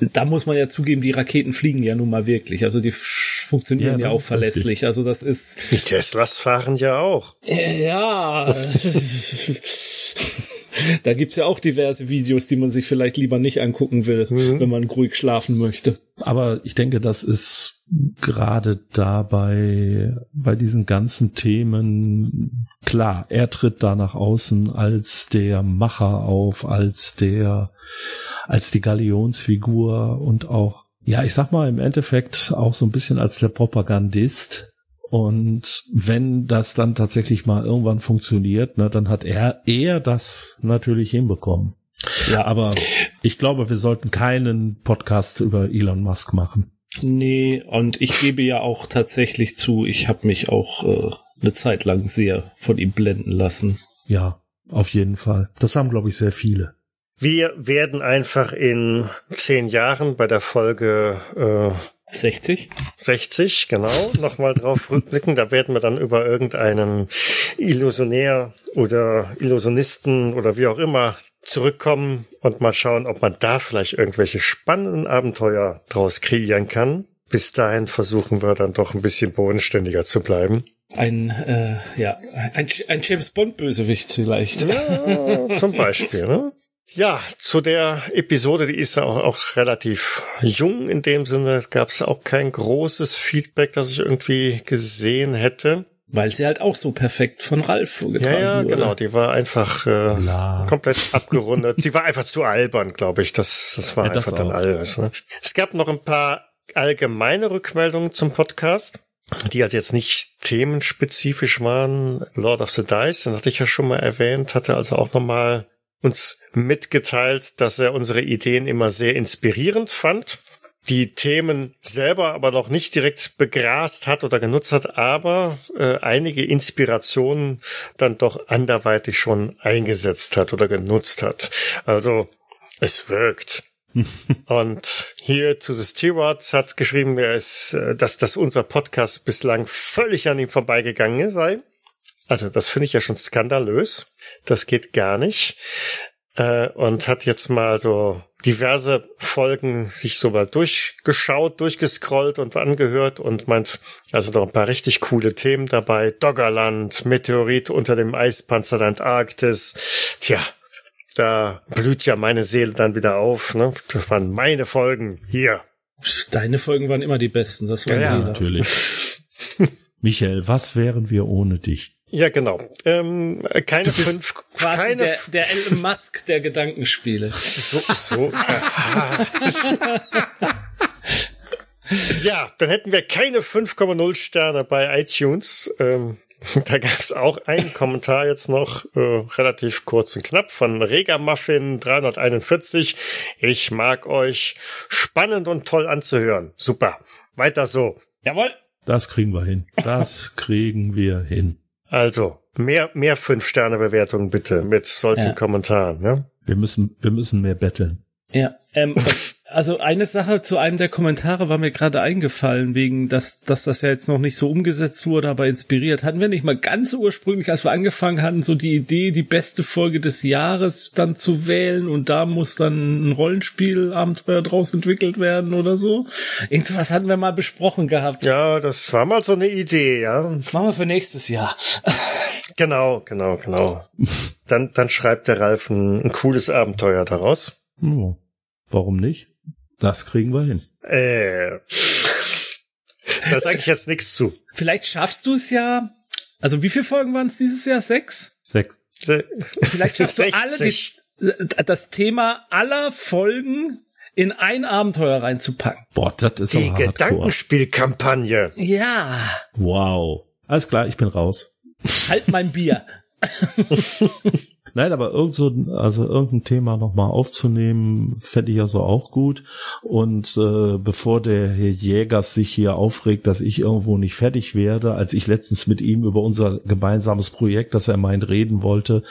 S1: da muss man ja zugeben, die Raketen fliegen ja nun mal wirklich. Also die funktionieren ja, ja auch verlässlich. Richtig. Also das ist.
S3: Die Teslas fahren ja auch.
S1: Ja. da gibt's ja auch diverse Videos, die man sich vielleicht lieber nicht angucken will, mhm. wenn man ruhig schlafen möchte.
S2: Aber ich denke, das ist gerade dabei, bei diesen ganzen Themen, klar, er tritt da nach außen als der Macher auf, als der, als die Galionsfigur und auch, ja, ich sag mal im Endeffekt auch so ein bisschen als der Propagandist. Und wenn das dann tatsächlich mal irgendwann funktioniert, ne, dann hat er eher das natürlich hinbekommen. Ja, aber ich glaube, wir sollten keinen Podcast über Elon Musk machen.
S1: Nee, und ich gebe ja auch tatsächlich zu, ich habe mich auch äh, eine Zeit lang sehr von ihm blenden lassen.
S2: Ja, auf jeden Fall. Das haben, glaube ich, sehr viele.
S3: Wir werden einfach in zehn Jahren bei der Folge
S1: äh, 60?
S3: 60, genau, nochmal drauf rückblicken. Da werden wir dann über irgendeinen Illusionär oder Illusionisten oder wie auch immer zurückkommen und mal schauen, ob man da vielleicht irgendwelche spannenden Abenteuer draus kreieren kann. Bis dahin versuchen wir dann doch ein bisschen bodenständiger zu bleiben.
S1: Ein, äh, ja, ein, ein James Bond-Bösewicht vielleicht.
S3: Ja, zum Beispiel, ne? Ja, zu der Episode, die ist ja auch, auch relativ jung. In dem Sinne gab es auch kein großes Feedback, das ich irgendwie gesehen hätte.
S1: Weil sie halt auch so perfekt von Ralf vorgetragen wurde. Ja, ja,
S3: genau. Die war einfach äh, komplett abgerundet. die war einfach zu albern, glaube ich. Das, das war ja, einfach das dann alles. Ne? Es gab noch ein paar allgemeine Rückmeldungen zum Podcast, die halt jetzt nicht themenspezifisch waren. Lord of the Dice, den hatte ich ja schon mal erwähnt, hatte also auch nochmal uns mitgeteilt, dass er unsere Ideen immer sehr inspirierend fand die Themen selber aber noch nicht direkt begrast hat oder genutzt hat, aber äh, einige Inspirationen dann doch anderweitig schon eingesetzt hat oder genutzt hat. Also es wirkt. Und hier zu The Steward hat geschrieben, er ist, äh, dass, dass unser Podcast bislang völlig an ihm vorbeigegangen sei. Also das finde ich ja schon skandalös. Das geht gar nicht äh, und hat jetzt mal so diverse Folgen sich so mal durchgeschaut, durchgescrollt und angehört und meint, also noch ein paar richtig coole Themen dabei. Doggerland, Meteorit unter dem Eispanzer der Antarktis. Tja, da blüht ja meine Seele dann wieder auf. Ne? Das waren meine Folgen hier.
S1: Deine Folgen waren immer die besten, das weiß ja, jeder.
S2: natürlich. Michael, was wären wir ohne dich?
S3: Ja, genau. Ähm, keine fünf.
S1: Quasi
S3: keine
S1: der, der Elon Musk der Gedankenspiele.
S3: So, so. ja, dann hätten wir keine 5,0 Sterne bei iTunes. Ähm, da gab es auch einen Kommentar jetzt noch, äh, relativ kurz und knapp, von Regamuffin 341. Ich mag euch. Spannend und toll anzuhören. Super. Weiter so.
S1: Jawohl.
S2: Das kriegen wir hin. Das kriegen wir hin.
S3: Also, mehr, mehr Fünf-Sterne-Bewertungen bitte mit solchen ja. Kommentaren, ja?
S2: Wir müssen, wir müssen mehr betteln.
S1: Ja, ähm, also eine Sache zu einem der Kommentare war mir gerade eingefallen, wegen, dass, dass das ja jetzt noch nicht so umgesetzt wurde, aber inspiriert. Hatten wir nicht mal ganz ursprünglich, als wir angefangen hatten, so die Idee, die beste Folge des Jahres dann zu wählen und da muss dann ein Rollenspielabenteuer draus entwickelt werden oder so? Irgendwas hatten wir mal besprochen gehabt.
S3: Ja, das war mal so eine Idee, ja.
S1: Machen wir für nächstes Jahr.
S3: Genau, genau, genau. Dann, dann schreibt der Ralf ein, ein cooles Abenteuer daraus.
S2: Oh, warum nicht? Das kriegen wir hin.
S3: Äh, da sage ich jetzt nichts zu.
S1: Vielleicht schaffst du es ja. Also wie viele Folgen waren es dieses Jahr? Sechs?
S2: Sechs.
S1: Vielleicht schaffst du alle die, das Thema aller Folgen in ein Abenteuer reinzupacken.
S2: Boah, das ist
S3: Die Gedankenspielkampagne.
S1: Ja.
S2: Wow. Alles klar, ich bin raus.
S1: Halt mein Bier.
S2: Nein, aber irgend so, also irgendein Thema nochmal aufzunehmen, fände ich also auch gut. Und äh, bevor der Herr Jägers sich hier aufregt, dass ich irgendwo nicht fertig werde, als ich letztens mit ihm über unser gemeinsames Projekt, das er meint, reden wollte,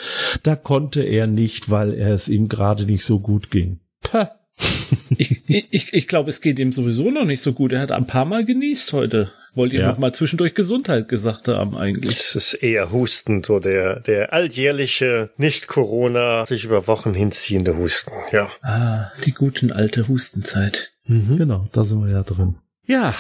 S2: da konnte er nicht, weil er es ihm gerade nicht so gut ging. Pah.
S1: Ich ich, ich glaube, es geht ihm sowieso noch nicht so gut. Er hat ein paar Mal genießt heute. Wollt ihr
S2: Ja.
S1: noch mal zwischendurch Gesundheit gesagt haben eigentlich?
S3: Es ist eher Husten, so der, der alljährliche, nicht Corona, sich über Wochen hinziehende Husten, ja.
S1: Ah, die guten alte Hustenzeit.
S2: Genau, da sind wir ja drin. Ja,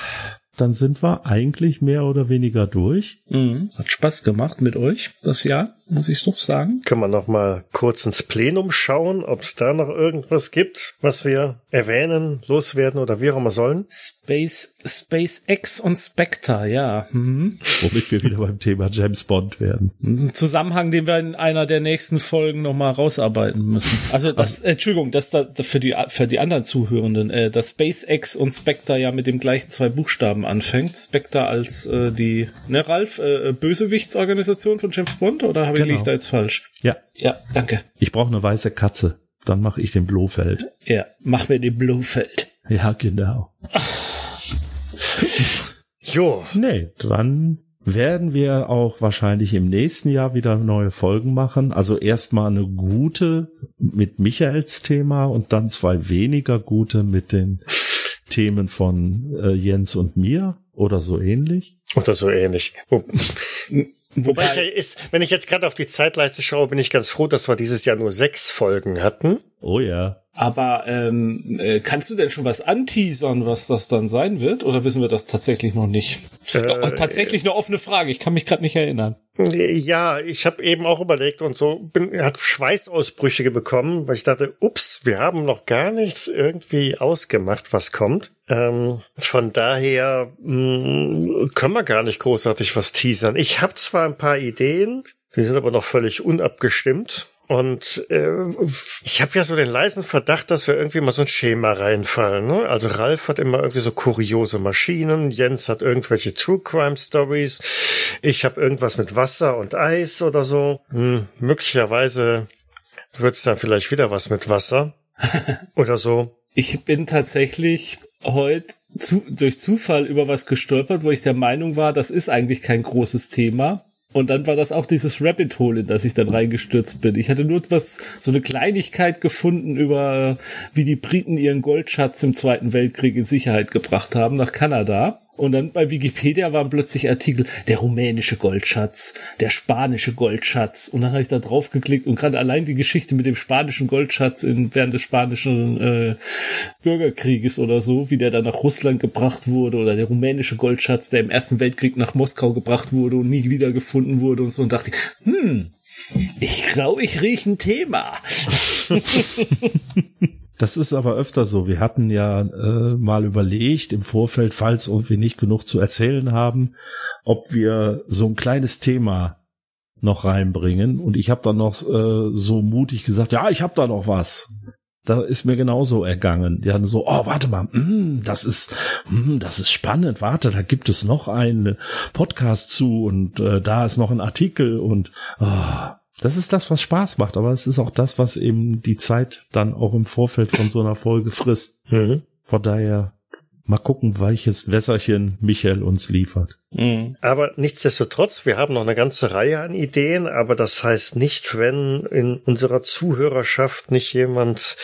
S2: dann sind wir eigentlich mehr oder weniger durch.
S1: Mhm. Hat Spaß gemacht mit euch das Jahr, muss ich doch sagen.
S3: Können wir noch mal kurz ins Plenum schauen, ob es da noch irgendwas gibt, was wir erwähnen, loswerden oder wie auch immer sollen?
S1: Space, SpaceX und Spectre, ja. Mhm.
S2: Womit wir wieder beim Thema James Bond werden.
S1: Ein Zusammenhang, den wir in einer der nächsten Folgen noch mal rausarbeiten müssen. Also das, äh, Entschuldigung, das da das für die für die anderen Zuhörenden, äh, dass SpaceX und Spectre ja mit dem gleichen zwei Buchstaben anfängt. Spectre als äh, die, ne Ralf, äh, Bösewichtsorganisation von James Bond oder habe ich
S2: Genau.
S1: liege ich da jetzt falsch?
S2: Ja,
S1: Ja, danke.
S2: ich brauche eine weiße Katze. Dann mache ich den Blofeld.
S1: Ja, mach mir den Blofeld.
S2: Ja, genau.
S3: Jo,
S2: Nee, dann werden wir auch wahrscheinlich im nächsten Jahr wieder neue Folgen machen. Also erstmal eine gute mit Michaels Thema und dann zwei weniger gute mit den Themen von äh, Jens und mir oder so ähnlich.
S3: oder so ähnlich. Wo, wobei ich ist, wenn ich jetzt gerade auf die Zeitleiste schaue, bin ich ganz froh, dass wir dieses Jahr nur sechs Folgen hatten.
S2: Oh ja.
S1: Aber ähm, äh, kannst du denn schon was anteasern, was das dann sein wird? Oder wissen wir das tatsächlich noch nicht?
S3: Äh,
S1: tatsächlich eine offene Frage. Ich kann mich gerade nicht erinnern.
S3: Ja, ich habe eben auch überlegt und so bin hat Schweißausbrüche bekommen, weil ich dachte, ups, wir haben noch gar nichts irgendwie ausgemacht, was kommt. Ähm, von daher mh, können wir gar nicht großartig was teasern. Ich habe zwar ein paar Ideen, die sind aber noch völlig unabgestimmt. Und äh, ich habe ja so den leisen Verdacht, dass wir irgendwie mal so ein Schema reinfallen. Ne? Also Ralf hat immer irgendwie so kuriose Maschinen, Jens hat irgendwelche True Crime Stories, ich habe irgendwas mit Wasser und Eis oder so. Hm, möglicherweise wird's dann vielleicht wieder was mit Wasser oder so.
S1: Ich bin tatsächlich heute zu, durch Zufall über was gestolpert, wo ich der Meinung war, das ist eigentlich kein großes Thema. Und dann war das auch dieses Rabbit Hole, in das ich dann reingestürzt bin. Ich hatte nur was, so eine Kleinigkeit gefunden über, wie die Briten ihren Goldschatz im Zweiten Weltkrieg in Sicherheit gebracht haben nach Kanada. Und dann bei Wikipedia waren plötzlich Artikel, der rumänische Goldschatz, der spanische Goldschatz. Und dann habe ich da drauf geklickt und gerade allein die Geschichte mit dem spanischen Goldschatz in, während des spanischen äh, Bürgerkrieges oder so, wie der dann nach Russland gebracht wurde, oder der rumänische Goldschatz, der im Ersten Weltkrieg nach Moskau gebracht wurde und nie wieder gefunden wurde und so. Und dachte ich, hm, ich glaube, ich rieche ein Thema.
S2: Das ist aber öfter so. Wir hatten ja äh, mal überlegt im Vorfeld, falls irgendwie nicht genug zu erzählen haben, ob wir so ein kleines Thema noch reinbringen. Und ich habe dann noch äh, so mutig gesagt, ja, ich habe da noch was. Da ist mir genauso ergangen. Die hatten so, oh, warte mal, mm, das ist, mm, das ist spannend. Warte, da gibt es noch einen Podcast zu und äh, da ist noch ein Artikel und oh, das ist das, was Spaß macht, aber es ist auch das, was eben die Zeit dann auch im Vorfeld von so einer Folge frisst.
S3: Mhm.
S2: Von daher Mal gucken, welches Wässerchen Michael uns liefert.
S3: Mhm. Aber nichtsdestotrotz, wir haben noch eine ganze Reihe an Ideen, aber das heißt nicht, wenn in unserer Zuhörerschaft nicht jemand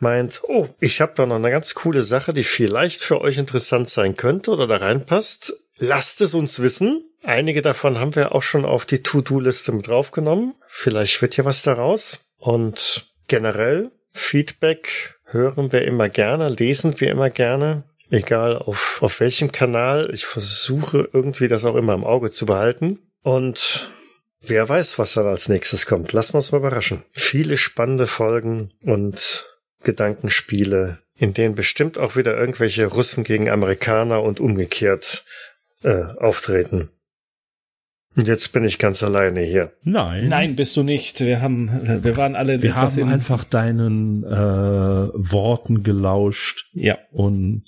S3: meint, oh, ich habe da noch eine ganz coole Sache, die vielleicht für euch interessant sein könnte oder da reinpasst, lasst es uns wissen. Einige davon haben wir auch schon auf die To-Do-Liste mit draufgenommen. Vielleicht wird ja was daraus. Und generell Feedback hören wir immer gerne, lesen wir immer gerne egal auf, auf welchem Kanal. Ich versuche irgendwie das auch immer im Auge zu behalten. Und wer weiß, was dann als nächstes kommt. Lassen wir uns mal überraschen. Viele spannende Folgen und Gedankenspiele, in denen bestimmt auch wieder irgendwelche Russen gegen Amerikaner und umgekehrt äh, auftreten. Und jetzt bin ich ganz alleine hier.
S1: Nein. Nein, bist du nicht. Wir haben, wir waren alle.
S2: Wir haben einfach deinen äh, Worten gelauscht.
S1: Ja.
S2: Und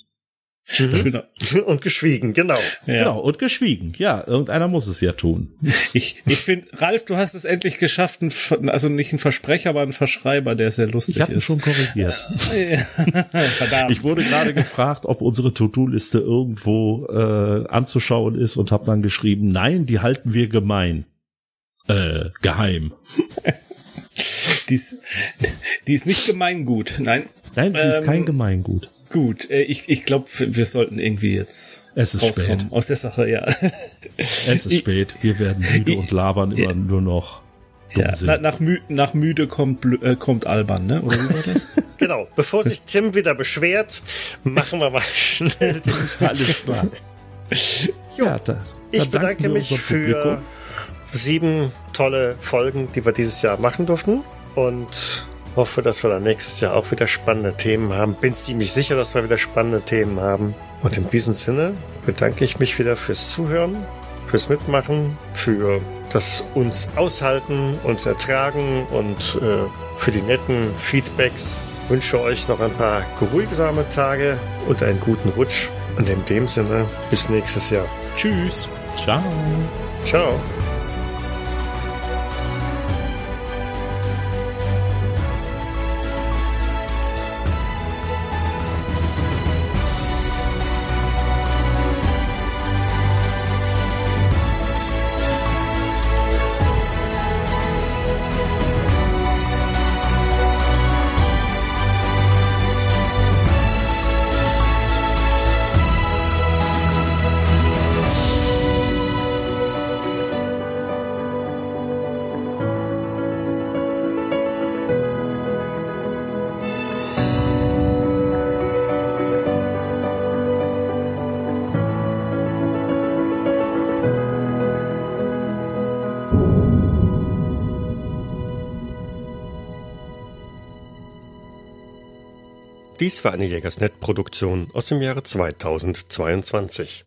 S3: Mhm. Und geschwiegen, genau.
S2: Ja. Genau, und geschwiegen. Ja, irgendeiner muss es ja tun.
S1: Ich, ich finde, Ralf, du hast es endlich geschafft, ein, also nicht ein Versprecher, aber ein Verschreiber, der sehr lustig
S2: ich ist. Ich schon korrigiert. Verdammt. Ich wurde gerade gefragt, ob unsere To-Do-Liste irgendwo äh, anzuschauen ist und habe dann geschrieben, nein, die halten wir gemein. Äh, geheim.
S1: die, ist, die ist nicht gemeingut, nein.
S2: Nein, sie ähm, ist kein Gemeingut.
S1: Gut, äh, ich, ich glaube, wir sollten irgendwie jetzt
S2: es ist rauskommen spät.
S1: aus der Sache, ja.
S2: Es ist spät, wir werden müde und labern immer nur noch.
S1: Ja, na, nach, mü nach müde kommt, äh, kommt albern, ne? Oder wie war das?
S3: genau. Bevor sich Tim wieder beschwert, machen wir mal schnell
S2: Alles klar.
S3: Jo, ja, da, ich bedanke mich für sieben tolle Folgen, die wir dieses Jahr machen durften. Und Hoffe, dass wir dann nächstes Jahr auch wieder spannende Themen haben. Bin ziemlich sicher, dass wir wieder spannende Themen haben. Und in diesem Sinne bedanke ich mich wieder fürs Zuhören, fürs Mitmachen, für das uns aushalten, uns ertragen und äh, für die netten Feedbacks. Ich wünsche euch noch ein paar geruhsame Tage und einen guten Rutsch. Und in dem Sinne, bis nächstes Jahr.
S1: Tschüss. Ciao.
S3: Ciao. Dies war eine Jägersnet-Produktion aus dem Jahre 2022.